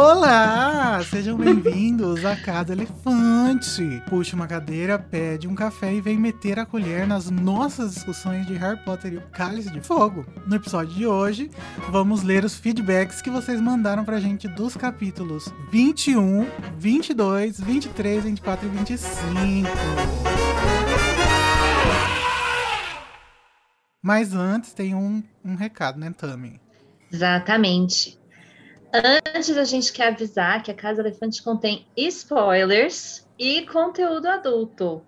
Olá! Sejam bem-vindos à Casa Elefante. Puxa uma cadeira, pede um café e vem meter a colher nas nossas discussões de Harry Potter e o Cálice de Fogo. No episódio de hoje, vamos ler os feedbacks que vocês mandaram pra gente dos capítulos 21, 22, 23, 24 e 25. Mas antes tem um, um recado, né, Tami? Exatamente. Antes, a gente quer avisar que a Casa Elefante contém spoilers e conteúdo adulto.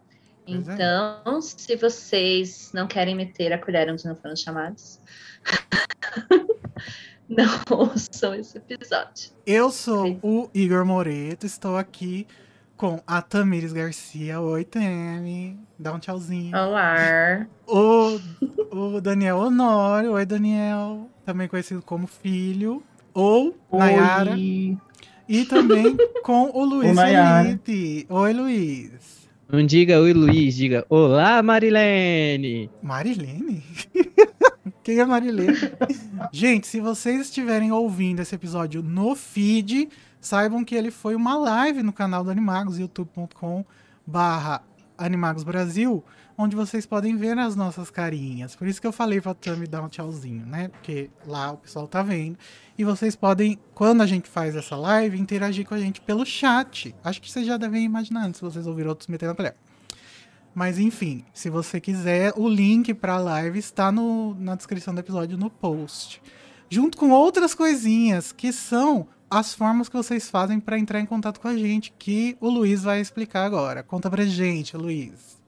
Pois é. então, se vocês não querem meter a colher onde não foram chamados, não ouçam esse episódio. Eu sou o Igor Moreto, estou aqui com a Tamires Garcia. Oi, Tami. Dá um tchauzinho. Olá. O, o Daniel Honório. Oi, Daniel. Também conhecido como filho. Ou Nayara. Oi. E também com o Luiz Nayara. Felipe. Oi, Luiz. Não diga oi, Luiz, diga olá, Marilene. Marilene? Quem é Marilene? Gente, se vocês estiverem ouvindo esse episódio no feed, saibam que ele foi uma live no canal do Animagos, youtube.com barra Animagos Brasil, onde vocês podem ver as nossas carinhas. Por isso que eu falei pra Tami dar um tchauzinho, né? Porque lá o pessoal tá vendo. E vocês podem, quando a gente faz essa live, interagir com a gente pelo chat. Acho que vocês já devem imaginar, se vocês ouviram outros metendo a colher. Mas enfim, se você quiser, o link para a live está no, na descrição do episódio no post. Junto com outras coisinhas que são as formas que vocês fazem para entrar em contato com a gente, que o Luiz vai explicar agora. Conta pra gente, Luiz.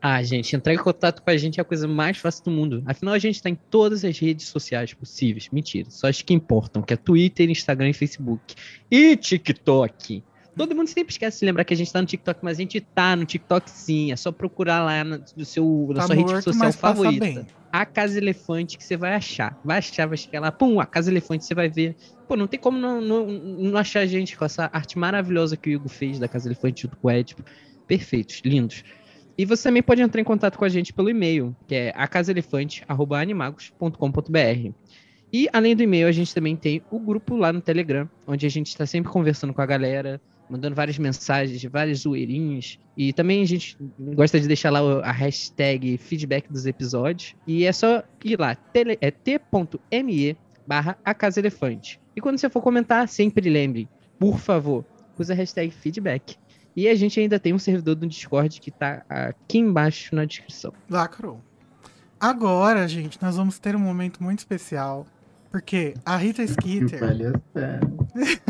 Ah, gente, entrar em contato com a gente é a coisa mais fácil do mundo. Afinal, a gente tá em todas as redes sociais possíveis. Mentira, só as que importam, que é Twitter, Instagram e Facebook. E TikTok. Todo mundo sempre esquece de lembrar que a gente tá no TikTok, mas a gente tá no TikTok sim. É só procurar lá na, no seu, na Tá sua rede morto, social mas passa favorita. A Casa Elefante que você vai achar. Vai achar, vai chegar lá, pum, a Casa Elefante você vai ver. Pô, não tem como não, não, não achar a gente com essa arte maravilhosa que o Igor fez da Casa Elefante junto com o Ed. Perfeitos, lindos. E você também pode entrar em contato com a gente pelo e-mail, que é acasaelefante.animagos.com.br. E além do e-mail, a gente também tem o grupo lá no Telegram, onde a gente está sempre conversando com a galera, mandando várias mensagens, várias zoeirinhas. E também a gente gosta de deixar lá a hashtag feedback dos episódios. E é só ir lá, tele- é t.me barra acasaelefante. E quando você for comentar, sempre lembre, por favor, use a hashtag feedback. E a gente ainda tem um servidor do Discord que tá aqui embaixo na descrição. Lacrou. Agora, gente, nós vamos ter um momento muito especial. Porque a Rita Skeeter.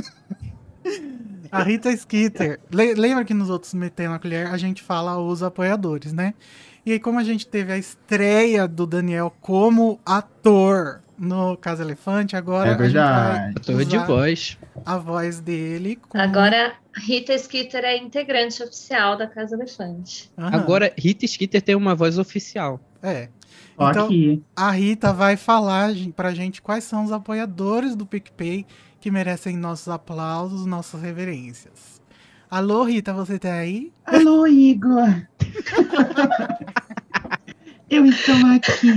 A Rita Skeeter. le- lembra que nos outros Metendo a Colher a gente fala os apoiadores, né? E aí, como a gente teve a estreia do Daniel como ator no Casa Elefante, agora É a gente vai verdade. Ator de usar voz. a voz dele. Com... Agora, Rita Skeeter é integrante oficial da Casa Elefante. Aham, Agora, Rita Skeeter tem uma voz oficial. É. Ó Então- aqui. A Rita vai falar pra gente quais são os apoiadores do PicPay que merecem nossos aplausos, nossas reverências. Alô, Rita, você tá aí? Alô, Igor. Eu estou aqui.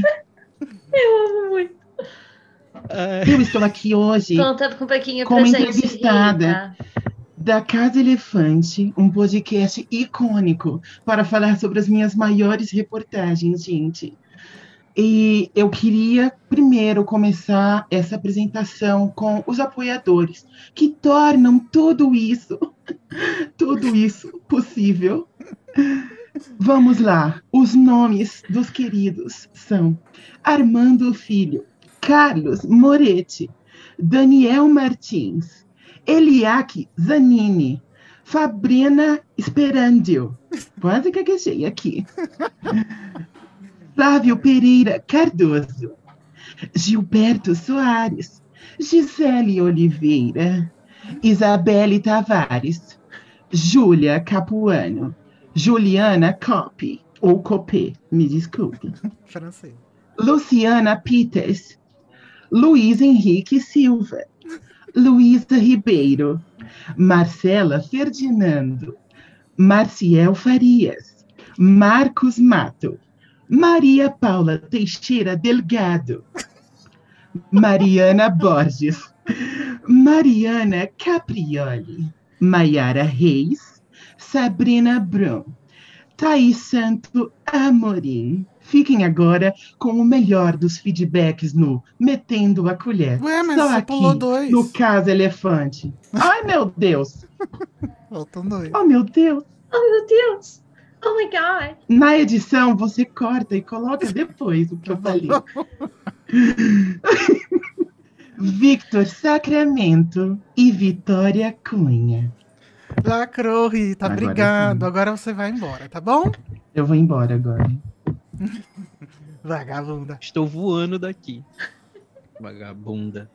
Amo muito. Eu estou aqui hoje Conta um pouquinho Como entrevistada. Rita. da Casa Elefante, um podcast icônico para falar sobre as minhas maiores reportagens, gente. E eu queria primeiro começar essa apresentação com os apoiadores que tornam tudo isso, tudo isso possível. Vamos lá. Os nomes dos queridos são Armando Filho, Carlos Moretti, Daniel Martins, Eliaque Zanini, Fabrina Esperandio, quase que achei aqui. Flávio Pereira Cardoso, Gilberto Soares, Gisele Oliveira, Isabelle Tavares, Júlia Capuano, Juliana Coppi, ou Copé, me desculpe. Francês. Luciana Peters, Luiz Henrique Silva, Luísa Ribeiro, Marcela Ferdinando, Marciel Farias, Marcos Mato, Maria Paula Teixeira Delgado, Mariana Borges, Mariana Caprioli, Maiara Reis, Sabrina Brum, Thaís Santo Amorim. Fiquem agora com o melhor dos feedbacks no Metendo a Colher. Ué, mas Só você aqui, pulou dois. no Caso Elefante. Ai, meu Deus! Faltam dois. Oh, meu Deus! Oh, meu Deus! Oh my god! Na edição, você corta e coloca depois o que eu falei. Victor Sacramento e Vitória Cunha. Lacrou, Rita. Agora Obrigado. sim. Agora você vai embora, tá bom? Eu vou embora agora. Vagabunda. Estou voando daqui. Vagabunda.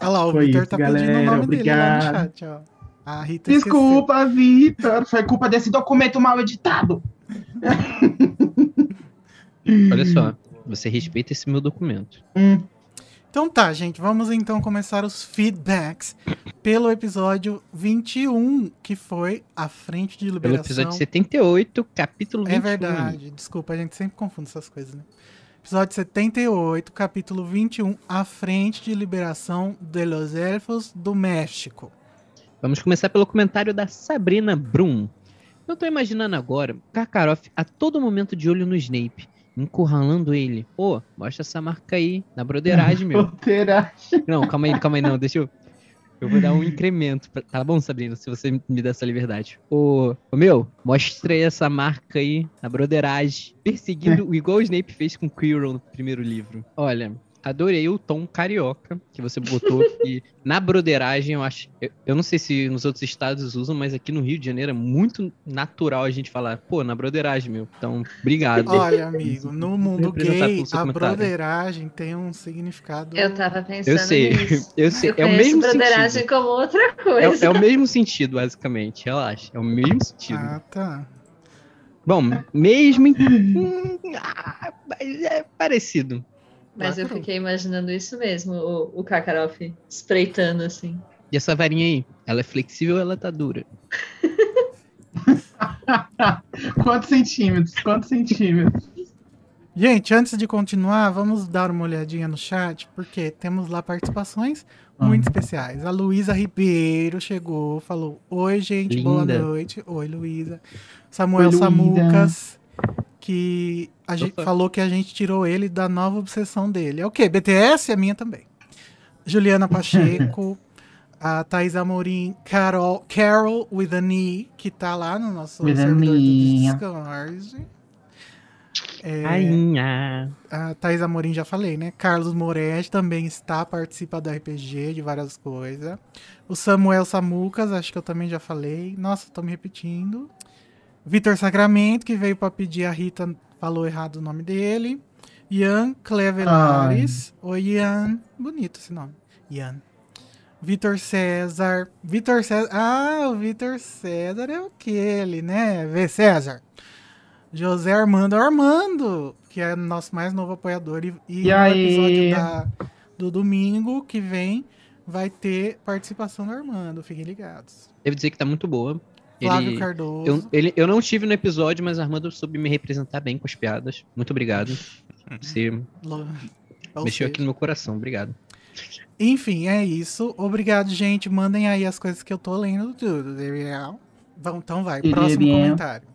Olha lá, o Foi Vitor isso, tá pedindo o galera. nome dele lá no Obrigado. chat, ó. A Rita esqueceu. Desculpa, Victor. Foi culpa desse documento mal editado. Olha só, você respeita esse meu documento. Hum, Então tá, gente, vamos então começar os feedbacks pelo episódio 21, que foi a frente de Pelo liberação. episódio 78, capítulo 21. É verdade, desculpa, a gente sempre confunde essas coisas, né? Episódio 78, capítulo 21, a frente de liberação de los elfos do México. Vamos começar pelo comentário da Sabrina Brum. Eu tô imaginando agora Karkaroff a todo momento de olho no Snape, encurralando ele. Pô, mostra essa marca aí, na broderagem, meu. Terá. Não, calma aí, calma aí, não, deixa eu. Eu vou dar um incremento. pra- Tá bom, Sabrina, se você me der essa liberdade. Ô, ô meu, mostra aí essa marca aí, na broderagem. Perseguindo, igual o Snape fez com Quirrell no primeiro livro. Olha, adorei o tom carioca que você botou. e na broderagem, eu acho. Eu, eu não sei se nos outros estados usam, mas aqui no Rio de Janeiro é muito natural a gente falar, pô, na broderagem, meu. Então, obrigado. Olha, amigo, no mundo gay, a comentário. broderagem tem um significado. Eu tava pensando eu sei, nisso. eu sei. Eu é o mesmo broderagem sentido. como outra É, coisa. é o mesmo sentido, basicamente. Relaxa. É o mesmo sentido. Ah, tá. Bom, mesmo. em- Hum, ah, é parecido. Mas eu fiquei imaginando isso mesmo, o, o Karkaroff espreitando assim. E essa varinha aí? Ela é flexível ou ela tá dura? Quantos centímetros? Quantos centímetros? Gente, antes de continuar, vamos dar uma olhadinha no chat, porque temos lá participações Ah. muito especiais. A Luísa Ribeiro chegou, falou: Oi, gente, boa Linda. noite. Oi, Luísa. Samuel Oi, Luísa. Samucas, que a gente Opa. falou que a gente tirou ele da nova obsessão dele. É o quê? BTS? A minha também. Juliana Pacheco. A Thais Amorim, Carol, Carol with a knee, que tá lá no nosso With servidor do. Discord. É, Rainha. a Thais Amorim já falei, né? Carlos Moretti também está participando do RPG, de várias coisas. O Samuel Samucas, acho que eu também já falei. Nossa, tô me repetindo. Vitor Sacramento, que veio para pedir a Rita, falou errado o nome dele. Ian Clevelares. Oi, Ian. Bonito esse nome. Ian. Vitor César. Vitor César. Ah, o Vitor César é aquele, né? Vê César. José Armando Armando, que é nosso mais novo apoiador. E, e E no aí? episódio da- do domingo que vem vai ter participação do Armando. Fiquem ligados. Devo dizer que tá muito boa. Flávio Ele, Cardoso. eu, ele, eu não estive no episódio, mas Armando soube me representar bem com as piadas. Muito obrigado. Você Ou mexeu seja, aqui no meu coração. Obrigado. Enfim, é isso. Obrigado, gente. Mandem aí as coisas que eu tô lendo tudo. Gabriel. Vamos, então vai. Próximo Gabriel. comentário.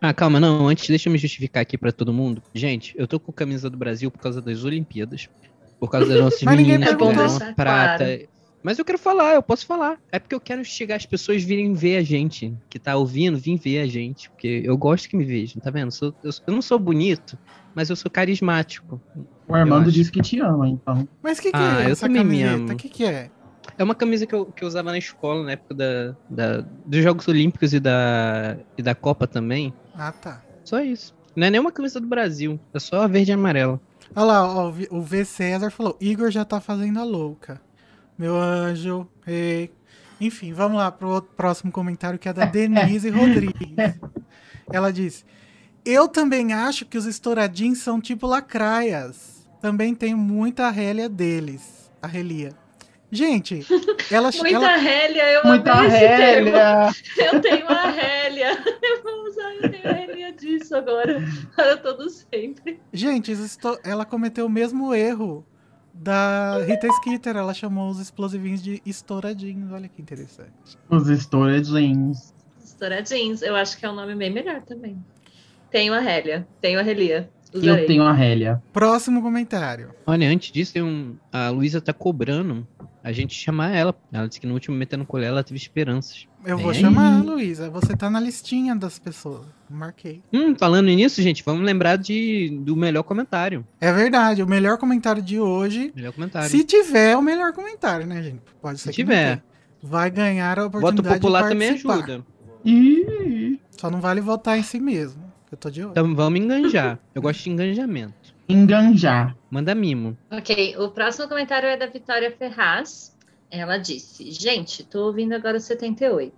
Ah, calma, não. Antes, deixa eu me justificar aqui pra todo mundo. Gente, eu tô com camisa do Brasil por causa das Olimpíadas. Por causa das nossas meninas que ganharam É prata. deixar Mas eu quero falar, eu posso falar. É porque eu quero chegar as pessoas virem ver a gente. Que tá ouvindo, vir ver a gente. Porque eu gosto que me vejam, tá vendo? Sou- eu, eu não sou bonito, mas eu sou carismático. O Armando disse que te ama, então. Mas o que, que Ah, é eu essa também me camiseta? amo. O que, que é? É uma camisa que eu, que eu usava na escola, na época da, da- dos Jogos Olímpicos e da, e da Copa também. Ah, tá. Só isso. Não é nem uma camisa do Brasil, é só verde e amarela. Olha lá, ó, o V- o V. César falou: Igor já tá fazendo a louca. Meu anjo, ei. Enfim, vamos lá pro outro- próximo comentário que é da Denise Rodrigues. Ela disse: Eu também acho que os estouradinhos são tipo lacraias. Também tenho muita rélia deles. A relia. Gente, ela, Muita ela rélia, eu Muita termo. rélia! Eu tenho a rélia. Eu vou usar, eu tenho a rélia disso agora. Para todo sempre. Gente, estou- ela cometeu o mesmo erro da Rita Skeeter. Ela chamou os explosivinhos de estouradinhos. Olha que interessante. Os Storadins. Estouradinhos. Eu acho que é um nome bem melhor também. Tenho a Hélia. Tenho a Relia. Eu Usarei. tenho a Hélia. Próximo comentário. Olha, antes disso, tem um, a Luísa tá cobrando a gente chamar ela. Ela disse que no último Metendo Colher ela teve esperanças. Eu vou Vem chamar. Luísa. Você tá na listinha das pessoas. Marquei. Hum, falando nisso, gente, vamos lembrar de, do melhor comentário. É verdade, o melhor comentário de hoje. Melhor comentário. Se tiver o melhor comentário, né, gente? Pode ser Se tiver. Vai ganhar a Voto oportunidade popular de também ajuda. Só não vale votar em si mesmo. Eu tô de olho. Então vamos enganjar. Eu gosto de enganjamento. Enganjar. Manda mimo. Ok, o próximo comentário é da Vitória Ferraz. Ela disse: Gente, tô ouvindo agora o 78.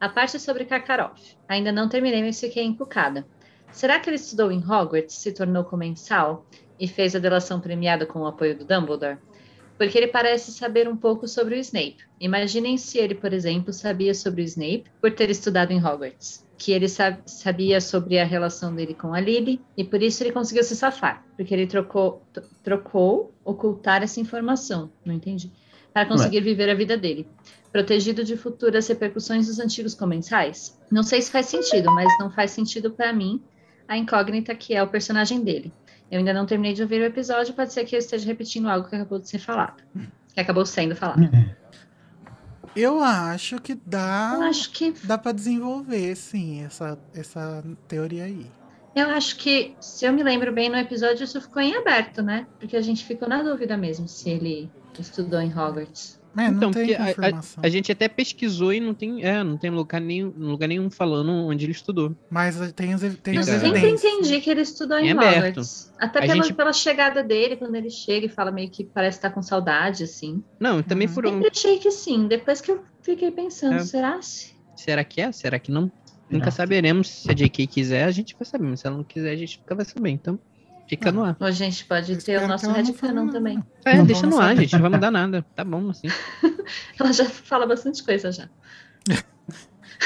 A parte sobre Karkaroff. Ainda não terminei, mas fiquei encucada. Será que ele estudou em Hogwarts, se tornou comensal e fez a delação premiada com o apoio do Dumbledore? Porque ele parece saber um pouco sobre o Snape. Imaginem se ele, por exemplo, sabia sobre o Snape por ter estudado em Hogwarts. Que ele sa- sabia sobre a relação dele com a Lily e por isso ele conseguiu se safar. Porque ele trocou, trocou ocultar essa informação. Não entendi. Para conseguir viver a vida dele. Protegido de futuras repercussões dos antigos comensais? Não sei se faz sentido, mas não faz sentido para mim a incógnita que é o personagem dele. Eu ainda não terminei de ouvir o episódio, pode ser que eu esteja repetindo algo que acabou de ser falado. Que acabou sendo falado. Eu acho que dá. Eu acho que Dá pra desenvolver, sim, essa, essa teoria aí. eu acho que, se eu me lembro bem no episódio, isso ficou em aberto, né? Porque a gente ficou na dúvida mesmo se ele estudou em Hogwarts. É, não Então, porque a- a-. A gente até pesquisou e não tem, é, não tem lugar nenhum, lugar nenhum falando onde ele estudou. Mas tem, os, ev- tem Eu as sempre entendi que ele estudou em Em. Hogwarts. Até A pela, gente- pela chegada dele, quando ele chega e fala meio que parece estar com saudade, assim. Não, também Uhum. foram. Sempre achei que sim. Depois que eu fiquei pensando, É. será se? Será que é? Será que não? Nunca Será? saberemos. Se a JK quiser, a gente vai saber. Mas se ela não quiser, a gente nunca vai saber. Então, fica no ar. A gente pode Eu ter o nosso fale headcanon nada, também. não. É, Não deixa no ar, saber. gente. Não vai mudar nada. Tá bom, assim. Ela já fala bastante coisa já.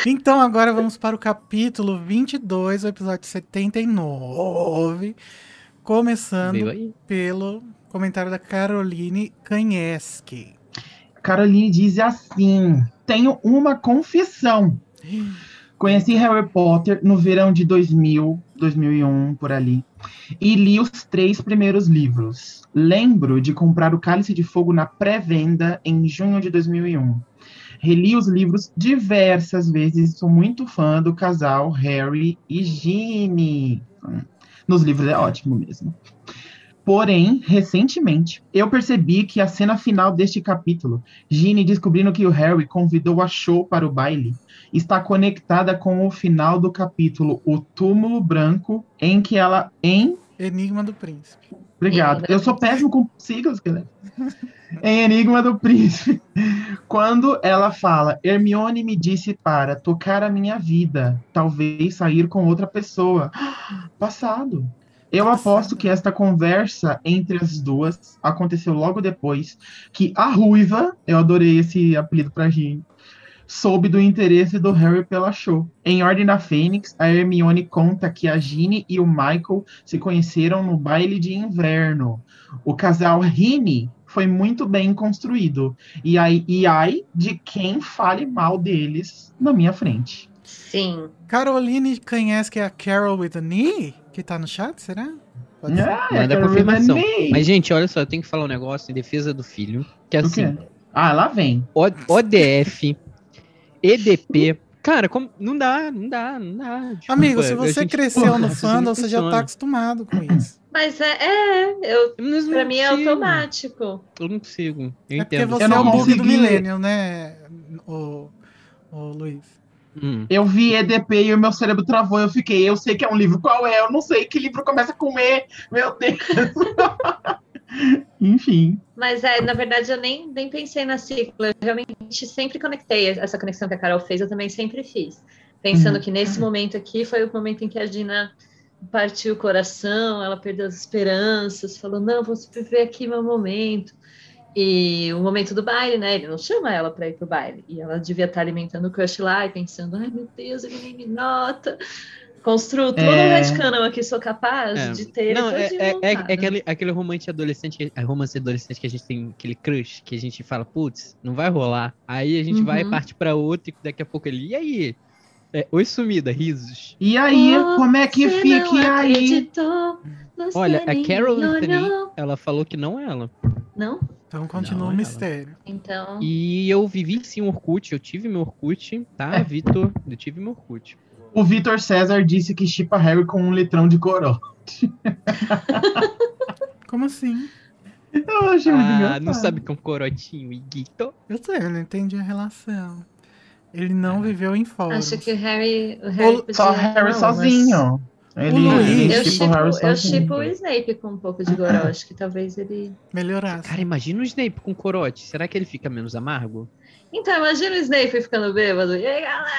Então agora vamos para o capítulo 22, o episódio 79. Começando pelo comentário da Caroline Kanyeski. Caroline diz assim: Tenho uma confissão. Conheci Harry Potter no verão de 2000, 2001, por ali, e li os três primeiros livros. Lembro de comprar o Cálice de Fogo na pré-venda em junho de 2001. Reli os livros diversas vezes, sou muito fã do casal Harry e Ginny. Nos livros é ótimo mesmo. Porém, recentemente, eu percebi que a cena final deste capítulo, Ginny descobrindo que o Harry convidou a Cho para o baile, está conectada com o final do capítulo O Túmulo Branco, em que ela. Em. Enigma do Príncipe. Obrigado. Eu sou péssimo com siglas, galera. em Enigma do Príncipe. Quando ela fala, Hermione me disse para tocar a minha vida, talvez sair com outra pessoa. Passado. Eu aposto que esta conversa entre as duas aconteceu logo depois que a Ruiva, eu adorei esse apelido pra Ginny, soube do interesse do Harry pela Cho. Em Ordem da Fênix, a Hermione conta que a Ginny e o Michael se conheceram no baile de inverno. O casal Rini foi muito bem construído. E aí, e ai de quem fale mal deles na minha frente. Sim. Caroline Kanyeski é a Carol with a knee? Que tá no chat, será? Pode ser? Ah, Manda é confirmação. Mas, gente, olha só, eu tenho que falar um negócio em defesa do filho. Que é assim? Ah, lá vem. O- ODF, EDP. Cara, como, não dá, não dá, não dá. Desculpa, Amigo, se a você gente- cresceu no assim fandom, você já tá acostumado com isso. Mas é, é eu, Mas pra mim é consigo. automático. Eu não consigo. Eu é porque entendo. você Eu não é o bug do milênio, né, o, o Luiz? Hum. Eu vi EDP e o meu cérebro travou. Eu fiquei, eu sei que é um livro. Qual é? Eu não sei que livro começa com E. Meu Deus. Enfim. Mas é, na verdade, eu nem, nem pensei na sigla. Eu realmente sempre conectei essa conexão que a Carol fez, eu também sempre fiz. Pensando Uhum. que nesse momento aqui foi o momento em que a Dina partiu o coração, ela perdeu as esperanças, falou: não, vou viver aqui meu momento. E o momento do baile, né? Ele não chama ela para ir pro baile. E ela devia estar alimentando o crush lá e pensando: ai meu Deus, ele nem me nota. Construo todo É. um aqui, sou capaz É. de ter Não, é, é, é, é aquele, aquele romance adolescente, que- é romance adolescente que a gente tem aquele crush, que a gente fala, putz, não vai rolar. Aí a gente vai Uhum. parte pra outro e daqui a pouco ele, e aí? É, Oi, sumida, risos. E aí, Oh, como é que fica e aí? acreditou no Olha, a Carol Anthony, ela falou que não é ela. Não? Então continua Não, o ela. mistério. Então. E eu vivi sim um Orkut, eu tive meu Orkut, tá, Vitor? Eu tive meu Orkut. O Vitor César disse que chipa Harry com um litrão de goró. Como assim? Eu achei muito Ah, engraçado. não sabe que um corotinho, Iguito? Eu sei, eu não entendi a relação. Ele não viveu em fórum. Acho que o Harry. O Harry O- podia Só Harry umas. sozinho. Ele, Luiz- ele Eu chipa o chipo, Harry eu sozinho. chipo o Snape com um pouco de goró. Acho que talvez ele. Melhorasse. Cara, imagina o Snape com corote. Será que ele fica menos amargo? Então, imagina o Snape ficando bêbado. E aí, galera?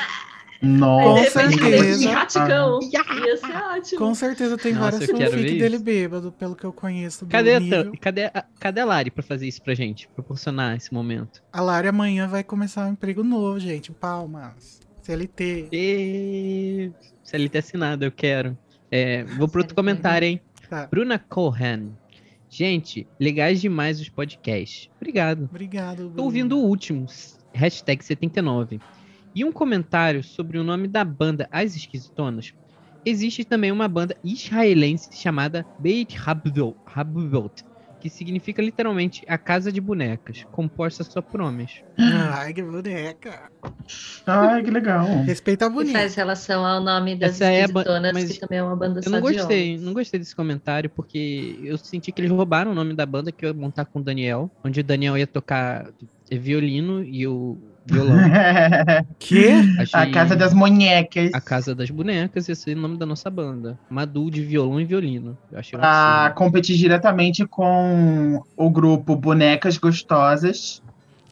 Nossa, Com certeza. raticão. Ia ser ótimo. Com certeza tem Nossa, várias fanfic dele bêbado, pelo que eu conheço do Cadê a, cadê, a, cadê a Lari pra fazer isso pra gente? Proporcionar esse momento? A Lari amanhã vai começar um emprego novo, gente. Palmas. CLT. E... CLT assinado, eu quero. É, vou pro outro comentário, hein? Tá. Bruna Cohen. Gente, legais demais os podcasts. Obrigado. Obrigado. Tô ouvindo o último, hashtag 79. E um comentário sobre o nome da banda As Esquisitonas. Existe também uma banda israelense chamada Beit Habdot, que significa literalmente a casa de bonecas, composta só por homens. Ai, que boneca. Ai, que legal. Respeita a Que bonita. faz relação ao nome das Essa é esquisitonas, mas que também é uma banda Eu não gostei, não gostei desse comentário, porque eu senti que eles roubaram o nome da banda que eu ia montar com o Daniel, onde o Daniel ia tocar violino e o violão. Que? Achei a casa das bonecas. A Casa das Bonecas ia ser o nome da nossa banda. Madu de violão e violino. Eu achei Pra absurdo. competir diretamente com o grupo Bonecas Gostosas.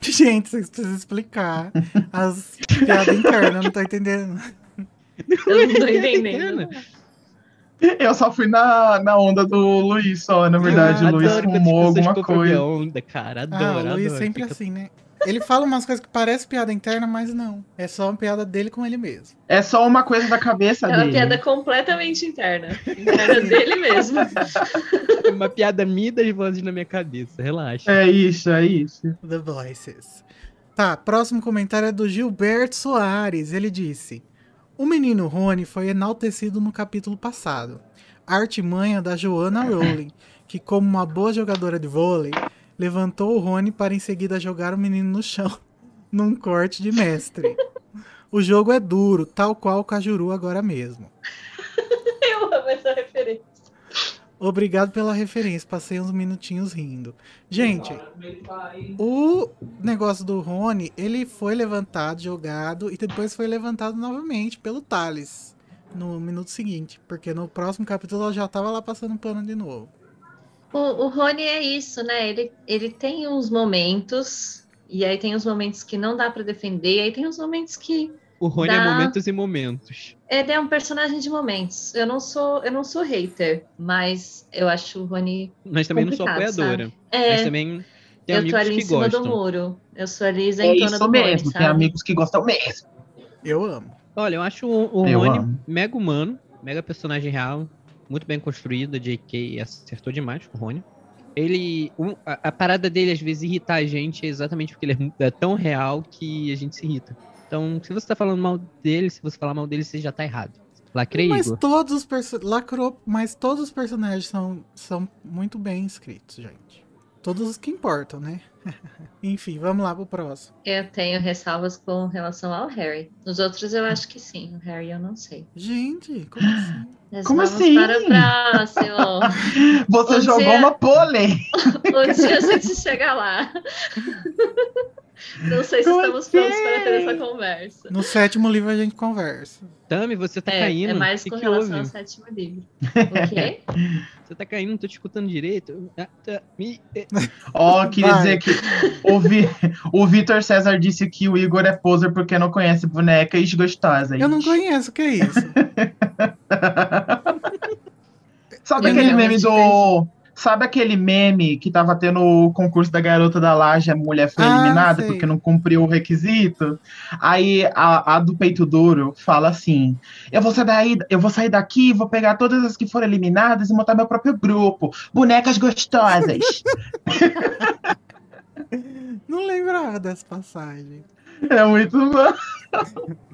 Gente, vocês precisam explicar as piadas internas, eu não tô entendendo. Eu não tô entendendo. Eu só fui na, na onda do Luiz só, na verdade. Ah, o Luiz fumou alguma coisa. minha onda, cara. Adoro, ah, o Luiz adoro. sempre Fica- assim, né? Ele fala umas coisas que parecem piada interna, mas não. É só uma piada dele com ele mesmo. É só uma coisa da cabeça É uma dele. piada completamente interna. Interna dele mesmo. Uma piada minha e das vozes na minha cabeça. Relaxa. É isso, é isso. The Voices. Tá, próximo comentário é do Gilberto Soares. Ele disse: O menino Rony foi enaltecido no capítulo passado. A artimanha da Joanna Rowling, que, como uma boa jogadora de vôlei, levantou o Rony para em seguida jogar o menino no chão, num corte de mestre. O jogo é duro, tal qual o Cajuru agora mesmo. Eu amo essa referência. Obrigado pela referência, passei uns minutinhos rindo. Gente, o negócio do Rony, ele foi levantado, jogado e depois foi levantado novamente pelo Thales no minuto seguinte, porque no próximo capítulo ela já tava lá passando pano de novo. O, o Rony é isso, né? Ele, ele tem uns momentos, e aí tem uns momentos que não dá pra defender, e aí tem uns momentos que O Rony é Dá. momentos e momentos. ele é um personagem de momentos. Eu não sou, eu não sou hater, mas eu acho o Rony. Mas também não sou apoiadora. Mas É, também tem eu tô amigos ali em que cima gostam. do muro. Eu sou ali É isentona isso do mesmo. Rony, Tem amigos que gostam mesmo. Eu amo. Olha, eu acho o, o Eu Rony amo. mega humano, mega personagem real, muito bem construído. A J.K. acertou demais com o Rony. Ele. um- a, a parada dele, às vezes, irritar a gente é exatamente porque ele é é tão real que a gente se irrita. Então, se você tá falando mal dele, se você falar mal dele, você já tá errado. Lacrei, Mas Igor. todos os perso- lacrou, mas todos os personagens são, são muito bem escritos, gente. Todos os que importam, né? Enfim, vamos lá pro próximo. Eu tenho ressalvas com relação ao Harry. Os outros eu acho que sim. O Harry eu não sei. Gente, como assim? Mas Como vamos assim? para o próximo. Você Um jogou dia- uma pole. Um dia a gente chega lá. Não sei se estamos prontos para ter essa conversa. No sétimo livro a gente conversa. Tami, você tá É, caindo. é mais que com que relação houve? ao sétimo livro. O quê? Você tá caindo, não tô te escutando direito. Ah, tá, é. Ó, queria Vai. dizer que o, Vi, o Vitor César disse que o Igor é poser porque não conhece bonecas gostosas. Eu não conheço, o que é isso? Sabe Eu aquele meme do. Sabe aquele meme que tava tendo o concurso da garota da laje, a mulher foi Ah, eliminada sei. porque não cumpriu o requisito? Aí a, a do peito duro fala assim: eu vou, sair daí, eu vou sair daqui, vou pegar todas as que foram eliminadas e montar meu próprio grupo. Bonecas gostosas. Não lembrava dessa passagem. é muito bom.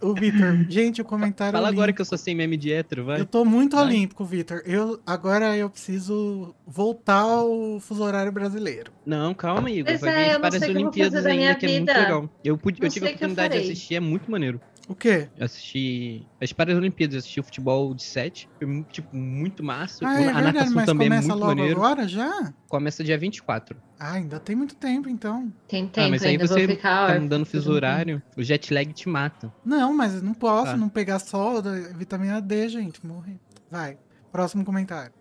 O Vitor, gente, o comentário. Fala agora olímpico. que eu sou sem meme de hétero, vai. Eu tô muito Vai. olímpico, Vitor. Eu, agora eu preciso voltar ao fuso horário brasileiro. Não, calma, Igor. Pois vai é, vir eu não para as Olimpíadas fazer da minha ainda, que é muito vida. legal. Eu, pude, eu tive a oportunidade de assistir, é muito maneiro. O quê? Eu assisti as Paralimpíadas, assisti o futebol de 7, foi tipo, muito massa. Ah, a é verdade, natação mas também é começa muito logo maneiro. agora já? Começa dia 24. Ah, ainda tem muito tempo, então. Tem Ah, tempo mas aí você vou ficar tá mudando fuso horário, o jet lag te mata. Não, mas eu não posso Tá. não pegar só da vitamina D, gente. Morrer. Vai. Próximo comentário.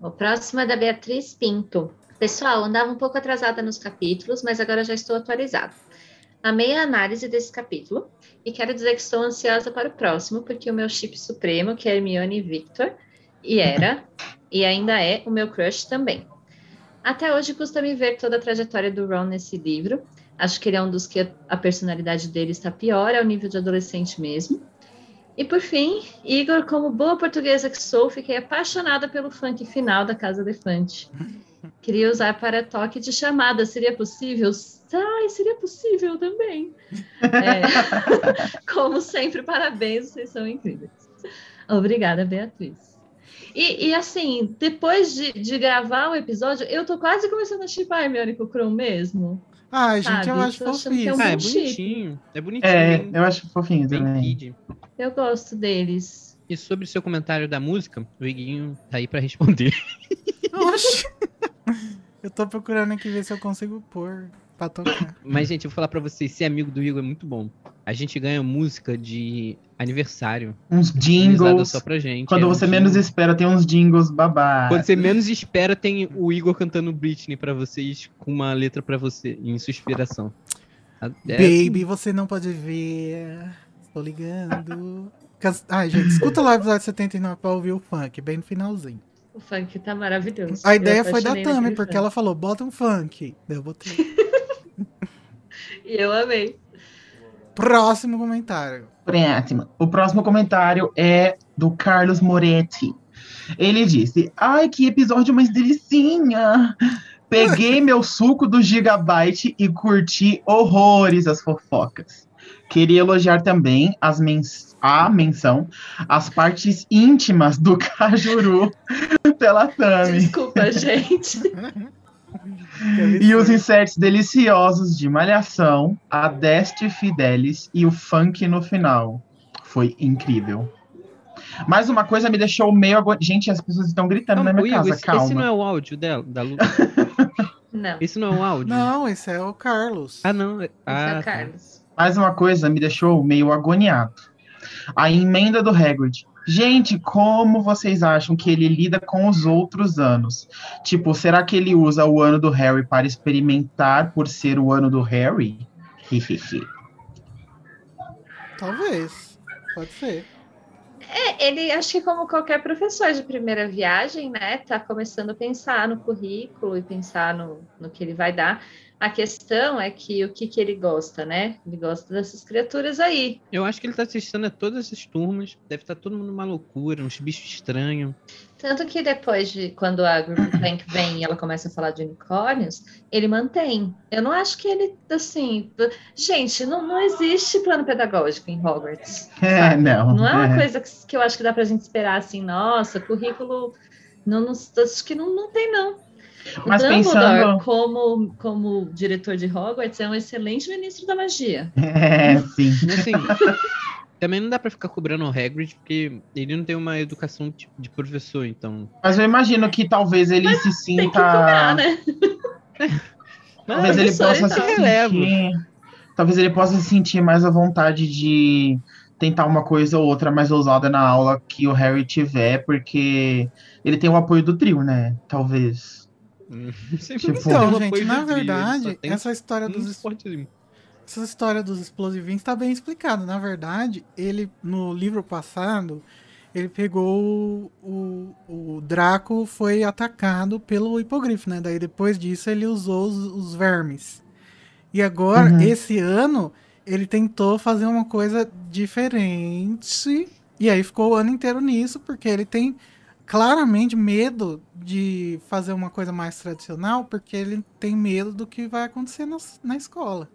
O próximo é da Beatriz Pinto. Pessoal, andava um pouco atrasada nos capítulos, mas agora já estou atualizada. Amei a análise desse capítulo e quero dizer que estou ansiosa para o próximo, porque o meu chip supremo, que é Hermione e Victor, e era, e ainda é, o meu crush também. Até hoje custa me ver toda a trajetória do Ron nesse livro. Acho que ele é um dos que a- a personalidade dele está pior, ao nível de adolescente mesmo. E por fim, Igor, como boa portuguesa que sou, fiquei apaixonada pelo funk final da Casa Elefante. Queria usar para toque de chamada, seria possível? Ai, seria possível também. É, como sempre, parabéns, vocês são incríveis. Obrigada, Beatriz. E, e, assim, depois de, de gravar o episódio, eu tô quase começando a chipar a Hermione com o Kron mesmo. Ai, gente, eu acho que é fofinho. um ah, é bonitinho. É bonitinho. É, bem, eu acho fofinho também. kid. Eu gosto deles. E sobre o seu comentário da música, o Iguinho tá aí pra responder. Oxi. Eu tô procurando aqui ver se eu consigo pôr pra tocar. Mas, gente, eu vou falar pra vocês, ser amigo do Igor é muito bom. A gente ganha música de aniversário. Uns jingles. só pra gente. Quando é um você jingle. menos espera, tem uns jingles babados. Quando você menos espera, tem o Igor cantando Britney pra vocês, com uma letra pra você, em sua inspiração. É, Baby, você não pode ver. Tô ligando. Ai, gente, escuta lá o episódio 79 pra ouvir o funk, bem no finalzinho. O funk tá maravilhoso. A ideia foi da Tami, porque funk. ela falou, bota um funk. Daí Eu botei. E eu amei. Próximo comentário. Próximo. O próximo comentário é do Carlos Moretti. Ele disse: Ai, que episódio mais delicinha! Peguei meu suco do Gigabyte e curti horrores as fofocas. Queria elogiar também as mens a menção às partes íntimas do Cajuru pela Tami. Desculpa, gente. E os inserts deliciosos de Malhação, a Deste Fidelis e o funk no final. Foi incrível. Mais uma coisa me deixou meio agora. Gente, as pessoas estão gritando Calma, na minha Igor, casa, esse, calma. esse não é o áudio dela, da Lu. Não, Esse não é o áudio? Não, esse é o Carlos. Ah, não. é- esse Ah, é tá. o Carlos. Mais uma coisa me deixou meio agoniado. A emenda do Hagrid. Gente, como vocês acham que ele lida com os outros anos? Tipo, será que ele usa o ano do Harry para experimentar por ser o ano do Harry? Talvez. Pode ser. É, ele, acho que como qualquer professor de primeira viagem, né, tá começando a pensar no currículo e pensar no, no que ele vai dar. A questão é que o que, que ele gosta, né? Ele gosta dessas criaturas aí. Eu acho que ele tá assistindo a todas as turmas. Deve estar todo mundo numa loucura, uns bichos estranhos. Tanto que depois de quando a Gryffindor vem e ela começa a falar de unicórnios, ele mantém. Eu não acho que ele, assim. Gente, não, não existe plano pedagógico em Hogwarts. É, não. Não é uma é. coisa que, que eu acho que dá pra gente esperar assim, nossa, currículo. Não, não, acho que não, não tem, não. O Mas Dumbledore, pensando- como, como diretor de Hogwarts, é um excelente ministro da magia. É, sim. Assim, também não dá pra ficar cobrando o Hagrid, porque ele não tem uma educação tipo de professor, então... Mas eu imagino que talvez ele se Tem que sinta. cobrar, né? Talvez ele possa então. se Relevo. sentir. Talvez ele possa se sentir mais à vontade de tentar uma coisa ou outra mais ousada na aula que o Harry tiver, porque ele tem o apoio do trio, né? Talvez. Sempre Tipo- Então, gente, na verdade, essa história dos esportezinho. essa história dos explosivinhos está bem explicada. Na verdade, ele no livro passado, ele pegou o, o, o Draco foi atacado pelo hipogrifo, né? Daí depois disso ele usou os, os vermes. E agora, Uhum. esse ano, ele tentou fazer uma coisa diferente. E aí ficou o ano inteiro nisso, porque ele tem claramente medo de fazer uma coisa mais tradicional, porque ele tem medo do que vai acontecer na, na escola.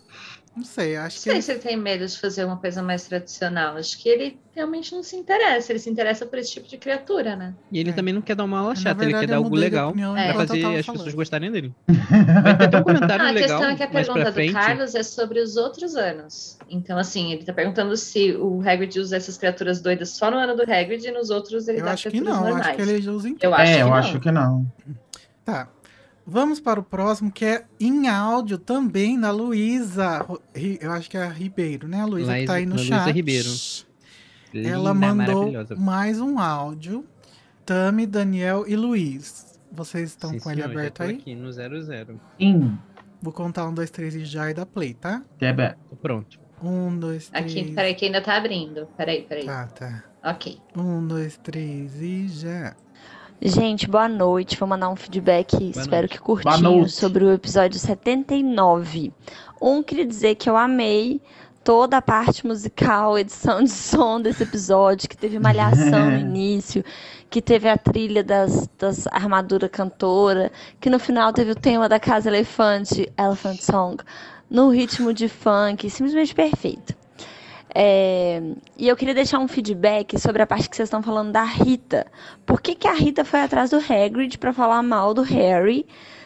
Não sei, Não acho que sei ele se ele tem medo de fazer uma coisa mais tradicional. Acho que ele realmente não se interessa. Ele se interessa por esse tipo de criatura, né? E ele É. também não quer dar uma aula Na chata, ele verdade, quer dar algo legal opinião É. pra fazer as falando. pessoas gostarem dele. Vai ter até um comentário Ah, a legal questão é que a pergunta do. Carlos é sobre os outros anos. Então, assim, ele tá perguntando se o Hagrid usa essas criaturas doidas só no ano do Hagrid e nos outros ele Eu dá acho que criaturas não, normais. acho que ele usa em Eu acho é, que eu não. acho que não. Tá. Vamos para o próximo, que é em áudio também, da Luísa. Eu acho que é a Ribeiro, né? A Luísa que tá aí no Luísa chat. Ribeiro. Ela Linda, mandou maravilhosa. mais um áudio. Tami, Daniel e Luiz. Vocês estão Sim, com ele senhor, já aberto tô aí? aqui no 00. Sim, Vou contar um, dois, três e já e dá play, tá? Tebe. Tô pronto. Um, dois, três. Aqui, peraí, que ainda tá abrindo. Peraí, peraí. Tá, tá. Ok. Um, dois, três e já. Gente, boa noite. Vou mandar um feedback, espero noite. que Boa curtinho, sobre o episódio 79. Um, queria dizer que eu amei toda a parte musical, edição de som desse episódio, que teve malhação no início, que teve a trilha das, das armaduras cantora, que no final teve o tema da Casa Elefante, Elephant Song, no ritmo de funk, simplesmente perfeito. É, e eu queria deixar um feedback sobre a parte que vocês estão falando da Rita. Por que, que a Rita foi atrás do Hagrid pra falar mal do Harry,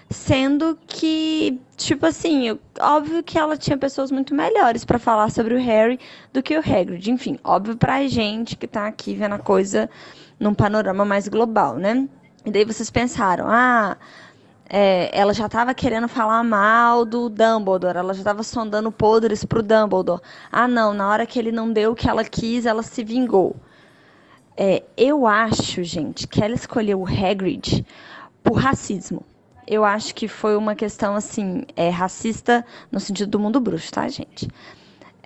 sendo que, tipo assim, óbvio que ela tinha pessoas muito melhores pra falar sobre o Harry do que o Hagrid. Enfim, óbvio pra gente que tá aqui vendo a coisa num panorama mais global, né? E daí vocês pensaram, ah, é, ela já estava querendo falar mal do Dumbledore, ela já estava sondando podres pro Dumbledore. Ah, não, na hora que ele não deu o que ela quis, ela se vingou. É, eu acho, gente, que ela escolheu o Hagrid por racismo. Eu acho que foi uma questão, assim, é, racista no sentido do mundo bruxo, tá, gente?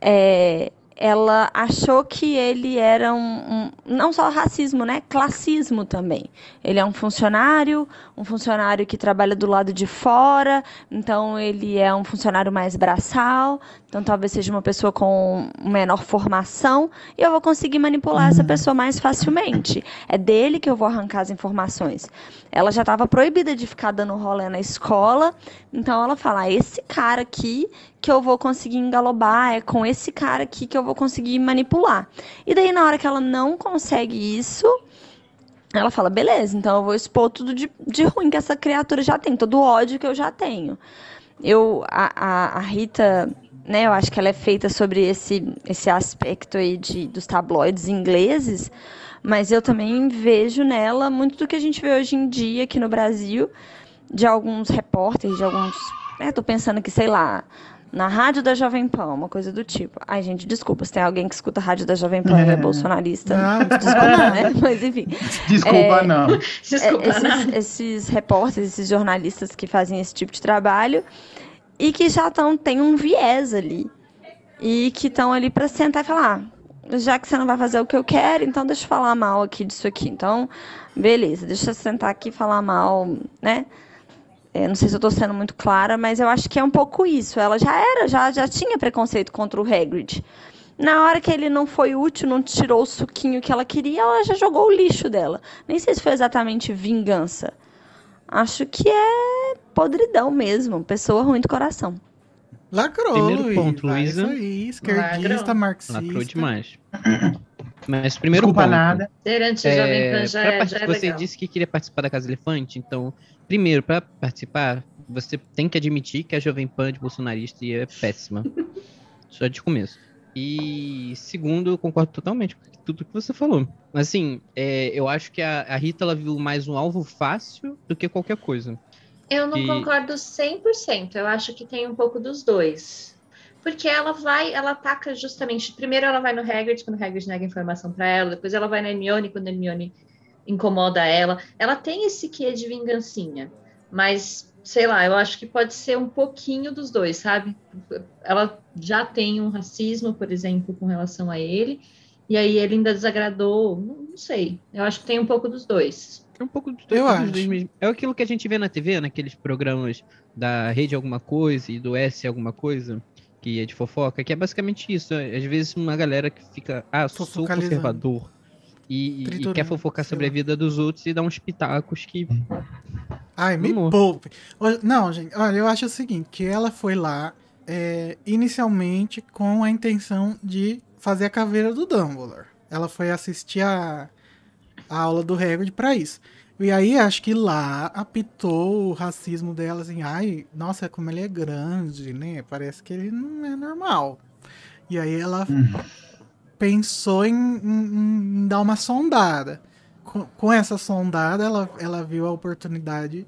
É, ela achou que ele era um, um- não só racismo, né? Classismo também. Ele é um funcionário, um funcionário que trabalha do lado de fora, então ele é um funcionário mais braçal, então talvez seja uma pessoa com menor formação, e eu vou conseguir manipular essa pessoa mais facilmente. É dele que eu vou arrancar as informações. Ela já estava proibida de ficar dando rolê na escola, então ela fala: "Ah, esse cara aqui que eu vou conseguir engalobar, é com esse cara aqui que eu vou conseguir manipular. E daí, na hora que ela não consegue isso, ela fala: beleza, então eu vou expor tudo de, de ruim que essa criatura já tem, todo o ódio que eu já tenho. Eu, a, a, a Rita, né, eu acho que ela é feita sobre esse, esse aspecto aí de, dos tabloides ingleses, mas eu também vejo nela muito do que a gente vê hoje em dia aqui no Brasil, de alguns repórteres, de alguns. Né, tô pensando que, sei lá, na rádio da Jovem Pan, uma coisa do tipo. Ai, gente, desculpa, se tem alguém que escuta a rádio da Jovem Pan e é bolsonarista. Não, Desculpa, né? Mas enfim. Desculpa, É, não. Desculpa, É, esses, esses repórteres, esses jornalistas que fazem esse tipo de trabalho e que já estão tem um viés ali e que estão ali para sentar e falar, ah, já que você não vai fazer o que eu quero, então deixa eu falar mal aqui disso aqui. Então, beleza, deixa eu sentar aqui e falar mal, né? É, não sei se eu tô sendo muito clara, mas eu acho que é um pouco isso. Ela já era, já, já tinha preconceito contra o Hagrid. Na hora que ele não foi útil, não tirou o suquinho que ela queria, ela já jogou o lixo dela. Nem sei se foi exatamente vingança. Acho que é podridão mesmo. Pessoa ruim do coração. Lacrou, Primeiro Luiz. ponto, Vai, Luísa. Isso aí, esquerdista, Lacrou. marxista. Lacrou demais. Mas primeiro Desculpa ponto. nada. Ser anti-Jovem É, Pan já, é- já é você legal. disse que queria participar da Casa Elefante, então, primeiro, para participar, você tem que admitir que a Jovem Pan de bolsonarista é péssima. Só de começo. E segundo, eu concordo totalmente com tudo que você falou. Assim, é, eu acho que a, a Rita ela viu mais um alvo fácil do que qualquer coisa. Eu não concordo 100%. Eu acho que tem um pouco dos dois. Porque ela vai, ela ataca justamente. Primeiro ela vai no Hagrid, quando o Hagrid nega informação pra ela. Depois ela vai na Hermione, quando a Hermione incomoda ela. Ela tem esse quê de vingancinha. Mas, sei lá, eu acho que pode ser um pouquinho dos dois, sabe? Ela já tem um racismo, por exemplo, com relação a ele. E aí ele ainda desagradou. Não não Não sei. Eu acho que tem um pouco dos dois. É um pouco dos dois, Eu acho. mesmo. É aquilo que a gente vê na TV, naqueles programas da rede alguma coisa e do S alguma coisa, que é de fofoca, que é basicamente isso. Às vezes uma galera que fica, ah, sou conservador. E, e- quer fofocar sobre a vida dos outros e dar uns pitacos que. Ai, me Amor. poupe. Não, gente, olha, eu acho o seguinte, que ela foi lá é, inicialmente com a intenção de fazer a caveira do Dumbledore. Ela foi assistir a, a aula do Hagrid pra isso. E aí, acho que lá apitou o racismo dela, assim, ai, nossa, como ele é grande, né? Parece que ele não é normal. E aí ela pensou em, em- em dar uma sondada. Com, com essa sondada, ela, ela viu a oportunidade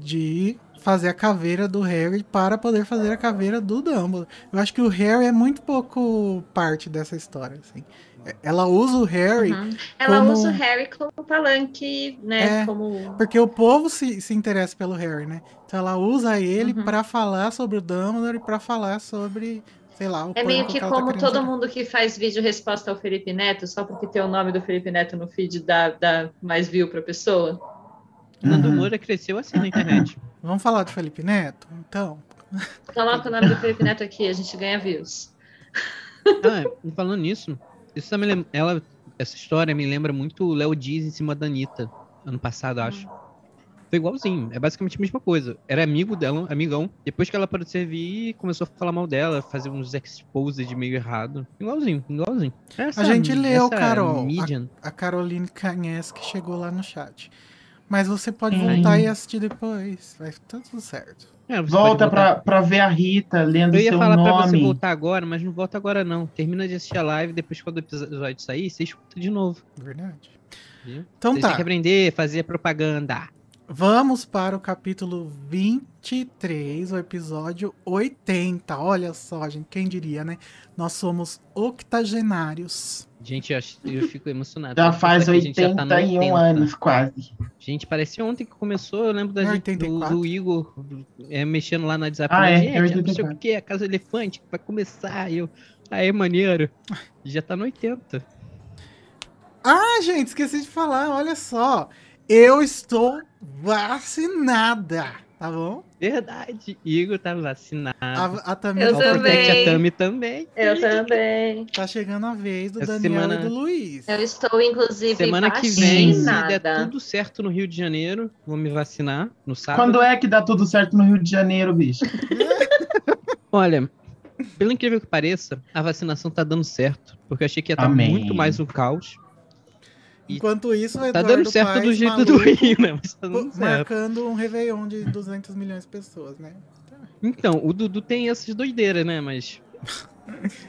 de fazer a caveira do Harry para poder fazer a caveira do Dumbledore. Eu acho que o Harry é muito pouco parte dessa história. Assim. É- Ela usa o Harry Uhum. Ela como- usa o Harry como palanque, né? É. Como. porque o povo se, se interessa pelo Harry, né? Então ela usa ele Uhum. para falar sobre o Dumbledore e para falar sobre, sei lá, o É meio que ela tá como querendo todo mundo que faz vídeo resposta ao Felipe Neto, só porque tem o nome do Felipe Neto no feed dá, dá mais view pra pessoa. Nando Uhum. Moura cresceu assim na internet. Vamos falar do Felipe Neto? Então, Coloca o nome do Felipe Neto aqui, a gente ganha views. Ah, e falando nisso, isso também lem- ela, essa história me lembra muito o Léo Dias em cima da Anitta, ano passado, acho. Foi igualzinho, é basicamente a mesma coisa. Era amigo dela, amigão. Depois que ela parou de servir, começou a falar mal dela, fazer uns exposes de meio errado. Igualzinho, igualzinho. Essa- A gente leu, Carol. Median, a Caroline Canhes que chegou lá no chat. Mas você pode voltar e assistir depois. Vai ficar tudo certo. É, Volta pra, pra ver a Rita lendo Eu ia seu falar pra você nome. voltar agora, mas não volta agora não. Termina de assistir a live, depois quando o episódio sair, você escuta de novo. Verdade. Viu? Então Você tá. tem que aprender a fazer propaganda. Vamos para o capítulo 23, o episódio 80. Olha só, gente, quem diria, né? Nós somos octogenários. Gente, eu, acho- eu fico emocionado. Já faz que a gente já tá no 81 80. anos, quase. Gente, parece ontem que começou. Eu lembro da É gente, do, 84? do Igor é, mexendo lá no WhatsApp. Ah, é, gente, é não sei 84. o que, a Casa Elefante vai começar. Eu, aí, maneiro. Já tá no 80. Ah, gente, esqueci de falar, olha só. Eu estou vacinada, tá bom? Verdade. Igor tá vacinado. A, a Tami Eu tá, também. a Tami também. Eu também. tá chegando a vez do Essa Daniel semana- e do Luiz. Eu estou, inclusive, Semana que vem, se der tudo certo no Rio de Janeiro, vou me vacinar no sábado. Quando é que dá tudo certo no Rio de Janeiro, bicho? Olha, pelo incrível que pareça, a vacinação tá dando certo. Porque eu achei que ia estar Amém. muito mais um caos. Enquanto isso, o Tá Eduardo dando certo Paes, do jeito maluco, do Rio, né? Mas tá dando certo. marcando um Réveillon de 200 milhões de pessoas, né? Então, o Dudu tem essas doideiras, né? Mas.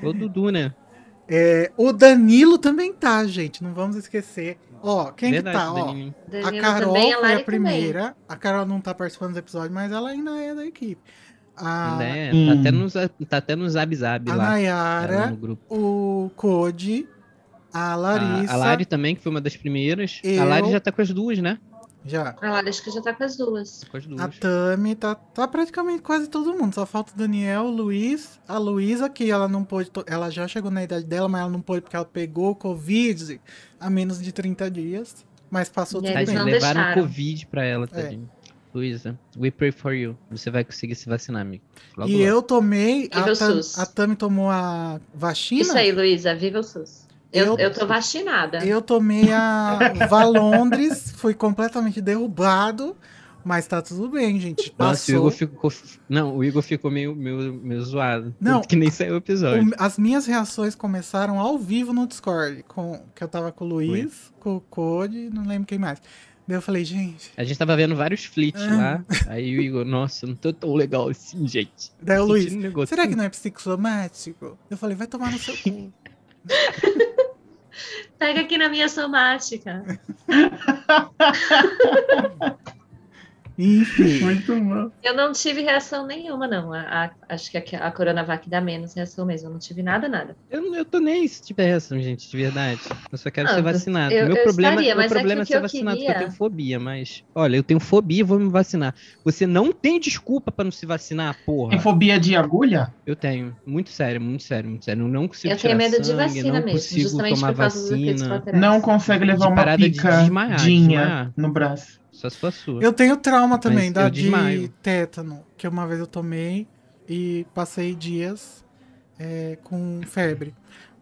O Dudu, né? É, o Danilo também tá, gente. Não vamos esquecer. Ó, quem Verdade, que tá? Ó, a Carol também, a foi a primeira. A Carol não tá participando do episódio, mas ela ainda é da equipe. A, Ainda é, hum. tá, até no, tá até no Zab Zab a lá. ela Nayara, no grupo. o Code, a A, Larissa. a Lari também, que foi uma das primeiras. Eu- A Lari já tá com as duas, né? Já. A Lari acho que já tá com as duas. Com as A duas. Tami, tá, tá praticamente quase todo mundo. Só falta o Daniel, o Luiz, a Luísa, que ela não pôde. Ela já chegou na idade dela, mas ela não pôde porque ela pegou o Covid há menos de 30 dias. Mas passou E tudo eles bem. Não levaram deixaram. Covid pra ela, É. tadinho. Luísa, we pray for you. Você vai conseguir se vacinar, amigo. Logo, E logo. eu tomei. Viva A, o Tam, SUS. a Tami tomou a vacina. Isso aí, Luísa, viva o SUS. Eu, Eu- eu, tô vacinada. Eu tomei a Valondres, fui completamente derrubado, mas tá tudo bem, gente. Nossa, o Passou. Igor ficou. Não, o Igor ficou meio, meio, meio zoado. Não. Que nem saiu o episódio. O- as minhas reações começaram ao vivo no Discord, com, que eu tava com o Luiz, com o Code, não lembro quem mais. Daí eu falei, gente. A gente tava vendo vários flits Ah. lá. Aí o Igor, nossa, não tô tão legal assim, gente. Daí o Luiz, um será que não é psicossomático? Eu falei, vai tomar no seu cu. Pega aqui na minha somática. Enfim. Muito bom. Eu não tive reação nenhuma, não. A- a- acho que a, a Coronavac dá menos reação mesmo. Eu não tive nada, nada. Eu, não- eu tô nem se tiver reação, gente, de verdade. Eu só quero Ah, ser você- vacinado. eu- meu eu problema, estaria, meu mas é problema é, que o que ser eu vacinado, porque eu queria- tenho fobia, mas. Olha, eu tenho fobia e vou me vacinar. Você não tem desculpa pra não se vacinar, porra. Tem fobia de agulha? Eu tenho. Muito sério, muito sério, muito sério. Eu não consigo Eu tirar tenho medo de sangue, vacina não mesmo, justamente tomar por causa vacina. Não consegue levar De uma de picadinha desmaiar. no braço. Só se for sua. Eu tenho trauma também Mas da de desmaio. tétano, que uma vez eu tomei e passei dias é, com febre.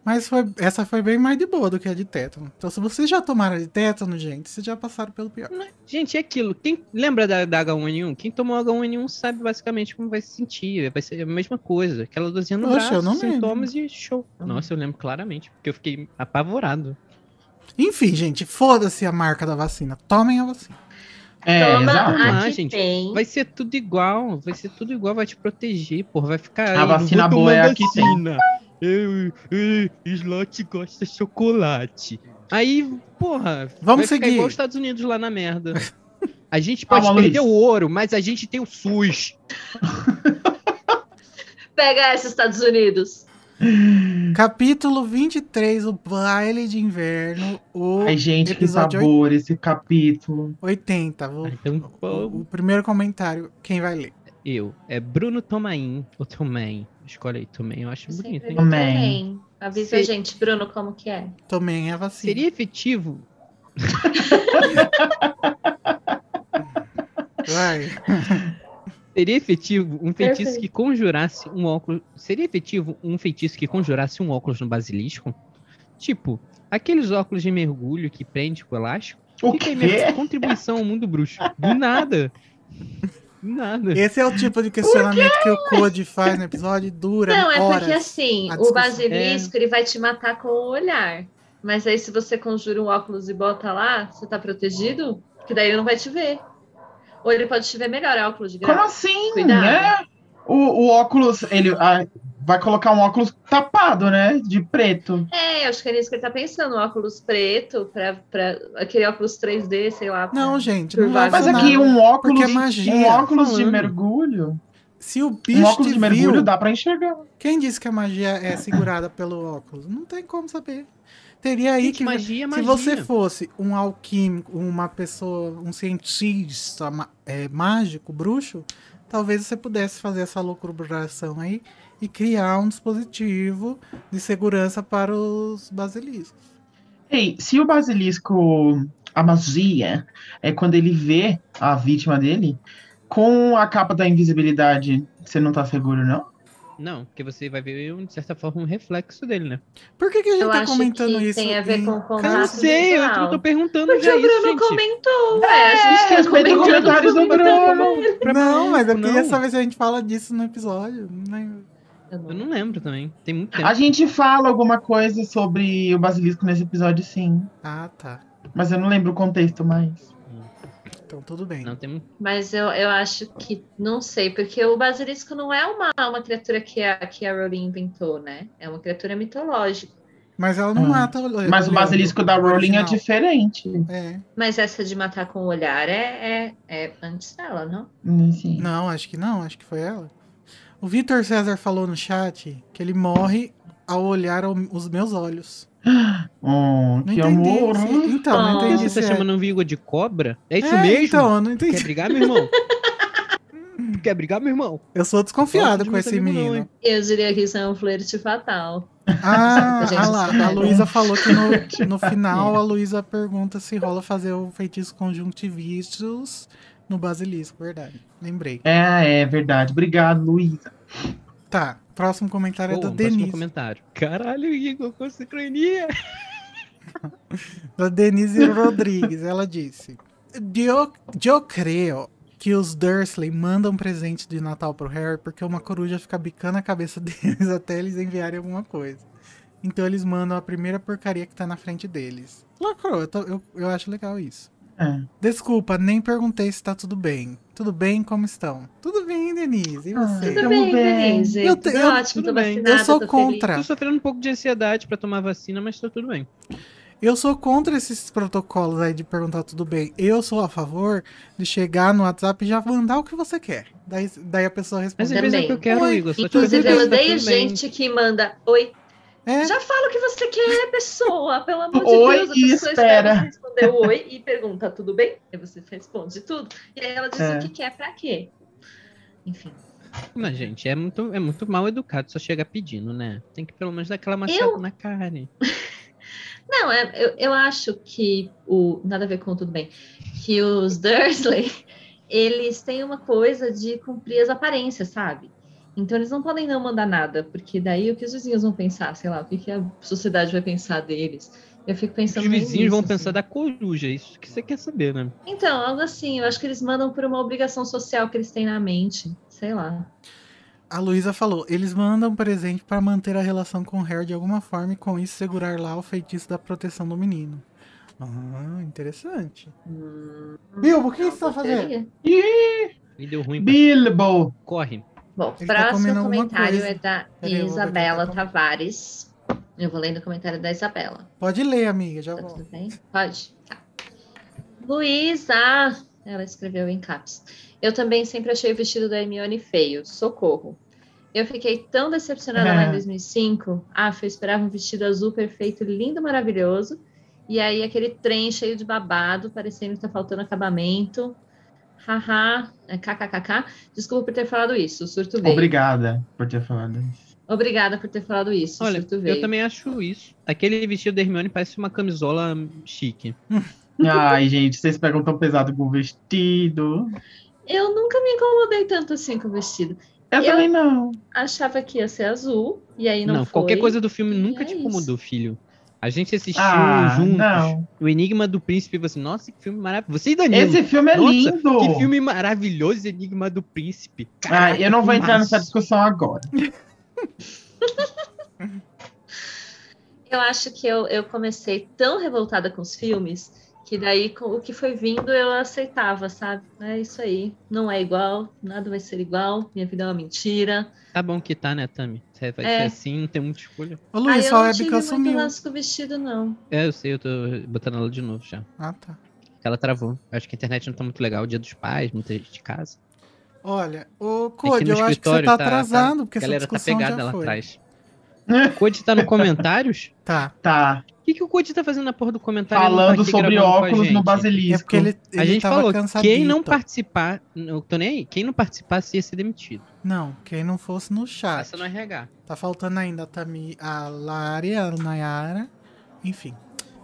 Mas foi, essa foi bem mais de boa do que a de tétano. Então, se vocês já tomaram de tétano, gente, vocês já passaram pelo pior. Gente, é aquilo. Quem lembra da, da H1N1? Quem tomou H1N1 sabe basicamente como vai se sentir. Vai ser a mesma coisa. Aquela dorzinha no Oxe, braço, eu não sintomas e show. Nossa, eu lembro claramente, porque eu fiquei apavorado. Enfim, gente, foda-se a marca da vacina. Tomem a vacina. É, Toma, aqui gente, tem. Vai ser tudo igual, vai ser tudo igual, vai te proteger, porra. Vai ficar. A "Ai, não vacina boa é a que tem." vacina. Eu, eu, Slot gosta de chocolate. Aí, porra, Vamos vai ficar seguir. igual os Estados Unidos lá na merda. A gente pode Calma, perder Luiz. o ouro, mas a gente tem o SUS. Pega essa, Estados Unidos. Capítulo 23, o baile de inverno, o Ai, gente, que sabor esse capítulo. 80. Vou- Ah, Então, o, o primeiro comentário, quem vai ler? eu. É Bruno Tomain ou Tomain. Escolhe aí, Tomain. Eu acho bonito, hein? bem. Avisa Se- a gente, Bruno, como que é. Tomem a vacina. Seria efetivo Vai. Seria efetivo um feitiço Perfeito. que conjurasse um óculos. Seria efetivo um feitiço que conjurasse um óculos no basilisco? Tipo, aqueles óculos de mergulho que prende com elástico? O quê? minha contribuição ao mundo bruxo. Do nada. Do nada. Esse é o tipo de questionamento que o Code faz no episódio e dura Não, é horas. porque assim, o basilisco ele vai te matar com o olhar. Mas aí, se você conjura um óculos e bota lá, você tá protegido? Que daí ele não vai te ver. Ou ele pode te ver melhor, é óculos de Como grau. assim? Cuidado. né? O, o óculos, ele ah, vai colocar um óculos tapado, né? De preto. É, acho que é nisso que ele tá pensando, um óculos preto, pra, pra aquele óculos 3D, sei lá. pra- Não, gente, não vai Mas aqui um óculos, é magia, um óculos de mergulho. Se o Um bicho óculos te de mergulho viu, dá pra enxergar. quem disse que a magia é segurada pelo óculos? Não tem como saber. Teria aí Gente, que magia se magia. você fosse um alquímico, uma pessoa, um cientista é, mágico, bruxo, talvez você pudesse fazer essa loucuração aí e criar um dispositivo de segurança para os basiliscos. Ei, se o basilisco, a magia, é quando ele vê a vítima dele, com a capa da invisibilidade, você não tá seguro, não? Não, porque você vai ver, de certa forma, um reflexo dele, né? Por que, que a gente Eu tá acho comentando que isso? tem a ver com o Eu não sei, eu visual. tô perguntando Porque já o isso, Bruno gente. comentou, a gente É, tinha respeita os comentado comentários do Bruno. Não, mas eu queria Não. saber se a gente fala disso no episódio. Não. Eu não lembro também. Tem muito tempo. A gente fala alguma coisa sobre o basilisco nesse episódio, sim. Ah, tá. Mas eu não lembro o contexto mais. Então tudo bem. Não, tem Mas eu, eu acho que, não sei, porque o basilisco não é uma, uma criatura que a, que a Rowling inventou, né? É uma criatura mitológica. Mas ela não Hum. mata o Mas o basilisco da Rowling é diferente. É. Mas essa de matar com o olhar é, é, é antes dela, não? Hum, Sim. Não, acho que não, acho que foi ela. O Vitor César falou no chat que ele morre ao olhar ao- os meus olhos. Oh, Não que entendi. amor. se- então, não Oh. entendi Você tá é- chamando um vígua de cobra? É isso É, mesmo? Então, eu não Quer entendi. brigar, meu irmão? Quer brigar, meu irmão? Eu sou desconfiado Gosto de com esse não, menino. hein? Eu diria que isso é um flerte fatal. Ah, Gente, ah lá, a. Luísa falou que no, no final a Luísa pergunta se rola fazer o feitiço conjuntivistus no basilisco, verdade. Lembrei. É, é verdade. Obrigado, Luísa. Tá, próximo comentário Pô, é da um Denise. comentário. Caralho, Igor, com sincronia. Da Denise Rodrigues. Ela disse: Eu, eu creio que os Dursley mandam presente de Natal pro Harry porque uma coruja fica bicando a cabeça deles até eles enviarem alguma coisa. Então eles mandam a primeira porcaria que tá na frente deles. Lacrou, eu, tô- eu, eu acho legal isso. É. Desculpa, nem perguntei se tá tudo bem. Tudo bem? Como estão? Tudo bem, Denise. E Ah, você? Tudo Tamo bem, bem. Denise. Eu te- Tudo eu- ótimo, tudo tô bem. vacinada, Eu sou tô contra. Tô sofrendo um pouco de ansiedade pra tomar vacina, mas tá tudo bem. Eu sou contra esses protocolos aí de perguntar tudo bem. Eu sou a favor de chegar no WhatsApp e já mandar o que você quer. Daí, daí a pessoa Mas responde. às vezes é o que eu quero, Oi. Igor. Inclusive, eu tá odeio tudo bem. gente que manda oi. É, Já fala o que você quer, pessoa. Pelo amor de Oi Deus, a pessoa espera. você responder o oi e pergunta, tudo bem? E você responde tudo. E aí ela diz É. o que quer pra quê. Enfim. Mas, gente, é muito, é muito mal educado só chegar pedindo, né? Tem que pelo menos dar aquela machada Eu- na carne. Não, é, eu, eu acho que o. Nada a ver com tudo bem. Que os Dursley, eles têm uma coisa de cumprir as aparências, sabe? Então eles não podem não mandar nada, porque daí o que os vizinhos vão pensar, sei lá, o que, que a sociedade vai pensar deles. Eu fico Os pensando meio vizinhos vão nisso, pensar assim. da coruja, isso que você quer saber, né? Então, algo assim, eu acho que eles mandam por uma obrigação social que eles têm na mente. Sei lá. a Luísa falou, eles mandam presente pra manter a relação com o Harry de alguma forma e com isso segurar lá o feitiço da proteção do menino. Ah, interessante. Hum, Bilbo, o que você tá fazendo? gostaria. E deu ruim. pra- Bilbo. Corre. Bom, Ele tá próximo alguma comentário é da Peraí, o que Isabela tá Tavares. Eu vou lendo o comentário da Isabela. Pode ler, amiga, já Tá volto. tudo bem? Pode? Tá. Luísa! Ela escreveu em caps. Eu também sempre achei o vestido da Hermione feio. Socorro. Eu fiquei tão decepcionada lá em É. 2005. Ah, eu esperava um vestido azul perfeito, lindo, maravilhoso. E aí aquele trem cheio de babado, parecendo que tá faltando acabamento. Haha, é kkkk. Desculpa por ter falado isso, o surto veio. Obrigada por ter falado isso. Obrigada por ter falado isso, o Olha, surto veio. eu também acho isso. Aquele vestido da Hermione parece uma camisola chique. Ai, gente, vocês pegam tão pesado com o vestido. Eu nunca me incomodei tanto assim com o vestido. Eu, Eu- também não. achava que ia ser azul, e aí não, Não, foi. qualquer coisa do filme nunca é te isso. incomodou, filho. A gente assistiu Ah, juntos não. o Enigma do Príncipe e você, nossa, que filme maravilhoso. Você e Danilo, Esse filme é Nossa, lindo. que filme maravilhoso, Enigma do Príncipe. Ah, Caraca, eu não vou que entrar nessa massa. discussão agora. Eu acho que eu, eu comecei tão revoltada com os filmes que daí com o que foi vindo eu aceitava, sabe? É isso aí. Não é igual, nada vai ser igual, minha vida é uma mentira. Tá bom que tá, né, Tami? Você vai É. ser assim, não tem muita escolha. Ô, Luiz, eu sua não tive webcam muito sumiu. lance com o vestido, não. É, eu sei, eu tô botando ela de novo já. Ah, tá. Ela travou. Acho que a internet não tá muito legal. Dia dos pais, muita gente de casa. Olha, ô Aqui Code, eu acho que você escritório tá tá- atrasado, A porque essa galera tá discussão pegada já lá foi. atrás. O Code tá no comentários? Tá. Tá. O que, que o Code tá fazendo na porra do comentário? Não Falando tá sobre óculos no basilisco. É porque ele, ele A gente tava falou, cansadito. quem não participar, eu tô nem aí, quem não participasse ia ser demitido. Não, quem não fosse no chat. Passa no RH. Tá faltando ainda a, Tami, a Lari, a Nayara. Enfim.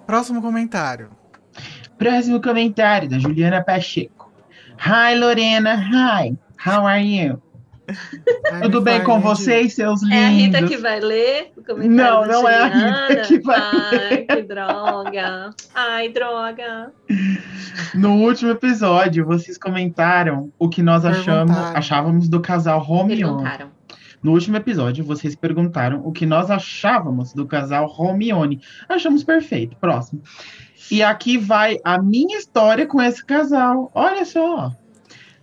Próximo comentário. Próximo comentário da Juliana Pacheco. Hi, Lorena. Hi. How are you? Ai, Tudo bem com vocês, seus lindos? É a Rita que vai ler o comentário Não, não é a? Rita que vai Ai, que droga. Ai, droga. No último episódio, vocês comentaram o que nós achamos, achávamos do casal Romeo. Perguntaram. No último episódio, vocês perguntaram o que nós achávamos do casal Romione. Achamos perfeito. Próximo. E aqui vai a minha história com esse casal. Olha só.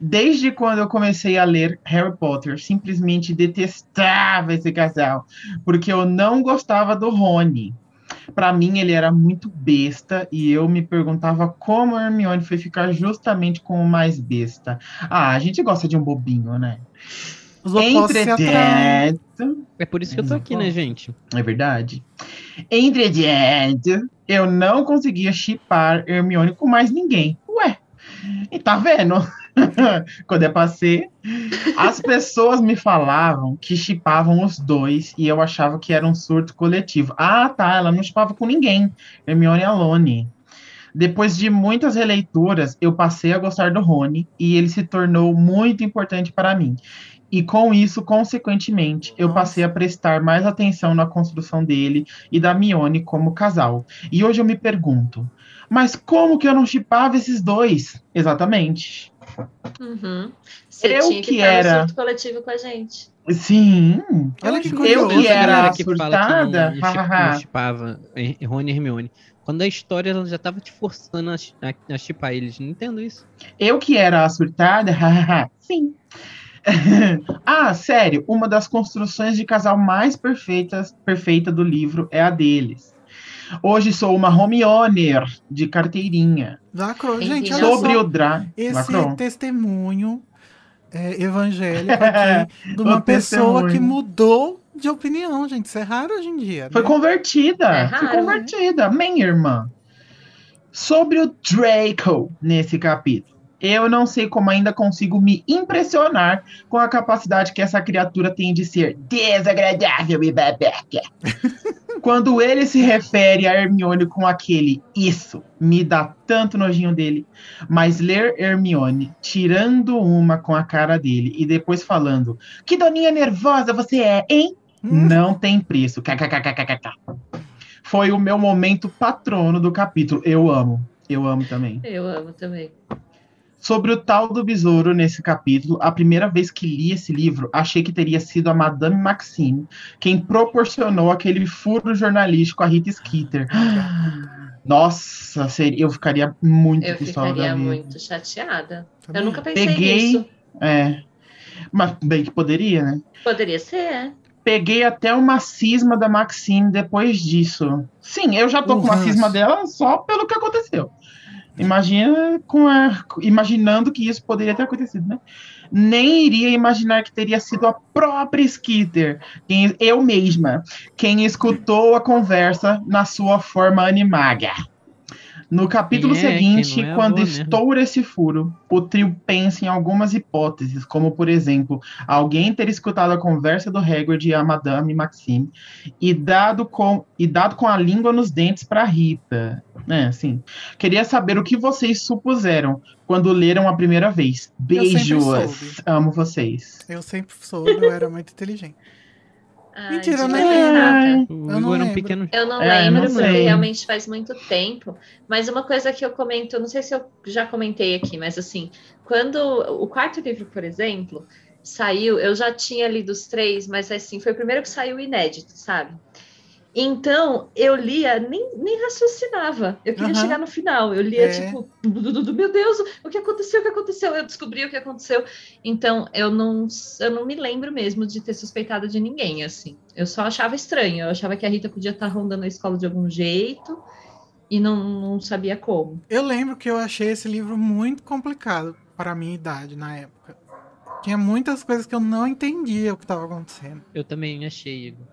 Desde quando eu comecei a ler Harry Potter, simplesmente detestava esse casal, porque eu não gostava do Rony. Pra mim, ele era muito besta e eu me perguntava como a Hermione foi ficar justamente com o mais besta. Ah, a gente gosta de um bobinho, né? Os. Entretanto, É por isso que eu tô aqui, né, gente? é verdade. Entretanto, eu não conseguia chipar Hermione com mais ninguém. Ué, e tá vendo? Quando eu passei, as pessoas me falavam que chipavam os dois e eu achava que era um surto coletivo. Ah, tá, ela não chipava com ninguém. Hermione Alone. Depois de muitas releituras, eu passei a gostar do Rony e ele se tornou muito importante para mim. E com isso, consequentemente, eu passei a prestar mais atenção na construção dele e da Mione como casal. E hoje eu me pergunto, mas como que eu não chipava esses dois? Exatamente. Uhum. Você Eu tinha que, que era- surto coletivo com a gente. Sim. Olha que curioso. Eu que era que fala que surtada, chipava eh, Rony e Hermione. Quando a história ela já tava te forçando a, chi- a, a chipar eles. Não entendo isso. Eu que era a surtada? Sim. ah, sério, uma das construções de casal mais perfeitas, perfeita do livro é a deles. Hoje sou uma home owner de carteirinha. Lacrou. Gente, olha Sobre só. o drag. Esse Lacrou. testemunho é, evangélico aqui de uma pessoa que testemunho. mudou de opinião, gente. Isso é raro hoje em dia. Foi né? convertida. É foi raro, convertida. Minha irmã. Sobre o Draco nesse capítulo. Eu não sei como ainda consigo me impressionar com a capacidade que essa criatura tem de ser desagradável e babaca. Quando ele se refere a Hermione com aquele isso, me dá tanto nojinho dele. Mas ler Hermione tirando uma com a cara dele e depois falando: Que doninha nervosa você é, hein? Hum. Não tem preço. KKKKKK. Foi o meu momento patrono do capítulo. Eu amo. Eu amo também. Eu amo também. Sobre o tal do besouro nesse capítulo, a primeira vez que li esse livro, achei que teria sido a Madame Maxime quem proporcionou aquele furo jornalístico a Rita Skeeter. Nossa, seria, eu ficaria muito Eu ficaria vida. muito chateada. Eu nunca pensei Peguei- nisso. É. Mas bem que poderia, né? Poderia ser, é. Peguei até uma cisma da Maxine depois disso. Sim, eu já tô Um com uma ranço. cisma dela só pelo que aconteceu. Imagina com a, imaginando que isso poderia ter acontecido, né? Nem iria imaginar que teria sido a própria Skitter, quem, eu mesma, quem escutou a conversa na sua forma animada. No capítulo É, seguinte, é quando mesmo. estoura esse furo, o trio pensa em algumas hipóteses, como, por exemplo, alguém ter escutado a conversa do Hagrid e a Madame Maxime e dado com, e dado com a língua nos dentes para Rita. É, assim. Queria saber o que vocês supuseram quando leram a primeira vez. Beijos. Amo vocês. Eu sempre soube, eu era muito inteligente. Ai, Mentira, nem Renata. O não Igor é um lembro. pequeno. Eu não É, lembro, não porque realmente faz muito tempo. Mas uma coisa que eu comento, não sei se eu já comentei aqui, mas assim, quando o quarto livro, por exemplo, saiu, eu já tinha lido os três, mas assim, foi o primeiro que saiu inédito, sabe? Então, eu lia, nem, nem raciocinava. Eu queria Aham. chegar no final. Eu lia, É. tipo, meu Deus, o que aconteceu? O que aconteceu? Eu descobri o que aconteceu. Então, eu não, eu não me lembro mesmo de ter suspeitado de ninguém, assim. Eu só achava estranho. Eu achava que a Rita podia estar rondando a escola de algum jeito e não, não sabia como. Eu lembro que eu achei esse livro muito complicado para a minha idade na época. Tinha muitas coisas que eu não entendia o que estava acontecendo. Eu também achei, Igor.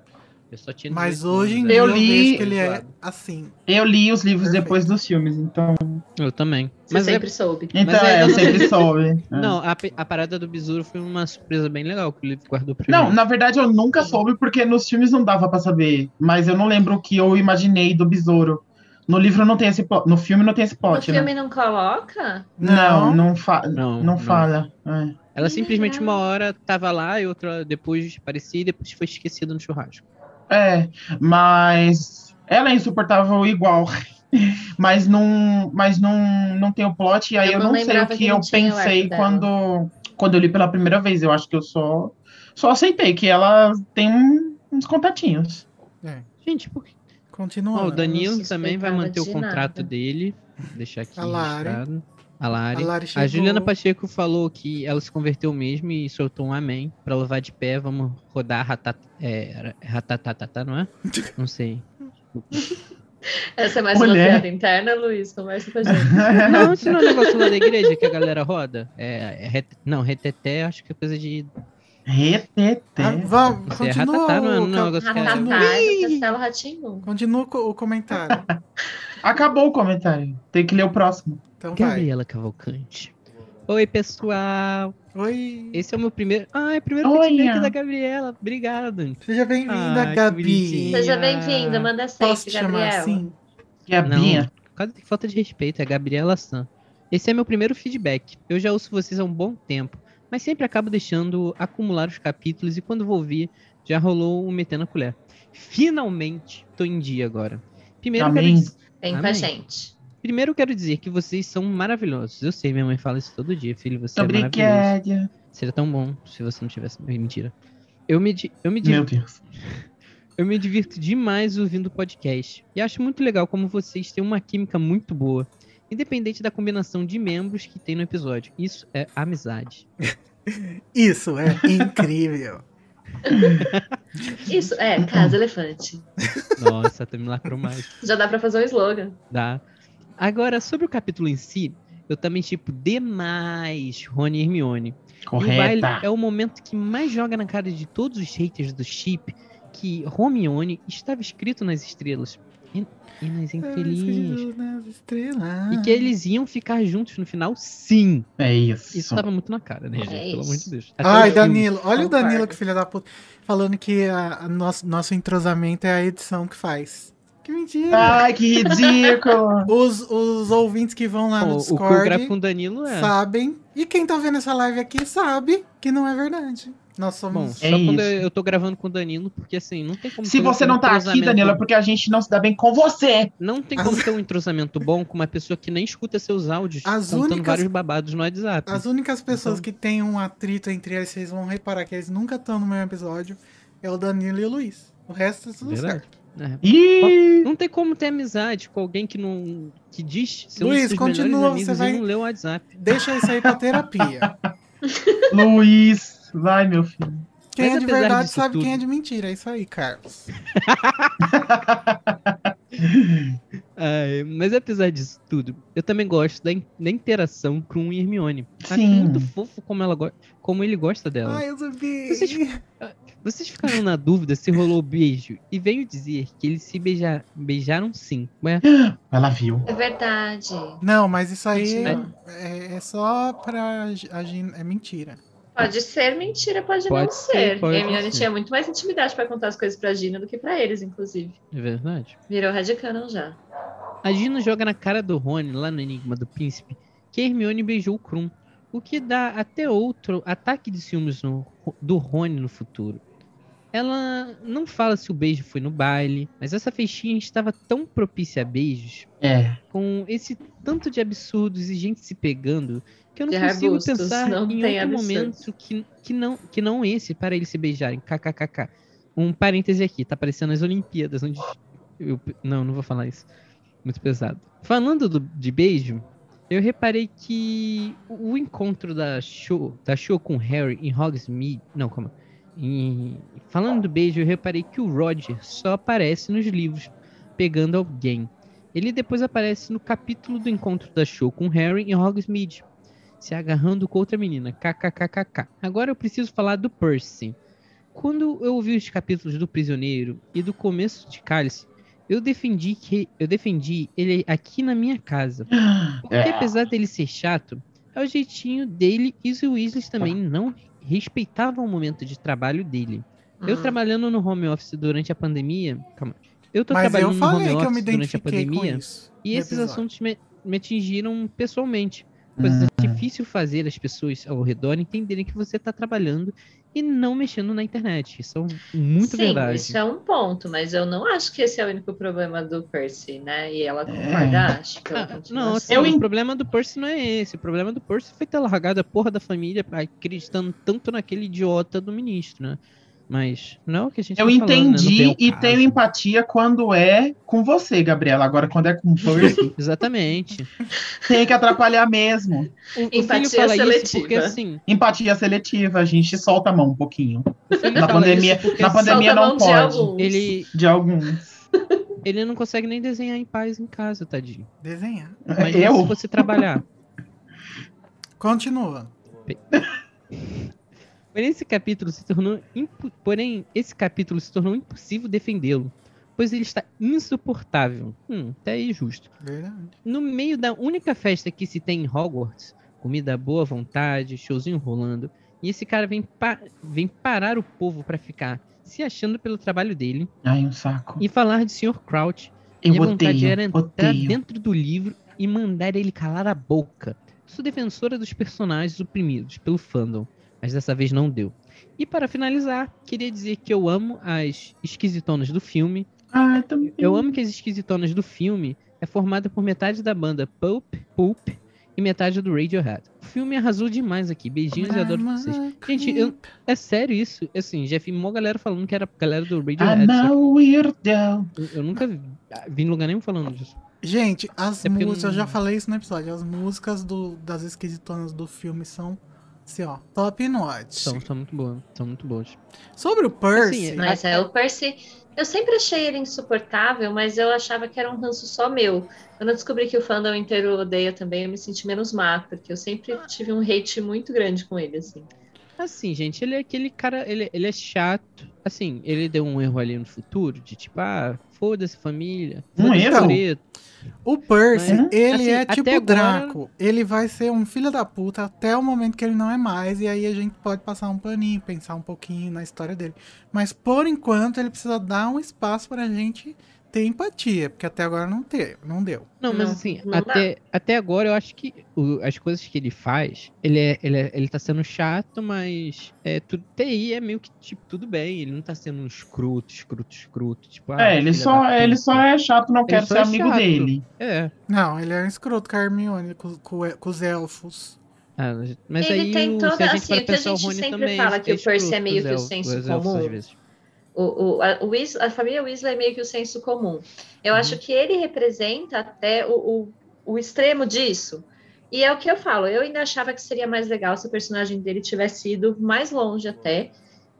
Eu só tinha Mas 18 hoje em anos, dia Eu li- que ele é assim. Eu li os livros Perfeito. depois dos filmes, então. Eu também. Você Mas é- sempre soube. Então, Mas é, é, eu sempre soube. É. Não, a, a parada do besouro foi uma surpresa bem legal que o livro guardou pra Não, na verdade eu nunca soube porque nos filmes não dava pra saber. Mas eu não lembro o que eu imaginei do besouro. No livro não tem esse plot. No filme não tem esse No plot, né? filme não coloca? Não, não, fa Não, não, não. fala. É. Ela simplesmente uma hora tava lá e outra depois aparecia e depois foi esquecida no churrasco. É, mas ela é insuportável igual. Mas não, mas não, não tem o plot, e aí Eu eu não não, sei o que que eu pensei quando, quando eu li pela primeira vez. Eu acho que eu só, só aceitei que ela tem uns contatinhos. É. Gente, por que? Continua. Ó, o Danilo também vai manter o contrato nada. dele. Vou deixar aqui registrado. A Lari. A Lari A. Juliana Pacheco falou que ela se converteu mesmo e soltou um amém. Pra louvar de pé, vamos rodar ratat... é, ratatatata, não é? Não sei. Essa é mais uma Mulher. piada interna, Luiz? Conversa com a gente. Não, isso não é um negócio lá da igreja que a galera roda. É, é ret- Não, reteté, acho que é coisa de. Retete. Ah, vamos, é continua. ratatá, não é- o não é um negócio que é- Ratatá continua, o comentário. Acabou o comentário. Tem que ler o próximo. Então vai. Gabriela Cavalcante. Oi, pessoal. Oi. Esse é o meu primeiro. Ah, é o primeiro feedback da Gabriela. Obrigado. Seja bem-vinda, Ah, Gabi. Seja bem-vinda, manda Posso te sempre, chamar Gabriela. assim? Gabinha. Quase que falta de respeito, é Gabriela San. Esse é meu primeiro feedback. Eu já ouço vocês há um bom tempo, mas sempre acabo deixando acumular os capítulos e quando vou ver, já rolou um metendo a colher. Finalmente, tô em dia agora. Primeiro, quero, Amém. diz- Vem com Amém. a gente. Primeiro quero dizer que vocês são maravilhosos. Eu sei, minha mãe fala isso todo dia, filho, você Muito é maravilhoso. obrigada. Seria tão bom se você não tivesse. Mentira. Eu me, eu me Meu divirto Deus. eu me divirto demais ouvindo o podcast. E acho muito legal como vocês têm uma química muito boa. Independente da combinação de membros que tem no episódio. Isso é amizade. Isso é incrível. Isso, é, Casa Elefante. Nossa, até me lacrou mais. Já dá pra fazer um slogan. Dá. Agora, sobre o capítulo em si, eu também tipo demais Rony e Hermione. E o baile Correta. é o momento que mais joga na cara de todos os haters do chip que Hermione estava escrito nas estrelas. E, e nas infelizes. Estrela. E que eles iam ficar juntos no final, sim. É isso. Isso tava muito na cara, né, É gente? Pelo amor de. Deus. Até Ai, Danilo, olha o Danilo, que filho da puta, falando que a, a nosso, nosso entrosamento é a edição que faz. Que mentira! Ai, que ridículo. Os, os ouvintes que vão lá no o, o Discord coreógrafo com o Danilo é. sabem, e quem tá vendo essa live aqui sabe que não é verdade. Nós Bom, somos. só É quando isso. eu, eu tô gravando com o Danilo, porque assim, não tem como Se ter um você não tá aqui, Danilo, é porque a gente não se dá bem com você. Não tem como ter um entrosamento bom com uma pessoa que nem escuta seus áudios As contando únicas- vários babados no WhatsApp. As únicas pessoas Então- que têm um atrito entre eles, vocês vão reparar que eles nunca estão no mesmo episódio, é o Danilo e o Luiz. O resto é tudo Verdade. certo. É. Ih, Não tem como ter amizade com alguém que não. que diz Luiz, continua, você vai- e não lê o WhatsApp. Deixa isso aí pra terapia. Luiz. Vai, meu filho. Quem Mas é de verdade sabe tudo- quem é de mentira. É isso aí, Carlos. Ai, mas apesar disso tudo, eu também gosto da, in- da interação com o Hermione. Acho Sim. muito fofo como, ela go- como ele gosta dela. Ai, eu sabia. Vocês- Vocês ficaram na dúvida se rolou beijo e veio dizer que eles se beija- beijaram sim. Ué, Ela viu. É verdade. Não, mas isso aí é, é só pra agir. É mentira. Pode ser mentira, pode, Pode não ser, ser. pode Hermione tinha muito mais intimidade pra contar as coisas pra Gina do que pra eles, inclusive. é verdade. Virou Red já. A Gina joga na cara do Rony, lá no Enigma do Príncipe, que a Hermione beijou o Krum, o que dá até outro ataque de ciúmes no- do Rony no futuro. Ela não fala se o beijo foi no baile, mas essa festinha estava tão propícia a beijos, É. com esse tanto de absurdos e gente se pegando, que eu não consigo pensar não em outro momento que, que, não, que não esse para eles se beijarem. KKKK. Um parêntese aqui, tá parecendo as Olimpíadas, onde. eu- não, não vou falar isso. Muito pesado. Falando do- de beijo, eu reparei que o, o encontro da show, da show com Harry em Hogsmeade. Não, calma. Em- falando do beijo, eu reparei que o Roger só aparece nos livros pegando alguém. Ele depois aparece no capítulo do encontro da show com Harry em Hogsmeade, se agarrando com outra menina. KKKKK. Agora eu preciso falar do Percy. Quando eu ouvi os capítulos do Prisioneiro e do começo de Cálice, eu defendi que eu defendi ele aqui na minha casa. Porque apesar dele ser chato, é o jeitinho dele e os Weasleys também não respeitavam o momento de trabalho dele. Eu Hum. trabalhando no home office durante a pandemia. Calma. Eu tô Mas eu trabalhando no falei home que eu me office durante a pandemia. isso. E no esses episódio. assuntos me, me atingiram pessoalmente. Pois é Hum. difícil fazer as pessoas ao redor entenderem que você tá trabalhando e não mexendo na internet. Isso é muito Sim, verdade. isso é um ponto, mas eu não acho que esse é o único problema do Percy, né? E ela concorda, acho que ela Ah, continua não, assim. Eu o problema do Percy não é esse. O problema do Percy foi ter largado a porra da família acreditando tanto naquele idiota do ministro, né? Mas não é o que a gente Eu tá falando, né? Entendi vem ao e caso. tenho empatia quando é com você, Gabriela. Agora, quando é com o Percy, Exatamente. tem que atrapalhar mesmo. O, o Empatia isso seletiva. porque assim. Empatia seletiva, a gente solta a mão um pouquinho. O Na pandemia- na pandemia não mão de pode. alguns. ele, De alguns. ele não consegue nem desenhar em paz em casa, tadinho. Desenhar. Se Eu? fosse trabalhar. Continua. Porém, esse capítulo se tornou impo- Porém, esse capítulo se tornou impossível defendê-lo, pois ele está insuportável. Hum, até aí justo. Verdade. No meio da única festa que se tem em Hogwarts, comida boa à vontade, showzinho rolando, e esse cara vem, pa- vem parar o povo pra ficar se achando pelo trabalho dele Ai, um saco. e falar de Sr. Crouch. Eu Minha vontade odeio, era entrar odeio. dentro do livro e mandar ele calar a boca. Sou defensora dos personagens oprimidos pelo fandom, mas dessa vez não deu. E para finalizar, queria dizer que eu amo as esquisitonas do filme. Ai, também. Eu amo que as esquisitonas do filme é formada por metade da banda Pulp, Pulp e metade do Radiohead. O filme arrasou demais aqui. Beijinhos e adoro vocês. Gente, eu- É sério isso? Assim, já vi uma galera falando que era a galera do Radiohead. I'm só a weirdo. que eu, eu nunca vi, vi em lugar nenhum falando disso. Gente, as É músicas, eu não- já falei isso no episódio, as músicas do, das esquisitonas do filme são Assim, ó, top notch. São, são muito boas. São muito boas. Sobre o Percy, Assim, Mas é, o Percy. Eu sempre achei ele insuportável, mas eu achava que era um ranço só meu. Quando eu descobri que o fandom inteiro odeia também, eu me senti menos má, porque eu sempre tive um hate muito grande com ele, assim. Assim, gente, ele é aquele cara, ele, ele é chato. Assim, ele deu um erro ali no futuro, de tipo, ah, foda-se família. Um foda-se erro? preto. O Percy, Uhum. ele Assim, é tipo agora- Draco. Ele vai ser um filho da puta até o momento que ele não é mais, e aí a gente pode passar um paninho, pensar um pouquinho na história dele. Mas por enquanto ele precisa dar um espaço pra gente ter empatia, porque até agora não teve, não deu. Não, mas Não, assim, não até, até agora eu acho que o- as coisas que ele faz, ele, é, ele, é- ele tá sendo chato, mas é, tudo, TI é meio que, tipo, tudo bem. Ele não tá sendo um escroto, escroto, escroto. Tipo, ah, É, ele só, ele só é chato, não quero ser é amigo chato. dele. É. Não, ele é um escroto com a Hermione, com, com- com os elfos. Ah, mas Ele aí, tem toda- se a gente assim, o que a gente sempre fala que o Percy é meio que o senso comum. O, o- a, o Weas- a família Weasley é meio que o senso comum. Eu Uhum. acho que ele representa até o, o, o extremo disso. E é o que eu falo. Eu ainda achava que seria mais legal se o personagem dele tivesse ido mais longe até.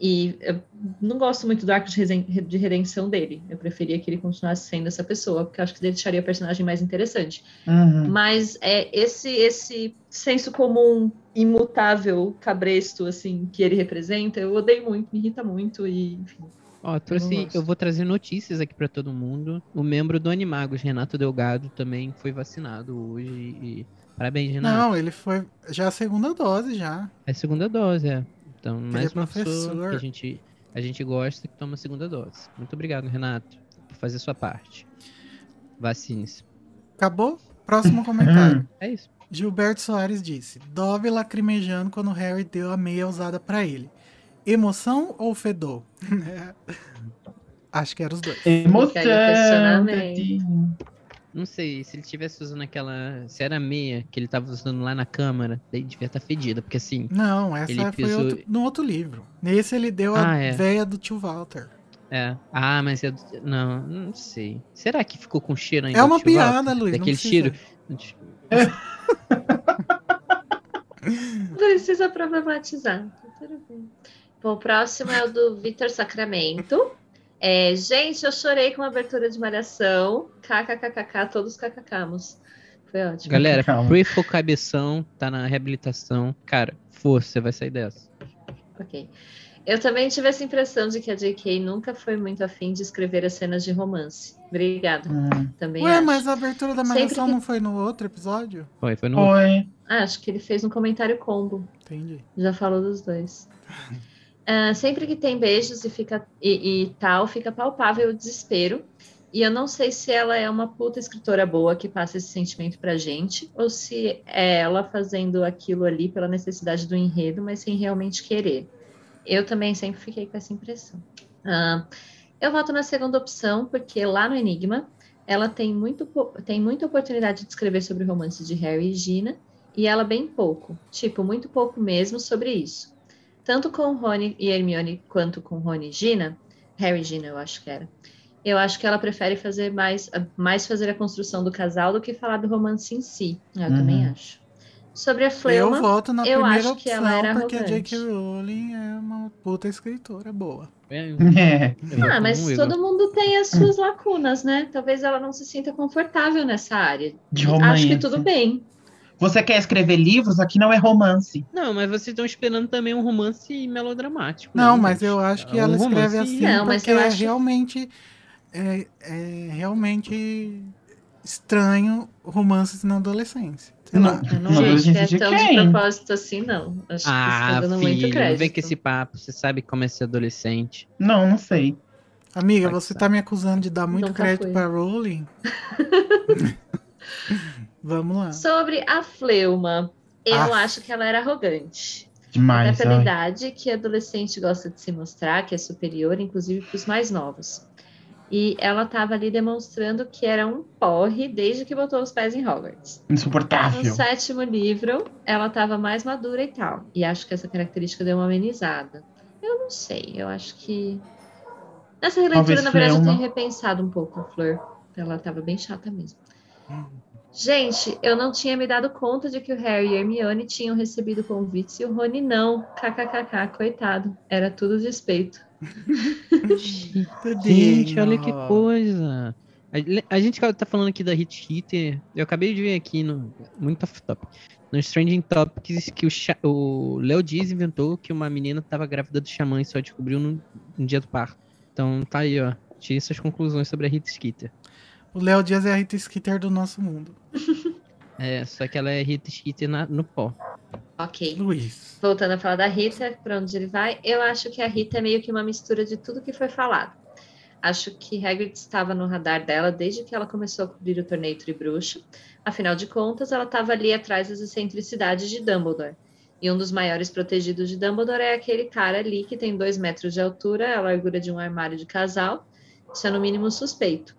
E eu não gosto muito do arco de redenção dele. Eu preferia que ele continuasse sendo essa pessoa, porque eu acho que deixaria o personagem mais interessante. Uhum. Mas é esse esse senso comum imutável, cabresto, assim, que ele representa, eu odeio muito, me irrita muito e, enfim. Ó, eu trouxe, gosto. eu vou trazer notícias aqui pra todo mundo. O membro do Animagos, Renato Delgado, também foi vacinado hoje e parabéns, Renato. Não, ele foi já a segunda dose já. É a segunda dose, é. Então, mais é uma pessoa professor. que a gente, a gente gosta que toma a segunda dose. Muito obrigado, Renato, por fazer sua parte. Vacine-se. Acabou? Próximo comentário. É isso. Gilberto Soares disse: Dove lacrimejando quando Harry deu a meia usada pra ele. Emoção ou fedor? Acho que eram os dois. Emoção. Não sei, se ele tivesse usando aquela. Se era meia que ele tava usando lá na câmara, daí devia estar fedida, porque assim. Não, essa Ele foi pisou- outro- no outro livro. Nesse ele deu a Ah, é. véia do tio Walter. É. Ah, mas é. Não, não sei. Será que ficou com cheiro ainda? É uma piada, Luiz. Daquele cheiro. Não precisa problematizar. tá tudo bem. Bom, o próximo é o do Vitor Sacramento. É, gente, eu chorei com a abertura de Malhação. KKKKK, todos kkamos. Foi ótimo. Galera, for cabeção, tá na reabilitação. Cara, força, você vai sair dessa. Ok. Eu também tive essa impressão de que a J.K. nunca foi muito afim de escrever as cenas de romance. Obrigada. Hum. Também Ué, acho. mas a abertura da malhação que- não foi no outro episódio? Foi, foi no. Foi. Ah, acho que ele fez um comentário combo. Entendi. Já falou dos dois. Ah, sempre que tem beijos e, fica, e, e tal, fica palpável o desespero. E eu não sei se ela é uma puta escritora boa que passa esse sentimento pra gente, ou se é ela fazendo aquilo ali pela necessidade do enredo, mas sem realmente querer. Eu também sempre fiquei com essa impressão. Ah, eu voto na segunda opção, porque lá no Enigma ela tem, muito, tem muita oportunidade de escrever sobre romances de Harry e Gina, e ela bem pouco, tipo, muito pouco mesmo sobre isso. Tanto com Rony e Hermione quanto com Rony e Gina, Harry e Gina eu acho que era. Eu acho que ela prefere fazer mais, mais fazer a construção do casal do que falar do romance em si. Eu Uhum. também acho. Sobre a Eu Fleuma, voto na eu primeira acho que opção, ela era porque a arrogante. J.K. Rowling é uma puta escritora boa. É, É. eu ah, mas todo mundo tem as suas lacunas, né? Talvez ela não se sinta confortável nessa área. De romance. Acho que tudo bem. Você quer escrever livros? Aqui não é romance. Não, mas vocês estão esperando também um romance melodramático. Não, né, mas gente? eu acho que É um ela escreve romance- assim Não, mas porque eu é acho- realmente é, é realmente estranho romances na adolescência. Não Não, acho que adolescente é de tão de quem? propósito assim, não. Acho que Ah, você tá dando muito filho, crédito. não vem com esse papo. Você sabe como é ser adolescente. Não, não sei. Amiga, Pode você ser. tá me acusando de dar muito Nunca crédito fui. pra Rowling? Vamos lá. Sobre a Fleuma, eu Ah. acho que ela era arrogante. Demais. Até pela ai. idade que adolescente gosta de se mostrar, que é superior, inclusive para os mais novos. E ela estava ali demonstrando que era um porre desde que botou os pés em Hogwarts. No Insuportável. sétimo livro, ela estava mais madura e tal. E acho que essa característica deu uma amenizada. Eu não sei, eu acho que. Nessa releitura, Talvez na verdade, eu tenho repensado um pouco a Flor. Ela estava bem chata mesmo. Gente, eu não tinha me dado conta de que o Harry e a Hermione tinham recebido convites e o Rony não. KKKK, coitado. Era tudo despeito. Gente, olha que coisa. A, a gente tá falando aqui da Hit Hitter. Eu acabei de ver aqui no. Muito off top. No Stranging Topics que o, Léo Dias inventou que uma menina tava grávida do xamã e só descobriu no, no dia do parto. Então tá aí, ó. Tire suas conclusões sobre a Hit Skeeter. O Léo Dias é a Rita Skeeter do nosso mundo. É, só que ela é Hit Skeeter na- no pó. Ok. Luiz. Voltando a falar da Rita, para onde ele vai, eu acho que a Rita é meio que uma mistura de tudo que foi falado. Acho que Hagrid estava no radar dela desde que ela começou a cobrir o torneio Tribruxo. Afinal de contas, ela estava ali atrás das excentricidades de Dumbledore. E um dos maiores protegidos de Dumbledore é aquele cara ali que tem dois metros de altura, a largura de um armário de casal. Isso é no mínimo suspeito.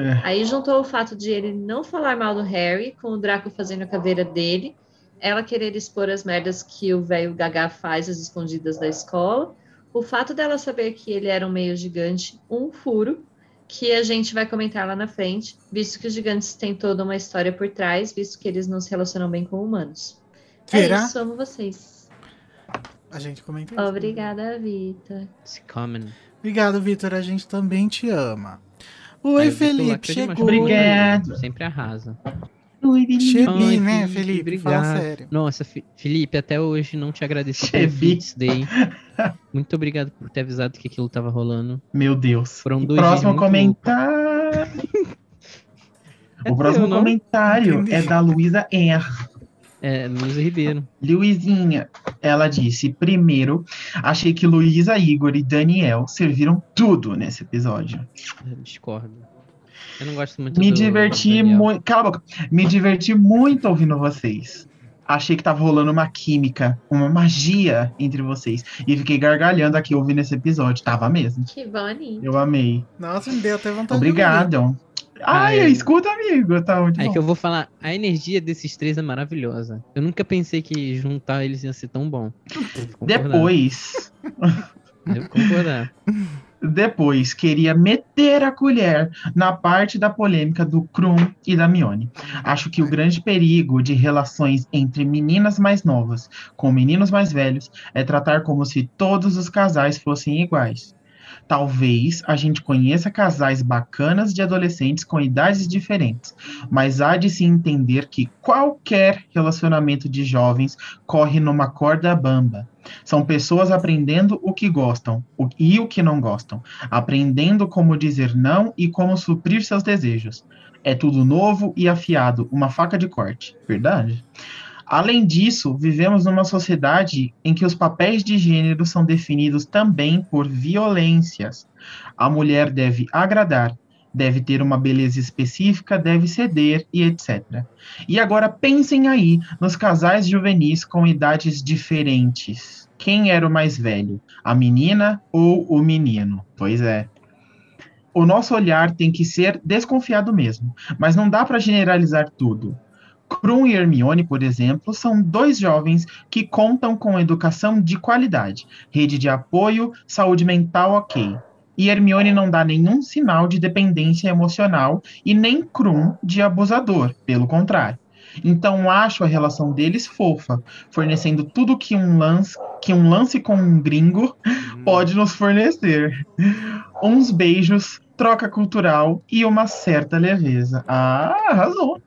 É. Aí juntou o fato de ele não falar mal do Harry, com o Draco fazendo a caveira dele, ela querer expor as merdas que o velho Gagá faz às escondidas da escola, o fato dela saber que ele era um meio gigante, um furo, que a gente vai comentar lá na frente, visto que os gigantes têm toda uma história por trás, visto que eles não se relacionam bem com humanos. Será? É isso, amo vocês. A gente comenta isso. Obrigada, Vita. It's common. Obrigado, Vitor. A gente também te ama. Oi, Aí Felipe, chegou. Obrigado. Sempre arrasa. Chebi, Ai, né, Felipe, Felipe? Fala obrigado. sério. Nossa, Fi- Felipe, até hoje não te agradeci Chebi. Day. Muito obrigado por ter avisado que aquilo tava rolando. Meu Deus. Foram E dois próximo comentário. É o próximo teu, não? comentário é da Luísa R. É, Luísa Ribeiro. Luizinha, ela disse: primeiro, achei que Luísa, Igor e Daniel serviram tudo nesse episódio. Eu discordo. Eu não gosto muito Me do diverti muito. Cala a boca. Me diverti muito ouvindo vocês. Achei que tava rolando uma química, uma magia entre vocês. E fiquei gargalhando aqui ouvindo esse episódio. Tava mesmo. Que boninho. Eu amei. Nossa, me deu até vontade de Obrigado. Ai, Ai. escuta, amigo. Tá muito bom. que eu vou falar, a energia desses três é maravilhosa. Eu nunca pensei que juntar eles ia ser tão bom. Depois, Devo concordar. depois, queria meter a colher na parte da polêmica do Krum e da Mione. Acho que o grande perigo de relações entre meninas mais novas com meninos mais velhos é tratar como se todos os casais fossem iguais. Talvez a gente conheça casais bacanas de adolescentes com idades diferentes, mas há de se entender que qualquer relacionamento de jovens corre numa corda bamba. São pessoas aprendendo o que gostam o- e o que não gostam, aprendendo como dizer não e como suprir seus desejos. É tudo novo e afiado, uma faca de corte, verdade? Além disso, vivemos numa sociedade em que os papéis de gênero são definidos também por violências. A mulher deve agradar, deve ter uma beleza específica, deve ceder e etc. E agora pensem aí nos casais juvenis com idades diferentes. Quem era o mais velho? A menina ou o menino? Pois é. O nosso olhar tem que ser desconfiado mesmo, mas não dá para generalizar tudo. Krum e Hermione, por exemplo, são dois jovens que contam com educação de qualidade, rede de apoio, saúde mental ok. E Hermione não dá nenhum sinal de dependência emocional e nem Krum de abusador, pelo contrário. Então acho a relação deles fofa, fornecendo tudo que um lance, que um lance com um gringo pode nos fornecer. Uns beijos, troca cultural e uma certa leveza. Ah, arrasou.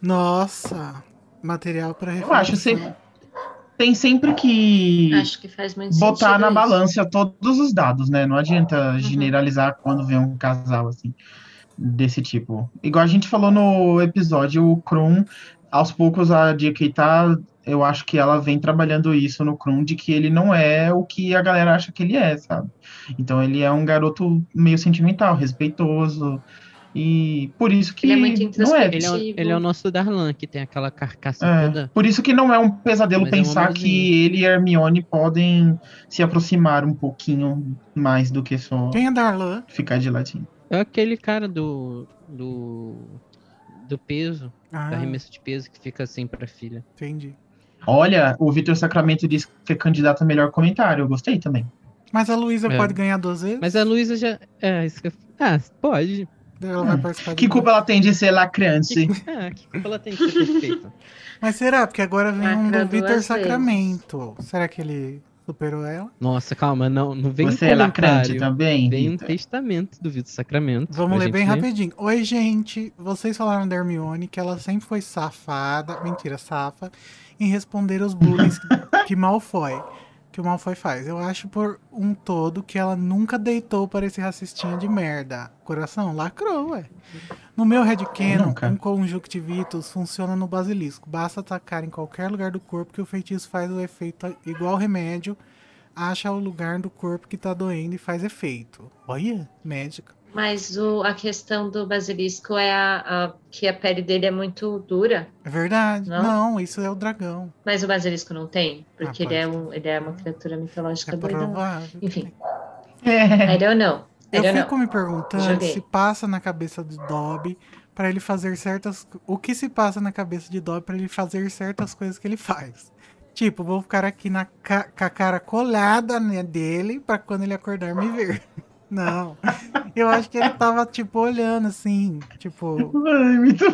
Nossa, material pra Eu acho reflexão. sempre, tem sempre que Acho que faz muito botar na isso. balança todos os dados, né? Não adianta generalizar quando vê um casal assim desse tipo. Igual a gente falou no episódio, o Krum, aos poucos a JK tá, eu acho que ela vem trabalhando isso no Krum de que ele não é o que a galera acha que ele é, sabe? Então ele é um garoto meio sentimental, respeitoso e por isso que Ele é muito não é, Ele é, o, ele é o nosso Darlan, que tem aquela carcaça é, toda. por isso que não é um pesadelo Mas é um pensar amorzinho. que ele e Hermione podem se aproximar um pouquinho mais do que só Quem é Darlan? ficar de latim. É aquele cara do. do. do peso, Ah, da remessa de peso, que fica assim pra filha. entendi. Olha, o Vitor Sacramento disse que é candidato a melhor comentário. Eu gostei também. Mas a Luísa É. pode ganhar duas vezes? Mas a Luísa já. É, isso que eu... Ah, pode. Ela vai participar Que culpa ela tem de ser lacrante? Ah, que culpa ela tem de ser perfeita? Mas será? Porque agora vem um do Vitor Sacramento. Será que ele superou ela? Nossa, calma, não, não vem Você um é lacrante também? Vem um Vitor? testamento do Vitor Sacramento. Vamos ler bem gente rapidinho. Oi, gente. Vocês falaram da Hermione que ela sempre foi safada, mentira, safa, em responder os bullying que Malfoy, que o Malfoy faz. Eu acho por um todo que ela nunca deitou para esse racistinha de merda. Coração, lacrou, ué. No meu headcanon, Nunca. um conjuntivitus funciona no basilisco. Basta atacar em qualquer lugar do corpo que o feitiço faz o efeito igual remédio. Acha o lugar do corpo que tá doendo e faz efeito. Olha, médica. Mas o- a questão do basilisco é a, a- que a pele dele é muito dura. É verdade. Não? Não, isso é o dragão. Mas o basilisco não tem, porque Ah, ele, é um, ele é uma criatura mitológica É doida. provável. Enfim, É. I don't know. I Eu don't fico know. me perguntando Joguei. se passa na cabeça de Dobby pra ele fazer certas. O que se passa na cabeça de Dobby pra ele fazer certas coisas que ele faz. Tipo, vou ficar aqui na ca- com a cara colada né, dele pra quando ele acordar me ver. Não. Eu acho que ele tava, tipo, olhando assim. Tipo, Ai, muito...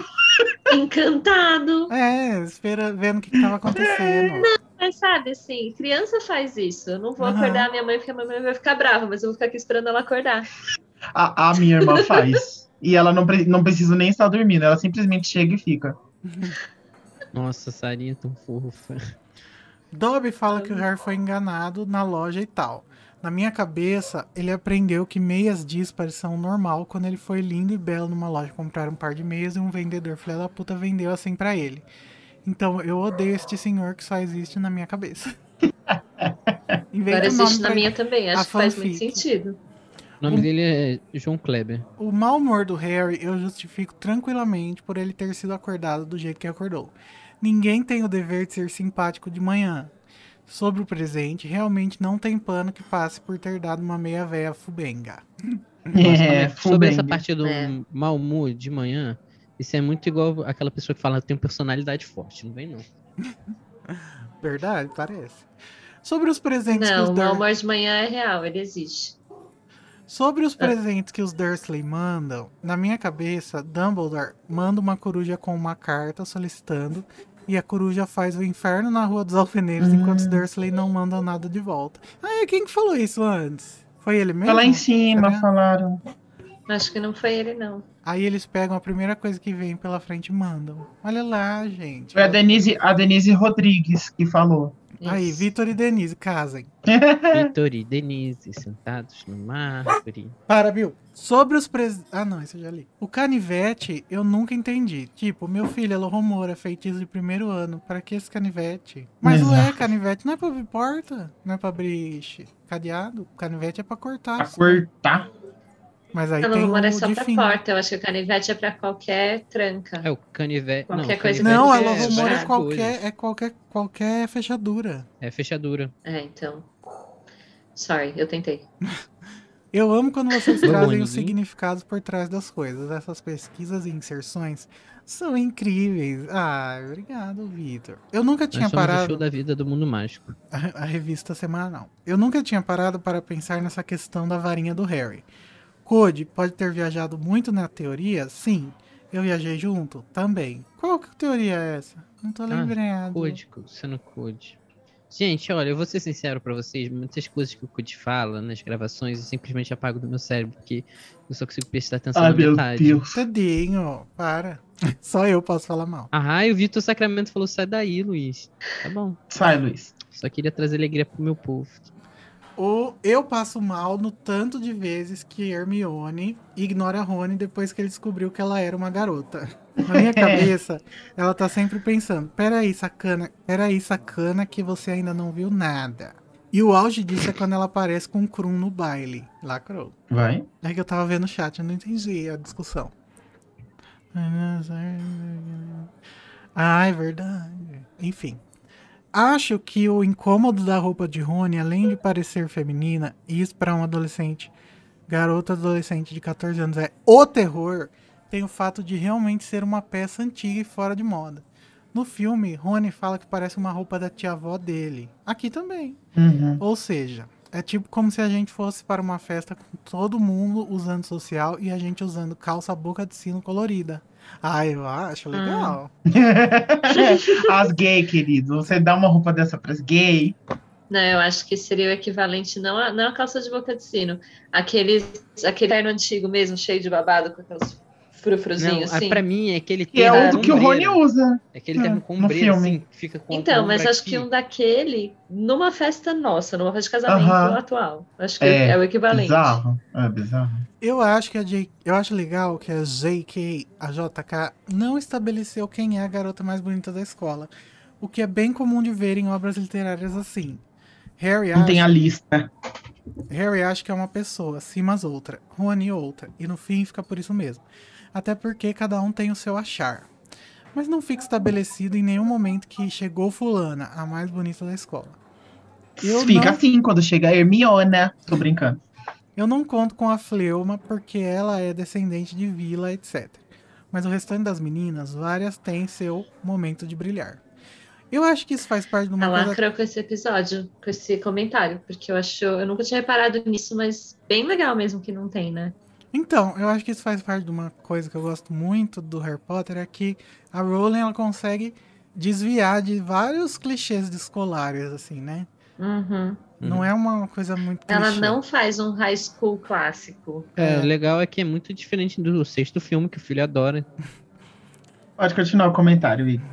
Encantado! é, espera, vendo o que, que tava acontecendo. Mas sabe, assim, criança faz isso. Eu não vou Aham. acordar a minha mãe porque a minha mãe vai ficar brava, mas eu vou ficar aqui esperando ela acordar. a, a minha irmã faz. E ela não, pre- não precisa nem estar dormindo, ela simplesmente chega e fica. Nossa, Sarinha é tão fofa. Dobby fala que o Harry foi enganado na loja e tal. Na minha cabeça, ele aprendeu que meias díspares são normal quando ele foi lindo e belo numa loja comprar um par de meias e um vendedor filha da puta vendeu assim pra ele. Então eu odeio este senhor que só existe na minha cabeça. Agora existe na minha também, a acho que faz muito fanfic. sentido. O nome dele é João Kleber. O mau humor do Harry eu justifico tranquilamente por ele ter sido acordado do jeito que acordou. Ninguém tem o dever de ser simpático de manhã. Sobre o presente, realmente não tem pano que passe por ter dado uma meia véia fubenga. É, sobre essa parte do É. mau humor de manhã, isso é muito igual aquela pessoa que fala que tem personalidade forte. Não vem, não. Verdade, parece. Sobre os presentes que Não, os o Dur- mau humor de manhã é real, ele existe. Sobre os presentes que os Dursley mandam, na minha cabeça, Dumbledore manda uma coruja com uma carta solicitando e a coruja faz o inferno na Rua dos Alfeneiros enquanto os Dursley não mandam nada de volta. Ah, quem que falou isso antes? Foi ele mesmo? Foi lá em cima, Será? falaram. Acho que não foi ele, não. Aí eles pegam a primeira coisa que vem pela frente e mandam. Olha lá, gente. Foi a Denise, a Denise Rodrigues que falou. Aí, Isso. Vitor e Denise, casem. Vitor e Denise sentados numa árvore. Para, Bill. Sobre os pres... Ah, não, isso eu já li. O canivete, eu nunca entendi. Tipo, meu filho é Lohomora, feitiço de primeiro ano. Para que esse canivete? Mas Exato. ué, canivete não é pra abrir porta? Não é pra abrir cadeado? Canivete é pra cortar. Pra só. cortar. Mas aí A tem Lomora o é só pra fim. porta. Eu acho que o canivete é pra qualquer tranca. É o canivete. Não, Qualquer o coisa canivete Não, a Canivete é é qualquer, é qualquer, qualquer fechadura. É fechadura. É, então. Sorry, eu tentei. Eu amo quando vocês trazem os significados por trás das coisas. Essas pesquisas e inserções são incríveis. Ah, obrigado, Vitor. Eu nunca tinha Nós somos o parado. show da vida do mundo mágico. a, a revista semanal. Eu nunca tinha parado para pensar nessa questão da varinha do Harry. Code pode ter viajado muito na teoria? Sim. Eu viajei junto? Também. Qual que teoria é essa? Não tô lembrando. Código, sendo code. Gente, olha, eu vou ser sincero pra vocês, muitas coisas que o Code fala nas gravações eu simplesmente apago do meu cérebro, porque eu só consigo prestar atenção Ai, na meu metade. Deus. Tadinho, para. Só eu posso falar mal. Ah, e o Vitor Sacramento falou, sai daí, Luiz. Tá bom. Sai, Luiz. Só queria trazer alegria pro meu povo. Ou eu passo mal no tanto de vezes que Hermione ignora Rony depois que ele descobriu que ela era uma garota. Na minha cabeça, ela tá sempre pensando: peraí, sacana, peraí, sacana, que você ainda não viu nada. E o auge disso é quando ela aparece com um Krum no baile. Lacrou. Vai. É que eu tava vendo o chat, eu não entendi a discussão. Ah, é verdade. Enfim. Acho que o incômodo da roupa de Rony, além de parecer feminina, e isso pra um adolescente, garota adolescente de 14 anos, é o terror, tem o fato de realmente ser uma peça antiga e fora de moda. No filme, Rony fala que parece uma roupa da tia-avó dele. Aqui também. Uhum. Ou seja, É tipo como se a gente fosse para uma festa com todo mundo usando social e a gente usando calça boca de sino colorida. Ah, eu acho legal. As gay, querido. Você dá uma roupa dessa pras gay. Não, eu acho que seria o equivalente, não a, não a calça de boca de sino, aquele, aquele terno antigo mesmo, cheio de babado, com aqueles frufruzinhos, Não, assim. pra mim é aquele Que é terno o que o. Rony usa. É aquele terno com É, ombreira, filme. assim, que fica com Então, mas acho que aqui. um daquele, numa festa nossa, numa festa de casamento Aham. atual. Acho que É, é, o equivalente. Bizarro. É bizarro. Eu acho que a J... eu acho legal que a JK, a JK, não estabeleceu quem é a garota mais bonita da escola. O que é bem comum de ver em obras literárias assim. Harry Não tem a lista. Harry acha que é uma pessoa, Simas outra, Rony outra, e no fim fica por isso mesmo. Até porque cada um tem o seu achar. Mas não fica estabelecido em nenhum momento que chegou fulana, a mais bonita da escola. Eu Fica não assim quando chega a Hermiona. Tô brincando. Eu não conto com a Fleuma porque ela é descendente de vila, etc. Mas o restante das meninas, várias têm seu momento de brilhar. Eu acho que isso faz parte de uma A coisa. lacrou com esse episódio, com esse comentário, porque eu acho, eu nunca tinha reparado nisso, mas bem legal mesmo que não tem, né? Então, eu acho que isso faz parte de uma coisa que eu gosto muito do Harry Potter, é que a Rowling ela consegue desviar de vários clichês de escolares, assim, né? Uhum. Não é uma coisa muito Ela clichê. não faz um high school clássico. É, É. o legal é que é muito diferente do sexto filme que o filho adora. Pode continuar o comentário, Igor.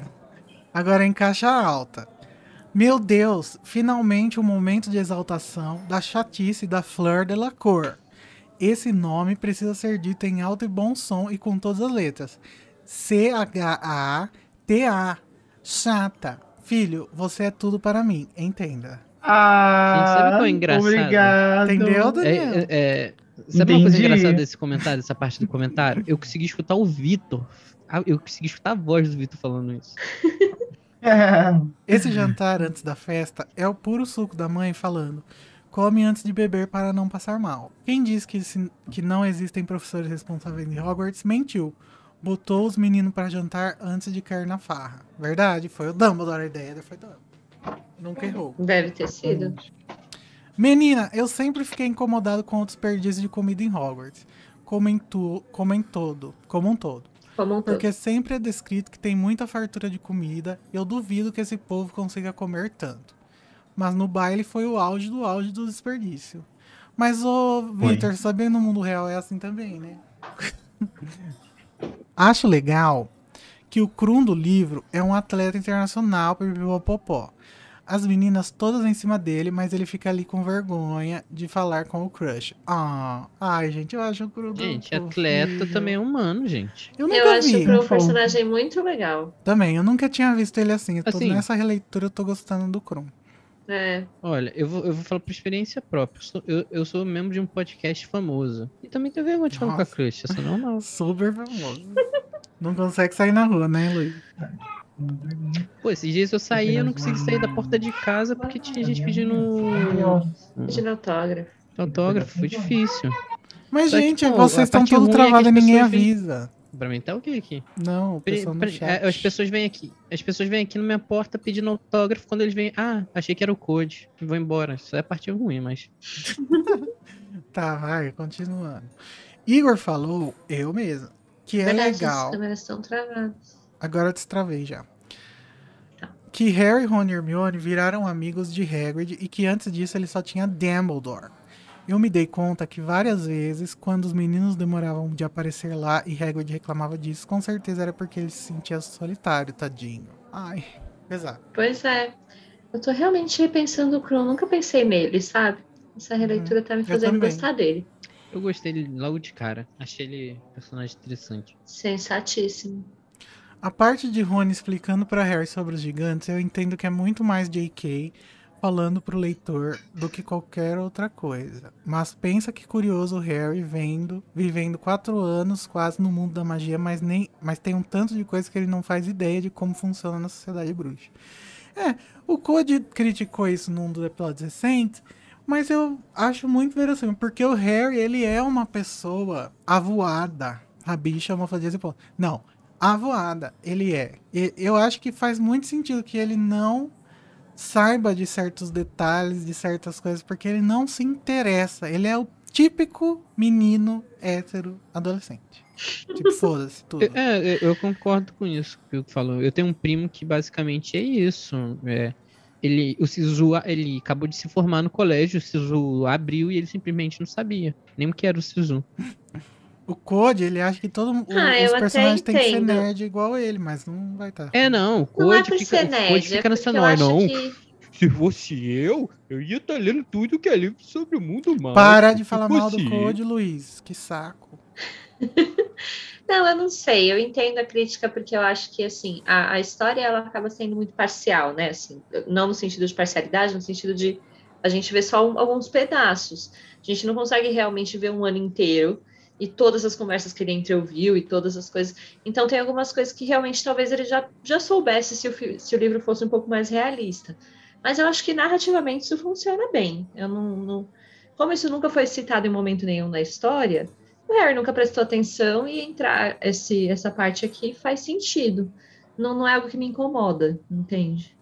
Agora em caixa alta. Meu Deus, finalmente um momento de exaltação da chatice da Fleur de la Cour. Esse nome precisa ser dito em alto e bom som e com todas as letras. C-H-A-T-A. Chata. Filho, você é tudo para mim. Entenda. Ah, Gente, sabe qual é engraçado? Obrigado. Entendeu, É, Daniel? é, é, sabe uma coisa Entendi. engraçada desse comentário, dessa parte do comentário? Eu consegui escutar o Vitor. Ah, Eu consegui escutar a voz do Vitor falando isso. É. Esse jantar antes da festa é o puro suco da mãe falando: come antes de beber para não passar mal. Quem disse que, se- que não existem professores responsáveis em Hogwarts mentiu. Botou os meninos para jantar antes de cair na farra. Verdade, foi o Dumbledore a ideia, foi o Dumbledore. Nunca errou. Deve ter sido. Menina, eu sempre fiquei incomodado com o desperdício de comida em Hogwarts. Como em, tu, como em todo, como um todo. Como um todo. Porque sempre é descrito que tem muita fartura de comida e eu duvido que esse povo consiga comer tanto. Mas no baile foi o auge do auge do desperdício. Mas, ô. Victor, sabendo no mundo real é assim também, né? Acho legal que o Krum do livro é um atleta internacional popó. As meninas todas em cima dele, mas ele fica ali com vergonha de falar com o crush. Ah, ai, gente, eu acho o Krum do Gente, fofinho. atleta também é humano, gente. Eu nunca Eu acho vi. pro Fofo. personagem muito legal. Também, eu nunca tinha visto ele assim. Assim. nessa releitura eu tô gostando do Krum. É. Olha, eu vou, eu vou falar por experiência própria. Eu sou, eu, eu sou membro de um podcast famoso. E também tenho vergonha de falar com a crush, isso é normal. Super famoso. Não consegue sair na rua, né, Luiz? Pô, esses dias eu saí eu não consegui sair da porta de casa porque tinha gente pedindo Pedindo autógrafo. autógrafo, foi difícil. Mas, Só que, gente, pô, vocês estão que travados e ninguém avisa. Pra mim tá ok aqui. Não, o Pre- pessoal no pre- chat. é, as pessoas vêm aqui. As pessoas vêm aqui na minha porta pedindo autógrafo quando eles vêm. Ah, achei que era o code. Vou embora. Isso é a parte ruim, mas. Tá, vai, continuando. Igor falou, eu mesmo, que é Verdade, legal. As câmeras estão travadas. Agora eu destravei já. Tá. Que Harry, Ron e Hermione viraram amigos de Hagrid e que antes disso ele só tinha Dumbledore. Eu me dei conta que várias vezes, quando os meninos demoravam de aparecer lá e Hagrid reclamava disso, com certeza era porque ele se sentia solitário, tadinho. Ai, pesado. Pois é. Eu tô realmente repensando o Kron. Nunca pensei nele, sabe? Essa releitura tá me fazendo gostar dele. Eu gostei dele logo de cara. Achei ele um personagem interessante. Sensatíssimo. A parte de Rony explicando pra Harry sobre os gigantes, eu entendo que é muito mais J.K. falando pro leitor do que qualquer outra coisa. Mas pensa que curioso o Harry vendo, vivendo quatro anos quase no mundo da magia, mas, nem, mas tem um tanto de coisa que ele não faz ideia de como funciona na sociedade bruxa. É, o Code criticou isso num dos episódios recentes, mas eu acho muito verossímil, porque o Harry, ele é uma pessoa avoada. A bicha almofadinha ponto. Não, avoada, ele é. E eu acho que faz muito sentido que ele não saiba de certos detalhes, de certas coisas, porque ele não se interessa. Ele é o típico menino hétero adolescente. Tipo, foda-se tudo. É, eu, eu concordo com isso que o falou. Eu tenho um primo que basicamente é isso. É, ele, o Sisu, ele acabou de se formar no colégio, o Sisu abriu e ele simplesmente não sabia nem o que era o Sisu. O Code, ele acha que todo o- Ah, os personagens têm que ser nerd igual ele, mas não vai estar. É, não, o Não é Code por fica, ser o Code nerd, fica é nessa acho não. que... Se fosse eu, eu ia estar lendo tudo que é livro sobre o mundo mágico. Para de falar mal do Code, Luiz. Que saco. Não, eu não sei. Eu entendo a crítica porque eu acho que assim a, a história ela acaba sendo muito parcial, né? Assim, não no sentido de parcialidade, no sentido de a gente vê só um- alguns pedaços. A gente não consegue realmente ver um ano inteiro e todas as conversas que ele entreouviu e todas as coisas. Então tem algumas coisas que realmente talvez ele já, já soubesse se o, se o livro fosse um pouco mais realista. Mas eu acho que narrativamente isso funciona bem. Eu não, não- como isso nunca foi citado em momento nenhum na história, o Harry nunca prestou atenção e entrar esse, essa parte aqui faz sentido. Não, não é algo que me incomoda, entende?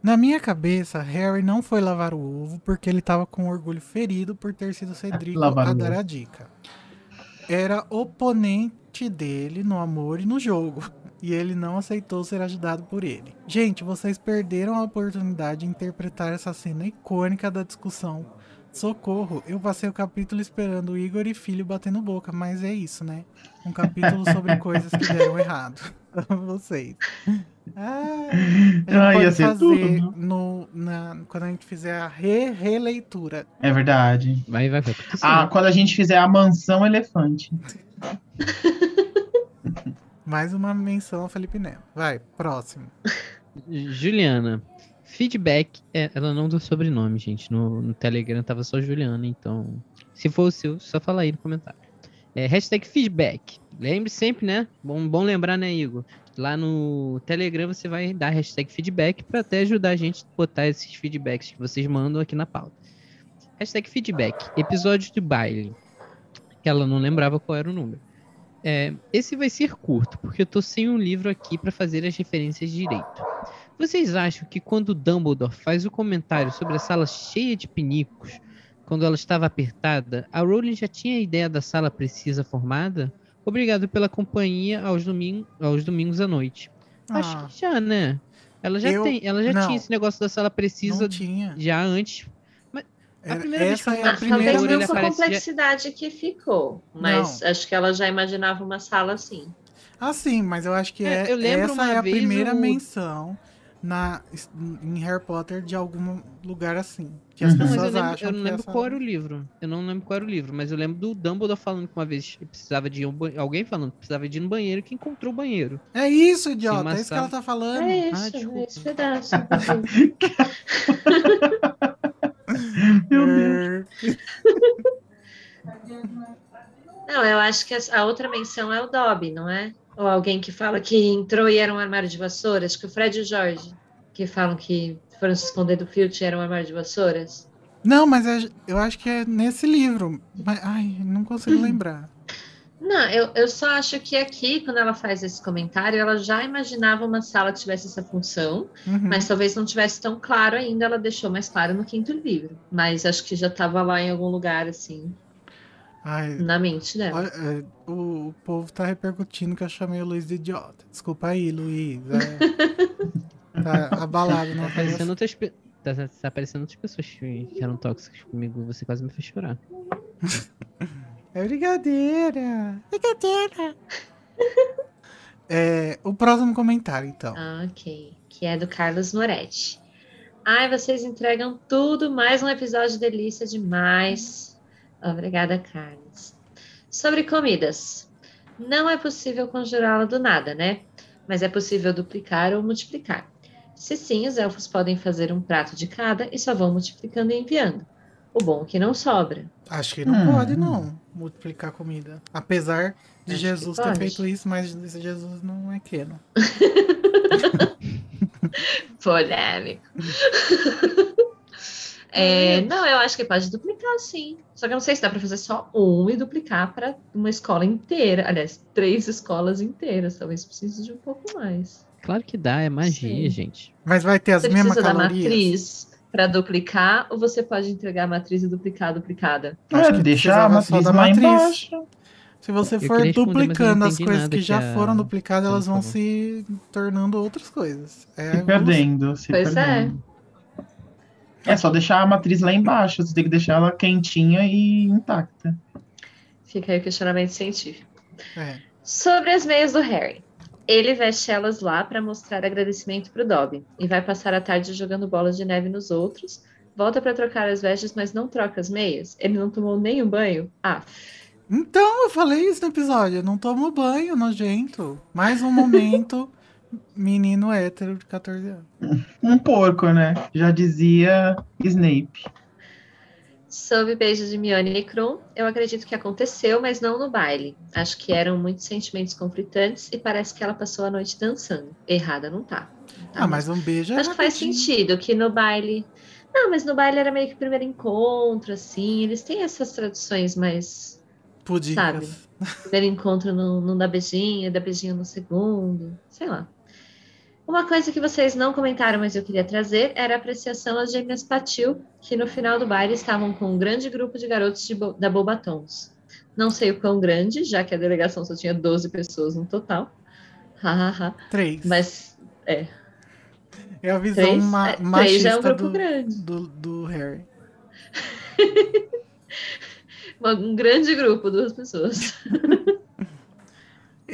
Na minha cabeça, Harry não foi lavar o ovo porque ele tava com orgulho ferido por ter sido Cedrico Lavar a dar a dica. Era oponente dele no amor e no jogo. E ele não aceitou ser ajudado por ele. Gente, vocês perderam a oportunidade de interpretar essa cena icônica da discussão. Socorro, eu passei o capítulo esperando o Igor e filho batendo boca, mas é isso, né? Um capítulo sobre coisas que deram errado. Vocês. Ah, a gente Ah, ia pode ser fazer tudo. no, na, quando a gente fizer a re releitura. É verdade. Vai, vai, vai. Ah, né? quando a gente fizer a mansão elefante. Mais uma menção ao Felipe Neto. Vai, próximo. Juliana. Feedback. é, ela não deu sobrenome, gente. No, no Telegram tava só Juliana, então. Se for o seu, só fala aí no comentário. É, hashtag feedback. Lembre sempre, né? Bom, bom lembrar, né, Igor? Lá no Telegram você vai dar hashtag feedback pra até ajudar a gente a botar esses feedbacks que vocês mandam aqui na pauta. Hashtag feedback. Episódio de baile. Ela não lembrava qual era o número. É, esse vai ser curto, porque eu tô sem um livro aqui pra fazer as referências direito. Vocês acham que quando Dumbledore faz o comentário sobre a sala cheia de pinicos, quando ela estava apertada, a Rowling já tinha a ideia da sala precisa formada? Obrigado pela companhia aos, domingo, aos domingos à noite. Acho Ah, que já, né? Ela já Eu- tem, ela já não. tinha esse negócio da sala precisa não tinha. já antes. a Era- primeira vez que Essa eu é a a primeira Talvez não a aparece já- complexidade que ficou, mas acho que ela já imaginava uma sala assim. Ah, sim, mas eu acho que É, é, eu lembro essa uma é a vez primeira o- menção na, em Harry Potter de algum lugar assim. Que as Uhum. Não, pessoas eu, lembro, acham eu não que lembro essa- qual era o livro. Eu não lembro qual era o livro, mas eu lembro do Dumbledore falando que uma vez precisava de ir um alguém falando que precisava de ir no banheiro que encontrou o banheiro. É isso, idiota. É isso que ela tá falando. É Ah, isso, desculpa. é esse pedaço. Meu Deus. É, Não, eu acho que a outra menção é o Dobby, não é? Ou alguém que fala que entrou e era um armário de vassouras, que o Fred e o Jorge, que falam que foram se esconder do Filch e era um armário de vassouras. Não, mas é- eu acho que é nesse livro. Mas, ai, não consigo lembrar. Não, eu, eu só acho que aqui, quando ela faz esse comentário, ela já imaginava uma sala que tivesse essa função, Uhum. mas talvez não tivesse tão claro ainda, ela deixou mais claro no quinto livro. Mas acho que já estava lá em algum lugar, assim, Ai, na mente dela. olha, é, o, o povo tá repercutindo que eu chamei o Luiz de idiota. Desculpa aí, Luiz. é. tá abalado na Tá outras, tá, tá- tá aparecendo outras pessoas que, que eram tóxicas comigo. Você quase me fez chorar. É brincadeira. Brincadeira. É, o próximo comentário, então. Ah, ok. Que é do Carlos Moretti. Ai, vocês entregam tudo, mais um episódio delícia demais. Obrigada, Carlos. Sobre comidas. Não é possível conjurá-la do nada, né? Mas é possível duplicar ou multiplicar. Se sim, os elfos podem fazer um prato de cada e só vão multiplicando e enviando. O bom é que não sobra. Acho que não Hum. pode, não, multiplicar comida. Apesar de Acho Jesus ter feito isso, mas Jesus não é queno. Polêmico. É, não, eu acho que pode duplicar, sim. Só que eu não sei se dá para fazer só um e duplicar para uma escola inteira. Aliás, três escolas inteiras. Talvez precise de um pouco mais. Claro que dá, é magia, Sim. gente. Mas vai ter as Você mesmas precisa da calorias? matriz para duplicar ou você pode entregar a matriz e duplicar, duplicada? Acho É, que deixa a matriz da matriz. embaixo. Se você for duplicando as coisas que que já a- foram duplicadas, Ela elas vão se tornando outras coisas. É Se perdendo, se Pois é. perdendo. É. só deixar a matriz lá embaixo. Você tem que deixar ela quentinha e intacta. Fica aí o questionamento científico. É. Sobre as meias do Harry. Ele veste elas lá para mostrar agradecimento pro Dobby e vai passar a tarde jogando bolas de neve nos outros. Volta para trocar as vestes, mas não troca as meias. Ele não tomou nenhum banho? Ah, Então, eu falei isso no episódio. Eu não tomo banho, nojento. Mais um momento, menino hétero de 14 anos. Um porco, né? Já dizia Snape. Sob beijos de Mione e Krum, eu acredito que aconteceu, mas não no baile. Acho que eram muitos sentimentos conflitantes e parece que ela passou a noite dançando. Errada não tá. Não tá Ah, mas um beijo é Acho que faz sentido que no baile. Não, mas no baile era meio que o primeiro encontro, assim. Eles têm essas tradições, mas Pudicas. primeiro encontro não, não dá beijinho, dá beijinho no segundo. Sei lá. Uma coisa que vocês não comentaram, mas eu queria trazer, era a apreciação às gêmeas Patil, que no final do baile estavam com um grande grupo de garotos de Bo- da Bobatons. Não sei o quão grande, já que a delegação só tinha 12 pessoas no total. Três. mas é a visão três, ma é, machista já é um grupo do, grande. do, do Harry. Um grande grupo, duas pessoas.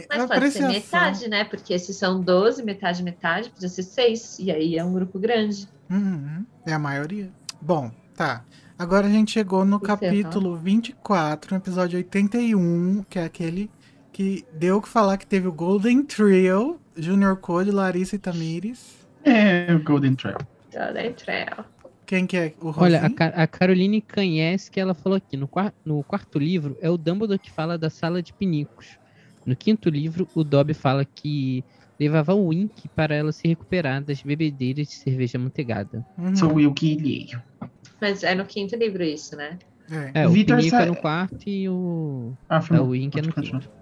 Mas A pode ser metade, né? Porque se são 12, metade, metade, podia ser seis. E aí é um grupo grande. Uhum, é a maioria. Bom, tá. Agora a gente chegou no Encerrar. capítulo 24, no episódio 81, que é aquele que deu o que falar que teve o Golden Trio, Junior Code, Larissa e Tamires. É, o Golden Trail. Golden Trail. Quem que é? O Olha, a, Rosinho? Ca- a Caroline Canhesse que ela falou aqui, no, no quarto livro é o Dumbledore que fala da sala de pinicos. No quinto livro, o Dobby fala que levava o Wink para ela se recuperar das bebedeiras de cerveja amanteigada. Uhum, Sou eu que ilhei. Mas é no quinto livro isso, né? é. É, o Vitor Pinico é no quarto e o, Ah, é, o Wink é no continuar. quinto.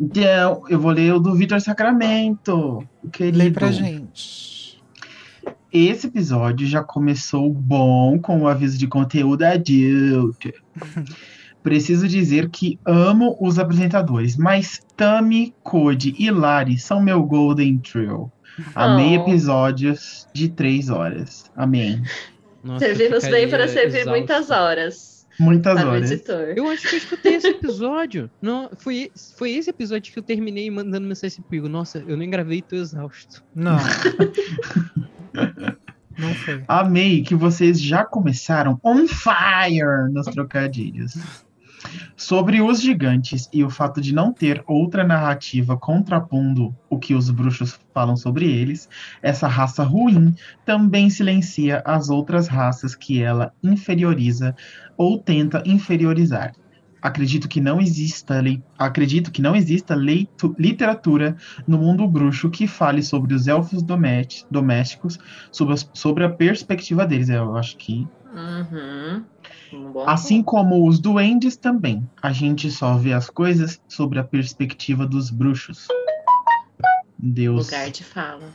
Então, eu vou ler o do Vitor Sacramento. Querido. Lê pra gente. Esse episódio já começou bom com o aviso de conteúdo adulto. Preciso dizer que amo os apresentadores, mas Tami, Cody e Lari são meu Golden Trio. Amei Oh. episódios de três horas. Amém. Nossa, Servimos bem para servir exausto. muitas horas. Muitas Para horas. editor. Eu acho que eu escutei esse episódio. Não, foi, foi esse episódio que eu terminei mandando mensagem pro Igor. Nossa, eu nem gravei e tô exausto. Não. Não foi. Amei que vocês já começaram on fire nos trocadilhos. Sobre os gigantes e o fato de não ter outra narrativa contrapondo o que os bruxos falam sobre eles, essa raça ruim também silencia as outras raças que ela inferioriza ou tenta inferiorizar. Acredito que não exista, acredito que não exista literatura no mundo bruxo que fale sobre os elfos domé- domésticos sobre, as- sobre a perspectiva deles. Eu acho que Uhum. Um Assim como os duendes também, a gente só vê as coisas sobre a perspectiva dos bruxos. Deus. lugar de fala.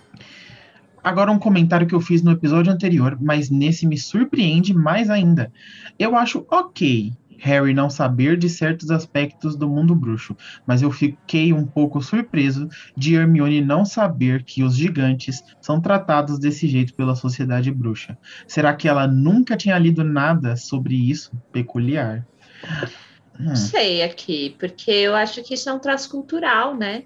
Agora um comentário que eu fiz no episódio anterior, mas nesse me surpreende mais ainda. Eu acho ok Harry não saber de certos aspectos do mundo bruxo, mas eu fiquei um pouco surpreso de Hermione não saber que os gigantes são tratados desse jeito pela sociedade bruxa. Será que ela nunca tinha lido nada sobre isso peculiar? Hum. Não sei aqui, porque eu acho que isso é um traço cultural, né?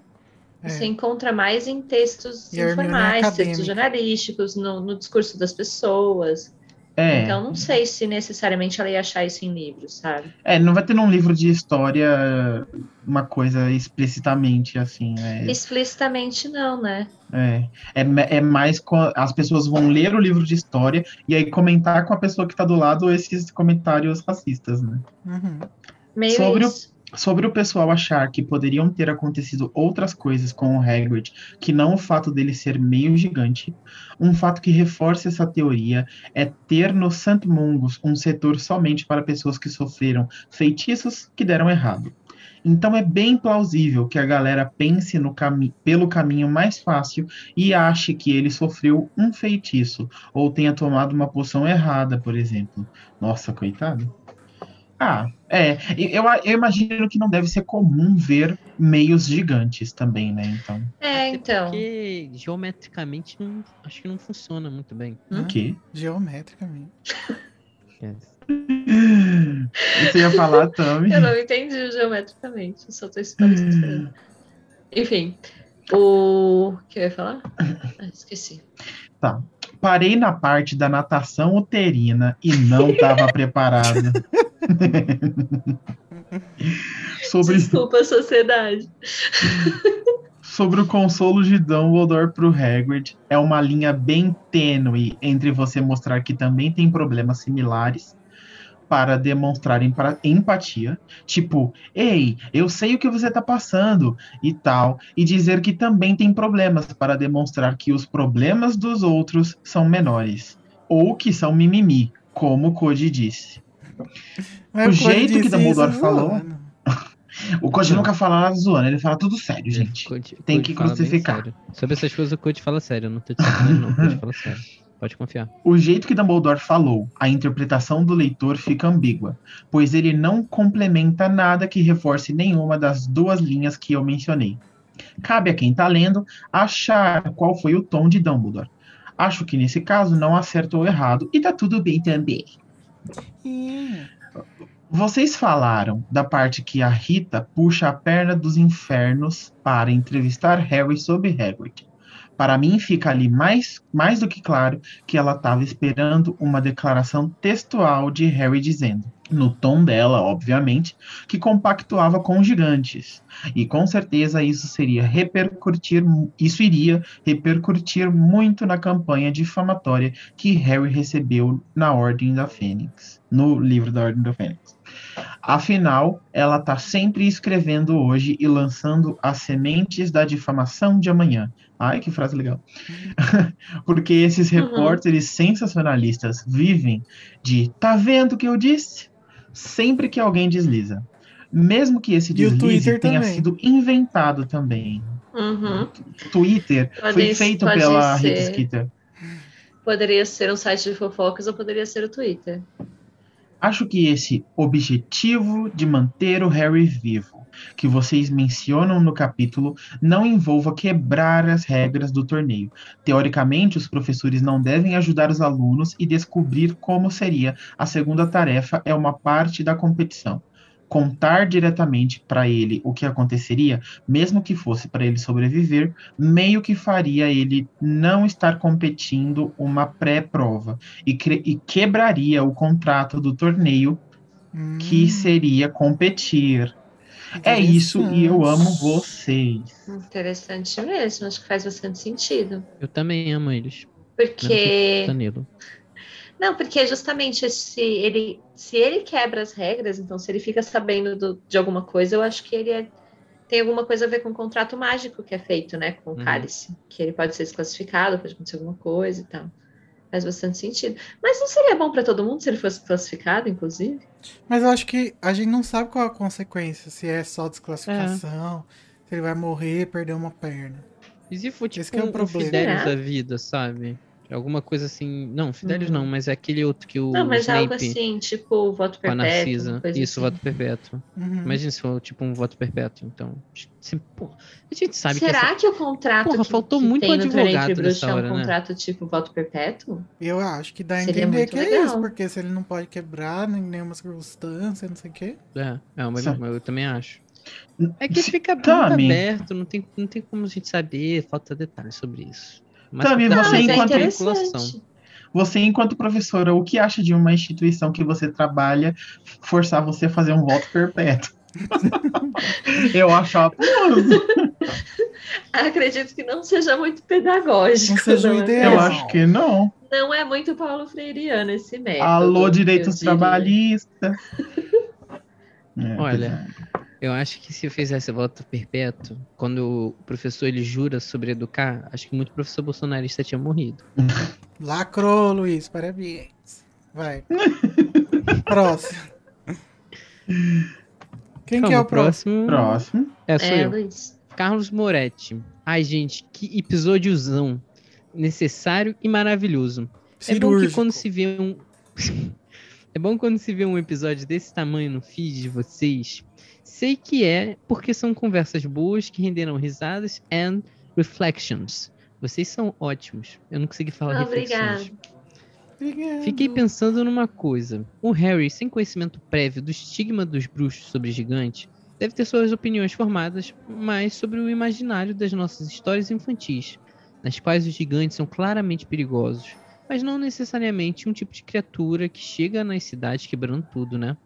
É. Você encontra mais em textos E é informais, textos acadêmica. jornalísticos, no, no discurso das pessoas. É, Então não sei se necessariamente ela ia achar isso em livros, sabe? é, não vai ter num livro de história uma coisa explicitamente assim. É, Explicitamente não, né? É, é, é mais as pessoas vão ler o livro de história e aí comentar com a pessoa que tá do lado esses comentários racistas, né? Uhum. Meio Sobre o- isso. Sobre o pessoal achar que poderiam ter acontecido outras coisas com o Hagrid, que não o fato dele ser meio gigante, um fato que reforça essa teoria é ter no St. Mungus um setor somente para pessoas que sofreram feitiços que deram errado. Então é bem plausível que a galera pense cami pelo caminho mais fácil e ache que ele sofreu um feitiço ou tenha tomado uma poção errada, por exemplo. Nossa, coitado. Ah, é. Eu, eu imagino que não deve ser comum ver meios gigantes também, né? Então. É, então. Porque geometricamente não, acho que não funciona muito bem. O quê? Geometricamente. Yes. Você ia falar, Tami? Eu não entendi geometricamente, só tô esperando. Enfim, o que eu ia falar? Ah, esqueci. Tá. Parei na parte da natação uterina e não estava preparada. sobre, Desculpa, sociedade. sobre o consolo de Dumbledore pro Hagrid, é uma linha bem tênue entre você mostrar que também tem problemas similares para demonstrar empa- empatia, tipo, ei, eu sei o que você tá passando e tal, e dizer que também tem problemas para demonstrar que os problemas dos outros são menores, ou que são mimimi, como o Cody disse. Mas O Cody jeito que Dumbledore isso falou- zoando. O Cody nunca fala nada zoando, ele fala tudo sério, gente. Code- Tem Code que crucificar. Sobre essas coisas o Code fala sério, eu não tô te não, o fala sério. Pode confiar. O jeito que Dumbledore falou, a interpretação do leitor fica ambígua, pois ele não complementa nada que reforce nenhuma das duas linhas que eu mencionei. Cabe a quem está lendo achar qual foi o tom de Dumbledore. Acho que nesse caso não acertou errado e tá tudo bem também. Vocês falaram da parte que a Rita puxa a perna dos infernos para entrevistar Harry sobre Hagrid. Para mim, fica ali mais, mais do que claro que ela estava esperando uma declaração textual de Harry dizendo, no tom dela, obviamente, que compactuava com gigantes. E com certeza isso seria repercutir, isso iria repercutir muito na campanha difamatória que Harry recebeu na Ordem da Fênix, no livro da Ordem da Fênix. Afinal, ela está sempre escrevendo hoje e lançando as sementes da difamação de amanhã. Ai, que frase legal. Porque esses Uhum. repórteres sensacionalistas vivem de tá vendo o que eu disse? Sempre que alguém desliza. Mesmo que esse E o deslize tenha também. sido inventado também. Uhum. Twitter Pode- foi feito pela ser. Rita Skeeter. Poderia ser um site de fofocas ou poderia ser o Twitter. Acho que esse objetivo de manter o Harry vivo, que vocês mencionam no capítulo, não envolva quebrar as regras do torneio. Teoricamente, os professores não devem ajudar os alunos e descobrir como seria a segunda tarefa é uma parte da competição. Contar diretamente para ele o que aconteceria, mesmo que fosse para ele sobreviver, meio que faria ele não estar competindo uma pré-prova e, e quebraria o contrato do torneio hum, que seria competir. É isso e eu amo vocês. Interessante mesmo, acho que faz bastante sentido. Eu também amo eles. Porque. Danilo. Não, porque justamente se ele, se ele quebra as regras, então se ele fica sabendo do- de alguma coisa, eu acho que ele é- tem alguma coisa a ver com o contrato mágico que é feito, né, com o Uhum. cálice. Que ele pode ser desclassificado, pode acontecer alguma coisa e tal. Faz bastante sentido. Mas não seria bom para todo mundo se ele fosse classificado, inclusive? Mas eu acho que a gente não sabe qual a consequência, se é só desclassificação, se ele vai morrer, perder uma perna. E se for tipo Esse que é o um problema. Da vida, sabe? Alguma coisa assim. Não, Fidelius Uhum. não, mas é aquele outro que o não, mas Snape algo assim, tipo voto com a perpétuo. Narcisa. Isso, assim. voto perpétuo. Uhum. Imagina se for tipo um voto perpétuo. Então, se- pô, a gente sabe que Será essa... que o contrato Porra, que, faltou que muito tem advogado nessa é um hora, né? contrato tipo voto perpétuo? Eu acho que dá a entender que é legal. isso, porque se ele não pode quebrar em nenhuma circunstância, não sei o quê. É, é uma, Sabe? eu também acho. É que fica Tami. aberto, não tem, não tem como a gente saber, falta detalhes sobre isso. Mas Tami, você mas muito é enquanto- interessante. Você, enquanto professora, o que acha de uma instituição que você trabalha forçar você a fazer um voto perpétuo? eu acho apoioso. Acredito que não seja muito pedagógico. Não seja o não é ideal. Eu acho que não. Não é muito Paulo Freireano esse método. Alô, direitos trabalhistas. É, Olha. Eu acho que se eu fizesse voto perpétuo, quando o professor ele jura sobre educar, acho que muito professor bolsonarista tinha morrido. Lacrou, Luiz, parabéns. Vai. Próximo. Quem que Calma, é o próximo? Próximo. É, sou É, eu. Luiz. Carlos Moretti. Ai, gente, que episódiozão. Necessário e maravilhoso. É bom que Cirúrgico. quando se vê um. é bom quando se vê um episódio desse tamanho no feed de vocês. Sei que é porque são conversas boas que renderam risadas and reflections. Vocês são ótimos. Eu não consegui falar Obrigada. reflexões. Obrigado. Fiquei pensando numa coisa. O Harry, sem conhecimento prévio do estigma dos bruxos sobre gigantes, deve ter suas opiniões formadas mais sobre o imaginário das nossas histórias infantis, nas quais os gigantes são claramente perigosos, mas não necessariamente um tipo de criatura que chega nas cidades quebrando tudo, né?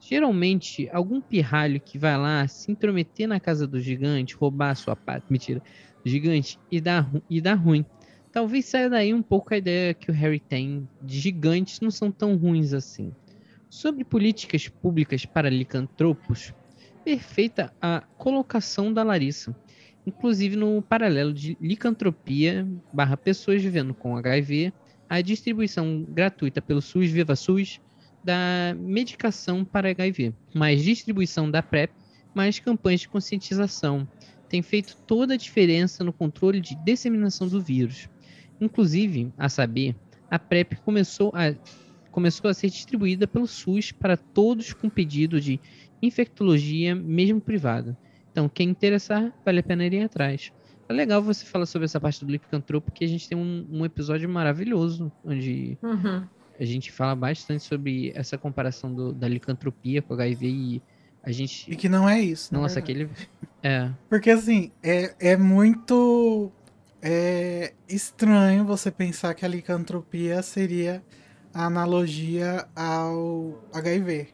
Geralmente, algum pirralho que vai lá se intrometer na casa do gigante, roubar a sua pátria, mentira, gigante e dar, e dar ruim. Talvez saia daí um pouco a ideia que o Harry tem de gigantes não são tão ruins assim. Sobre políticas públicas para licantropos, perfeita a colocação da Larissa. Inclusive no paralelo de licantropia barra pessoas vivendo com HIV, a distribuição gratuita pelo SUS Viva SUS da medicação para HIV, mais distribuição da PrEP, mais campanhas de conscientização. Tem feito toda a diferença no controle de disseminação do vírus. Inclusive, a saber, a PrEP começou a, começou a ser distribuída pelo SUS para todos com pedido de infectologia, mesmo privada. Então, quem interessar, vale a pena ir atrás. É legal você falar sobre essa parte do licantropo, porque a gente tem um, um episódio maravilhoso, onde Uhum. A gente fala bastante sobre essa comparação do- da licantropia com HIV e a gente... E que não é isso. Nossa, aquele... É, Porque assim, é, é muito é, estranho você pensar que a licantropia seria a analogia ao HIV.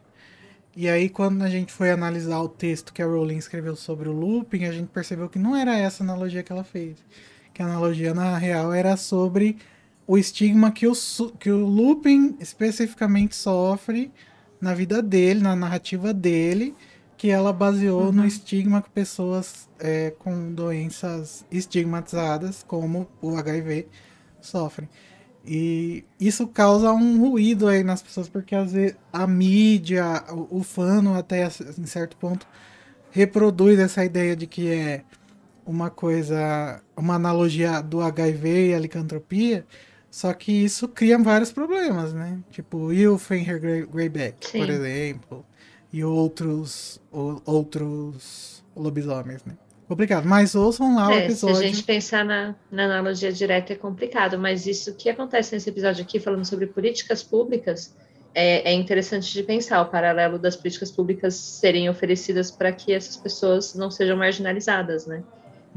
E aí, quando a gente foi analisar o texto que a Rowling escreveu sobre o looping, a gente percebeu que não era essa analogia que ela fez. Que a analogia, na real, era sobre o estigma que o, que o looping especificamente sofre na vida dele, na narrativa dele, que ela baseou no estigma que pessoas é, com doenças estigmatizadas, como o HIV, sofrem. E isso causa um ruído aí nas pessoas, porque às vezes a mídia, o, o fano até em certo ponto, reproduz essa ideia de que é uma coisa, uma analogia do HIV e a licantropia, só que isso cria vários problemas, né? Tipo o Will Fenrir Grey- Greyback, Sim. por exemplo, e outros, o- outros lobisomens, né? Complicado, mas ouçam lá o É, se a episódio. gente pensar na, na analogia direta é complicado, mas isso que acontece nesse episódio aqui, falando sobre políticas públicas, é, é interessante de pensar o paralelo das políticas públicas serem oferecidas para que essas pessoas não sejam marginalizadas, né?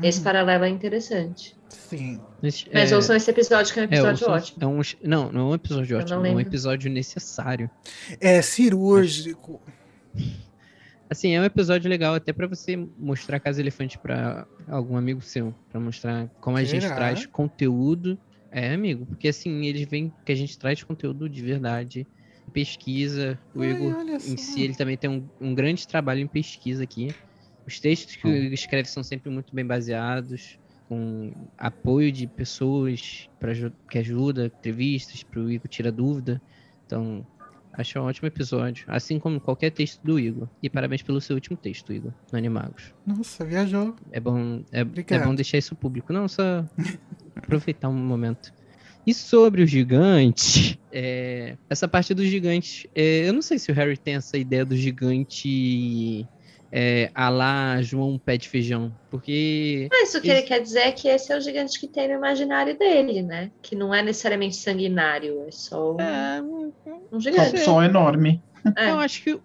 Esse Uhum, paralelo é interessante. Sim. esse- Mas é, ouçam esse episódio, que é um é, episódio ouçam- ótimo. é um, não, não é um episódio Eu ótimo, não é um episódio necessário. É cirúrgico. Assim, é um episódio legal até pra você mostrar Casa Elefante pra algum amigo seu, Pra mostrar como a gente Será? traz conteúdo. É, amigo, porque assim, eles veem que a gente traz conteúdo de verdade, pesquisa. O Ai, Igor em si, ele também tem um, um grande trabalho em pesquisa aqui. Os textos que o. Igor escreve são sempre muito bem baseados, com apoio de pessoas pra, que ajuda, entrevistas, pro Igor tirar dúvida. Então, acho um ótimo episódio, assim como qualquer texto do Igor. E parabéns pelo seu último texto, Igor, no Animagos. Nossa, viajou. É bom, é, é bom deixar isso público, não só aproveitar um momento. E sobre o gigante, é, essa parte do gigante, é, eu não sei se o Harry tem essa ideia do gigante é, a lá João Pé de Feijão, porque Mas o que Isso. ele quer dizer é que esse é o gigante que tem no imaginário dele, né? Que não é necessariamente sanguinário, é só um, é, um gigante. só enorme. É. eu acho que o,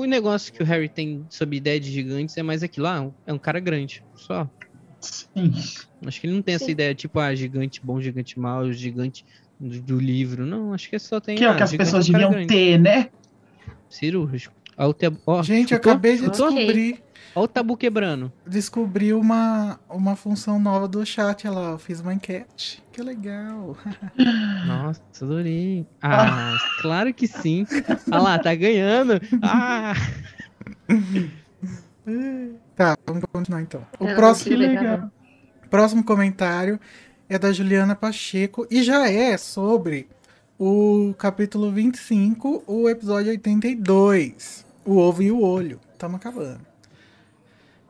o- negócio que o Harry tem sobre ideia de gigantes é mais aquilo lá, é um cara grande, só. Sim. Acho que ele não tem essa Sim. ideia, tipo, ah, gigante bom, gigante mau, gigante do, do livro. Não, acho que só tem. Que é o ah, que as pessoas é cara deviam grande. ter, né? Cirúrgico. Ó, o te- ó, Gente, eu acabei de Chutou? descobrir, Ó o tabu quebrando. descobri uma, uma função nova do chat. Olha lá, eu fiz uma enquete. Que legal. Nossa, adorei. Ah, claro que sim. Olha lá, tá ganhando. Ah, Tá, vamos continuar então. O não próximo, legal. próximo comentário é da Juliana Pacheco e já é sobre o capítulo 25, o episódio 82. o ovo e o olho. Tamo acabando.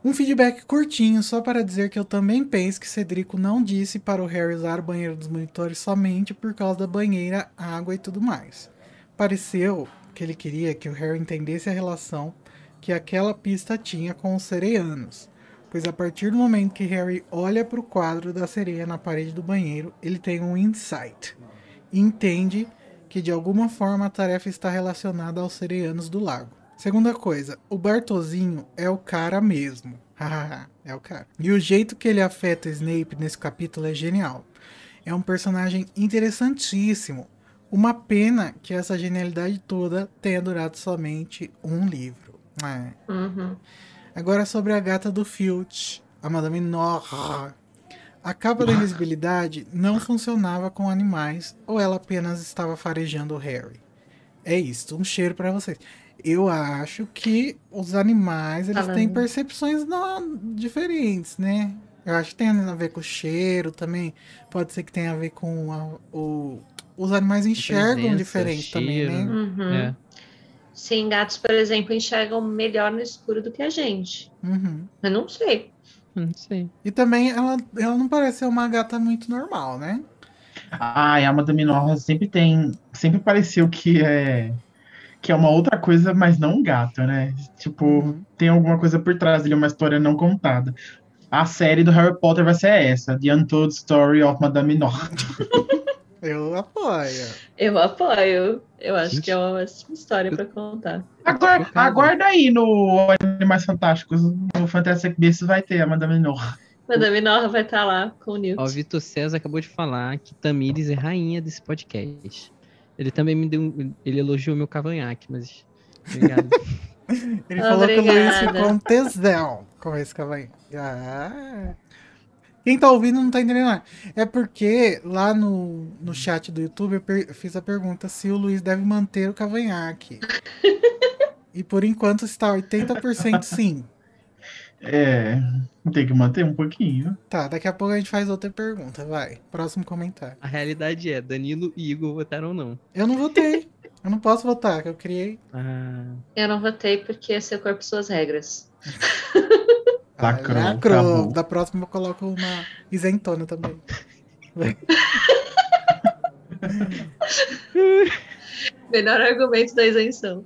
Um feedback curtinho, só para dizer que eu também penso que Cedrico não disse para o Harry usar o banheiro dos monitores somente por causa da banheira, água e tudo mais. Pareceu que ele queria que o Harry entendesse a relação que aquela pista tinha com os sereianos, pois a partir do momento que Harry olha para o quadro da sereia na parede do banheiro, ele tem um insight entende que de alguma forma a tarefa está relacionada aos sereianos do lago. Segunda coisa, o Bartozinho é o cara mesmo. é o cara. E o jeito que ele afeta Snape nesse capítulo é genial. É um personagem interessantíssimo. Uma pena que essa genialidade toda tenha durado somente um livro. É. Uhum. Agora sobre a gata do Filch, a Madame Norra. A capa da invisibilidade não funcionava com animais ou ela apenas estava farejando o Harry. É isso, um cheiro para vocês. Eu acho que os animais eles Falando. têm percepções não, diferentes, né? Eu acho que tem a ver com o cheiro também. Pode ser que tenha a ver com a- o. Os animais enxergam Presença, diferente também, cheiro. né? Uhum. É. Sim, gatos, por exemplo, enxergam melhor no escuro do que a gente. Uhum. Eu não sei. Não sei. E também ela, ela não parece ser uma gata muito normal, né? Ai, a Madame Norra sempre tem. Sempre pareceu que é. Que é uma outra coisa, mas não um gato, né? Tipo, Uhum. tem alguma coisa por trás dele, uma história não contada. A série do Harry Potter vai ser essa, The Untold Story of Madame Norra. Eu apoio. Eu apoio. Eu acho Gente. que é uma ótima história pra contar. Aguarda, chocado. aguarda aí no Animais Fantásticos, no Fantastic Beasts vai ter a Madame Norra. Madame Norra vai estar lá com o Newt. Ó, o Vitor César acabou de falar que Tamires é rainha desse podcast. Ele também me deu. um- Ele elogiou meu cavanhaque, mas. Obrigado. Ele falou que o Luiz ficou um tesão com esse cavalinho. Ah. Quem tá ouvindo não tá entendendo nada. É porque lá no, no chat do YouTube eu per- fiz a pergunta se o Luiz deve manter o cavanhaque. e por enquanto está 80% sim. É, tem que manter um pouquinho. Tá, daqui a pouco a gente faz outra pergunta, vai. Próximo comentário. A realidade é: Danilo e Igor votaram não. Eu não votei. Eu não posso votar, que eu criei. Ah, Eu não votei porque seu corpo, suas regras. Lacrou, lacrou. Da próxima eu coloco uma isentona também. Melhor argumento da isenção.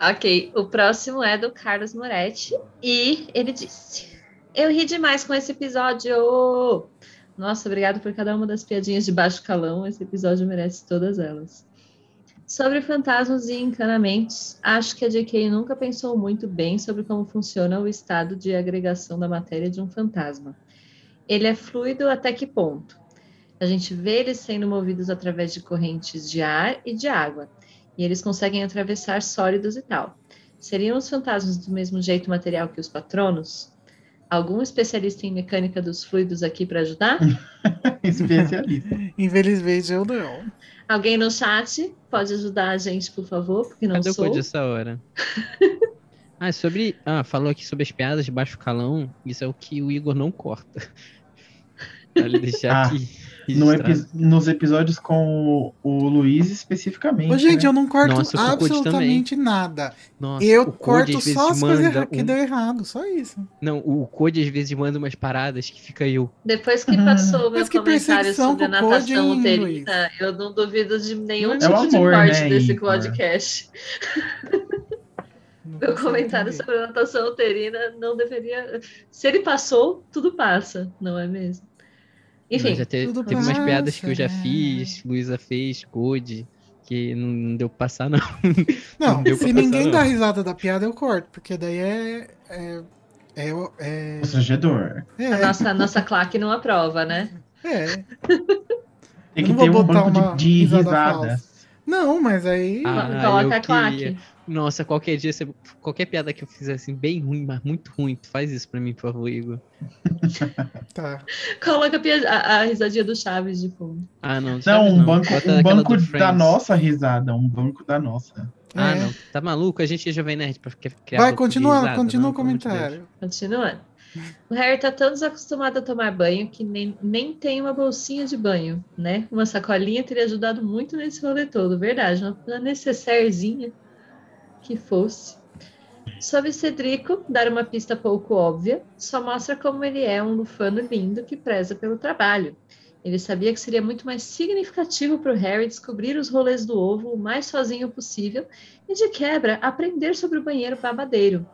Ok, o próximo é do Carlos Moretti e ele disse: Eu ri demais com esse episódio. Nossa, obrigado por cada uma das piadinhas de baixo calão. Esse episódio merece todas elas. Sobre fantasmas e encanamentos, acho que a JK nunca pensou muito bem sobre como funciona o estado de agregação da matéria de um fantasma. Ele é fluido até que ponto? A gente vê eles sendo movidos através de correntes de ar e de água e eles conseguem atravessar sólidos e tal. Seriam os fantasmas do mesmo jeito material que os patronos? Algum especialista em mecânica dos fluidos aqui para ajudar? Especialista. Infelizmente eu não. Alguém no chat pode ajudar a gente, por favor, porque não cadê sou. code essa hora? ah, sobre. Ah, falou aqui sobre as piadas de baixo calão. Isso é o que o Igor não corta. Vale deixar Ah, aqui. No epi- nos episódios com o, o Luiz especificamente. Ô, gente, né? eu não corto Nossa, absolutamente nada. Nossa, eu Code, corto só as coisas erra- que um- deu errado, só isso. Não, o Code às vezes manda umas paradas que fica eu. Depois que passou o meu Mas que comentário sobre a natação uterina, eu não duvido de nenhum É tipo o de amor, corte né, desse Igor? podcast. Não Meu comentário entender. sobre a natação uterina não deveria. Se ele passou, tudo passa, não é mesmo? Enfim, já te- tudo teve umas piadas que eu já né? fiz, Luísa fez, Code, que não, não deu pra passar, não. Não, Não se passar, ninguém não. dá risada da piada, eu corto, porque daí é. É. É. É. Constrangedor. a é, nossa, a nossa claque não aprova, né? é. Tem que não ter um banco uma de, de risada falsa. Não, mas aí. Ah, Coloca a claque. queria. Nossa, qualquer dia, você- qualquer piada que eu fizer assim, bem ruim, mas muito ruim, tu faz isso pra mim, por favor, Igor. Tá. Coloca a, pia- a- a risadinha do Chaves de fundo. Ah, não. Não, um banco, Bota um banco da nossa risada. Um banco da nossa. Ah, É. não. Tá maluco? A gente é Jovem Nerd pra criar Vai, banco continua, risada, continua não, o comentário. Continuando. O Harry tá tão desacostumado a tomar banho que nem, nem tem uma bolsinha de banho, né? Uma sacolinha teria ajudado muito nesse rolê todo, verdade. Uma necessairezinha que fosse. Sobre Cedrico, dar uma pista pouco óbvia, só mostra como ele é um lufano lindo que preza pelo trabalho. Ele sabia que seria muito mais significativo para o Harry descobrir os rolês do ovo o mais sozinho possível e, de quebra, aprender sobre o banheiro babadeiro.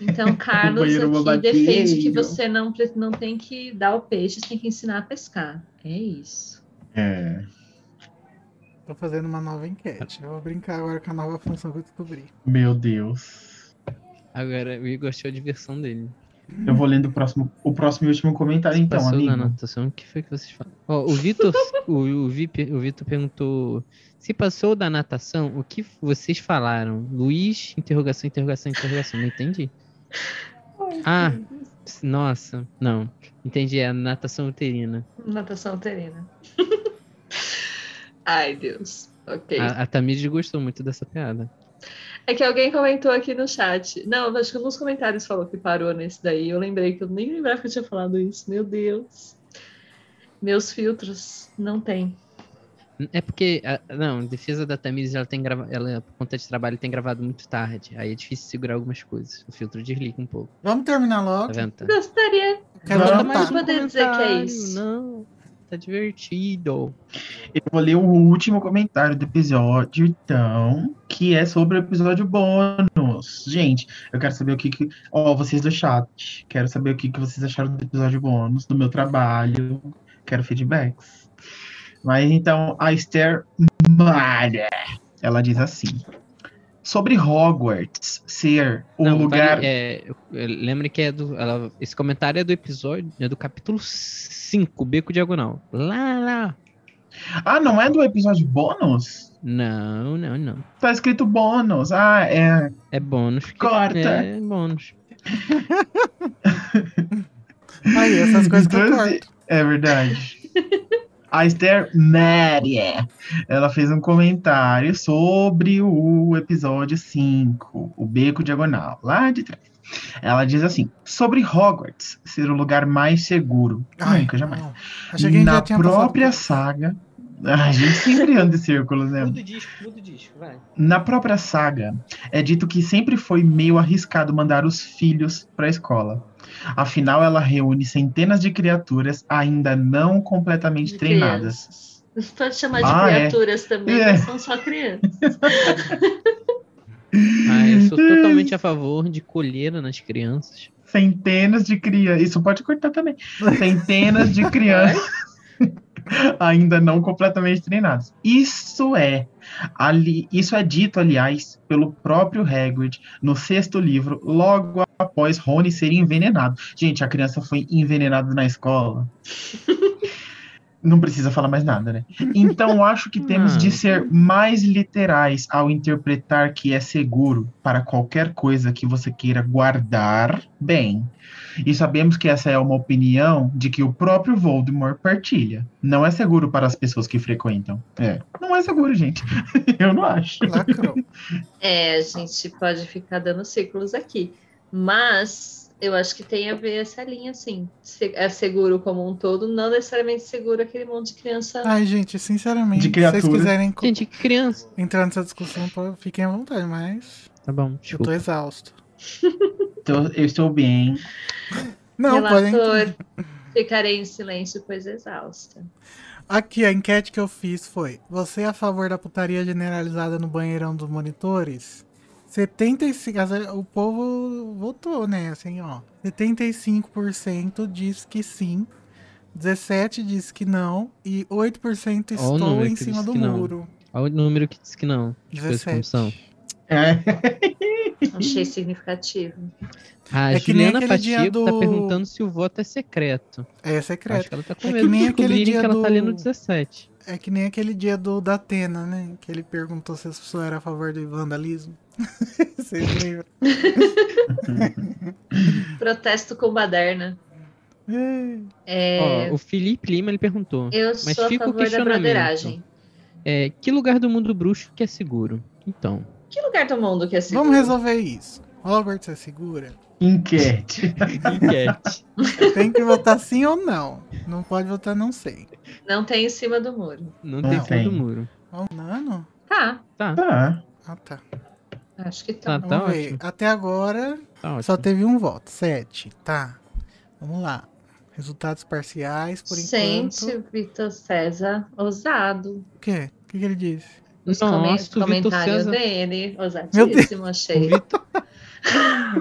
Então, Carlos aqui babadeiro. defende que você não, não tem que dar o peixe, você tem que ensinar a pescar. É isso. É. Tô fazendo uma nova enquete. Eu vou brincar agora com a nova função que eu descobri. Meu Deus. Agora, o Igor achou a diversão dele. Eu vou lendo o próximo, o próximo e último comentário, então, Passou amigo. da anotação, o que foi que vocês falaram? Ó, o Vitor, o, o, Vi- o Vitor perguntou se passou da natação, o que vocês falaram? Luiz, interrogação, interrogação, interrogação. Não entendi. Ah, nossa, não. Entendi, é a natação uterina. Natação uterina. Ai, Deus. Ok. A, a Tamires gostou muito dessa piada. É que alguém comentou aqui no chat. Não, acho que nos comentários falou que parou nesse daí. Eu lembrei que eu nem lembrava que eu tinha falado isso. Meu Deus. Meus filtros não tem. É porque, não, a defesa da Tamires, ela tem grava, ela, por conta de trabalho, tem gravado muito tarde. Aí é difícil segurar algumas coisas. O filtro desliga um pouco. Vamos terminar Tá logo. vendo? Tá? Gostaria. Quero jantar. mais poder dizer que é isso. Não, tá divertido. Eu vou ler o último comentário do episódio, então, que é sobre o episódio bônus. Gente, eu quero saber o que que... Ó, vocês do chat, quero saber o que que vocês acharam do episódio bônus, do meu trabalho, quero feedbacks. Mas então, a Esther Malha, ela diz assim, sobre Hogwarts ser o Não, lugar... vale- é, lembre que é do. ela- esse comentário é do episódio. É do capítulo 5, Beco Diagonal. Lá, lá. Ah, não é do episódio bônus? Não, não, não. Tá escrito bônus. Ah, é... É bônus. Corta. É bônus. Aí, essas coisas que eu Então, corto. É verdade. A Esther Maria, ela fez um comentário sobre o episódio 5, o Beco Diagonal, lá de trás. Ela diz assim, sobre Hogwarts ser o lugar mais seguro. Ai, Nunca, jamais. Na própria saga... A gente sempre anda em círculos, né? Muda o disco, muda o disco, vai. Na própria saga, é dito que sempre foi meio arriscado mandar os filhos para a escola. Afinal, ela reúne centenas de criaturas ainda não completamente De treinadas. crianças. Pode chamar de Ah, é. criaturas também, É. mas são só crianças. Ah, eu sou totalmente a favor de colheira nas crianças. Centenas de crianças. Isso pode cortar também. Centenas de crianças ainda não completamente treinadas. Isso é ali, isso é dito, aliás, pelo próprio Hagrid no sexto livro, logo após Rony ser envenenado. Gente, a criança foi envenenada na escola. Não precisa falar mais nada, né? Então acho que temos de ser mais literais ao interpretar que é seguro para qualquer coisa que você queira guardar bem. E sabemos que essa é uma opinião de que o próprio Voldemort partilha. Não é seguro para as pessoas que frequentam. É, não é seguro, gente. Eu não acho. Lacrou. É, a gente pode ficar dando círculos aqui. Mas eu acho que tem a ver essa linha, assim. Se- É seguro como um todo, não necessariamente seguro aquele monte de criança. Ai, gente, sinceramente, De se vocês criatura. quiserem Gente, criança. entrar nessa discussão, fiquem à vontade, mas Tá bom, eu tô desculpa. exausto. Então, eu estou bem. Não, podem. Relator, ficarei em silêncio, pois exausta. Aqui, a enquete que eu fiz foi: Você é a favor da putaria generalizada no banheirão dos monitores? 75%. as- O povo votou, né? Assim, ó. 75% diz que sim. 17% diz que não. E 8% Ó o estou em cima diz do muro. Olha o número que disse que não. As coisas como são. 17. É. Achei significativo. A É que nem Juliana aquele dia Pacheco tá do- perguntando se o voto é secreto. É Acho secreto. que ela tá com É que medo nem de aquele descobrirem dia que ela tá ali do- no 17. É que nem aquele dia do da Atena, né? Que ele perguntou se as pessoas eram a favor do vandalismo. Vocês lembram? Protesto com baderna. É, Ó, o Felipe Lima ele perguntou: eu mas sou a fica o favor da questionamento. broderagem. é, que lugar do mundo bruxo que é seguro? Então, Que lugar do mundo que é seguro? Vamos resolver isso. Hogwarts é segura? Enquete. enquete. Tem que votar sim ou não. Não pode votar não sei. Não tem em cima do muro. Não Não tem fundo tem. do muro. Ó, Nano? Tá. Tá. Tá. Ah, tá. Acho que Tá, tá. tá Vamos ver. ótimo. Até agora Tá ótimo. só teve um voto. Sete. Tá. Vamos lá. Resultados parciais, por Gente, enquanto. Vitor César, ousado. O quê? O que, que ele disse? Os Nossa, Vitor comentários César. dele, ousadíssimo, achei. Vitor.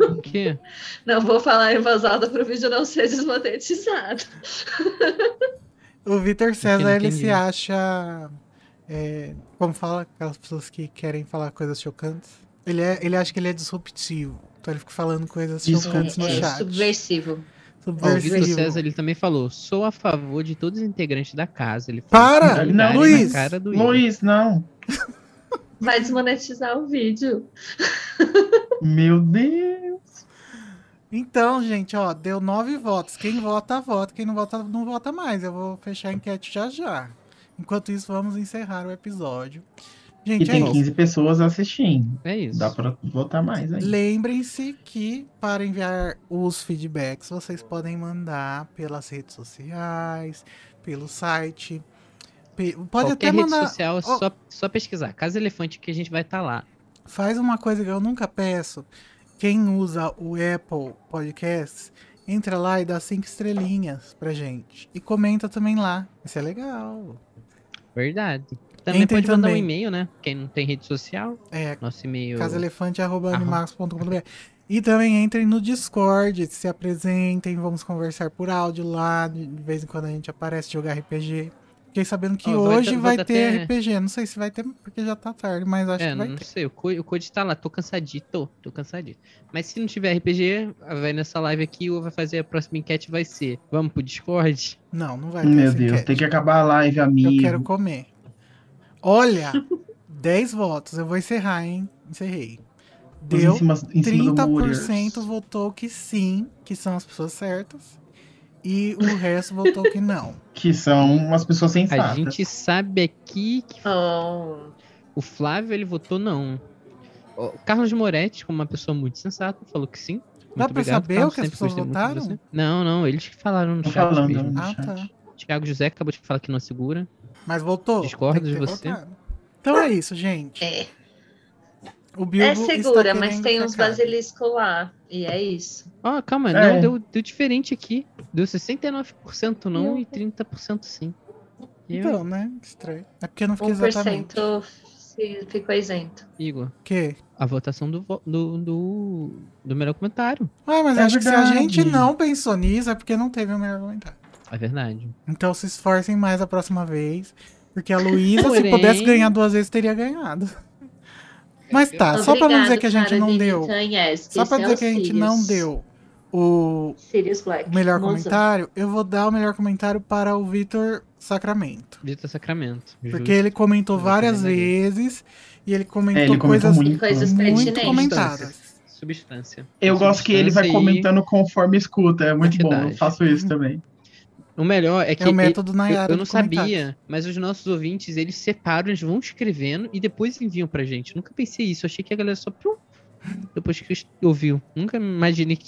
O quê? Não vou falar em voz alta para o vídeo não ser desmonetizado. O Vitor César, ele se acha. é, como fala aquelas pessoas que querem falar coisas chocantes? Ele, é, ele acha que ele é disruptivo. Então ele fica falando coisas chocantes no É, é chat. subversivo. Ó, o Vitor Subversivo. César ele também falou: sou a favor de todos os integrantes da casa. Ele Para! Não, Luiz! Luiz, não. Vai desmonetizar o vídeo. Meu Deus. Então, gente, ó, deu nove votos. Quem vota, vota. Quem não vota, não vota mais. Eu vou fechar a enquete já já. Enquanto isso, vamos encerrar o episódio. E Gente, é tem isso. 15 pessoas assistindo. É isso. Dá pra votar mais aí. Lembrem-se que para enviar os feedbacks, vocês podem mandar pelas redes sociais, pelo site. Pe- Pode Qualquer até rede mandar. social, é Ó, só, só pesquisar. Casa Elefante que a gente vai estar lá. Faz uma coisa que eu nunca peço. Quem usa o Apple Podcasts, entra lá e dá cinco estrelinhas pra gente. E comenta também lá. Isso é legal. Verdade. Também Entrem pode mandar um e-mail, né? Quem não tem rede social, É, nosso e-mail. casaelefante.animagos.com.br E também entrem no Discord, se apresentem, vamos conversar por áudio lá. De vez em quando a gente aparece jogar RPG. Fiquei sabendo que vai hoje ter- vai vai ter ter- RPG. Não sei se vai ter, porque já tá tarde, mas acho É, que vai não ter. sei, o Co- o Code tá lá, tô cansadito, tô cansadito. Mas se não tiver RPG, vai nessa live aqui ou vai fazer a próxima enquete, vai ser, vamos pro Discord? Não, não vai ter Meu essa Deus, enquete. tem que acabar a live, amigo. Eu quero comer. Olha, 10 votos. Eu vou encerrar, hein? Encerrei. Deu cima, em cima do 30% Warriors. votou que sim, que são as pessoas certas. E o resto votou que não. Que são umas pessoas A sensatas. gente sabe aqui que Oh, o Flávio, ele votou não. O Carlos Moretti, como uma pessoa muito sensata, falou que sim. Dá Muito pra obrigado, saber Carlos, o que as pessoas votaram? Não, não, eles que falaram no Tô chat falando, mesmo. no Ah, chat. tá. Thiago José acabou de falar que não segura. Mas votou? Discordo que de você. votado. Então é isso, gente. é. O Bilbo É está segura, mas tem que uns basiliscos lá. E é isso. Ó, calma, É. não, deu, deu diferente aqui. Deu 69% não e 30% sim. Então, né? Estranho. É porque não fica exatamente. 1% se ficou isento. Igor, O quê? a votação do, do, do, do melhor comentário. Ah, mas É acho que se a verdade. gente não pensou nisso é porque não teve o melhor comentário. É verdade. Então se esforcem mais a próxima vez. Porque a Luísa, se Porém- pudesse ganhar duas vezes, teria ganhado. Mas tá, só pra não dizer que a gente não deu. Só pra dizer que a gente não deu o melhor comentário, eu vou dar o melhor comentário para o Vitor Sacramento. Vitor Sacramento. Porque justo. ele comentou várias vezes e ele comentou É, ele comentou coisas muito. Coisas muito pertinentes. comentadas. Substância. Eu gosto que ele vai Substância e- comentando conforme escuta. É muito bom. Eu faço isso também. O melhor é que É o método eu, Nayara eu não de comentários. sabia, mas os nossos ouvintes, eles separam, eles vão escrevendo e depois enviam pra gente. Eu nunca pensei isso, eu achei que a galera só piu, depois que ouviu. Nunca imaginei que.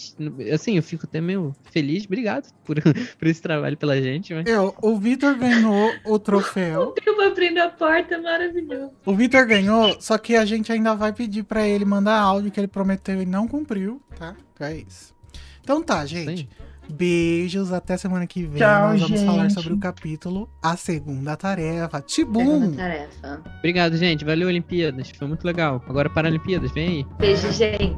Assim, eu fico até meio feliz. Obrigado por, por esse trabalho pela gente. Mas... Eu, o Vitor ganhou o troféu. Eu vou abrindo a porta, maravilhoso. O Vitor ganhou, só que a gente ainda vai pedir pra ele mandar áudio que ele prometeu e não cumpriu, tá? Então é isso. Então tá, gente. Sim. Beijos, até semana que vem. Tchau, Nós vamos falar gente. sobre o capítulo A Segunda Tarefa. Segunda Tibum! tarefa. Obrigado, gente. Valeu, Olimpíadas. Foi muito legal. Agora Paralimpíadas, vem aí. Beijo, gente.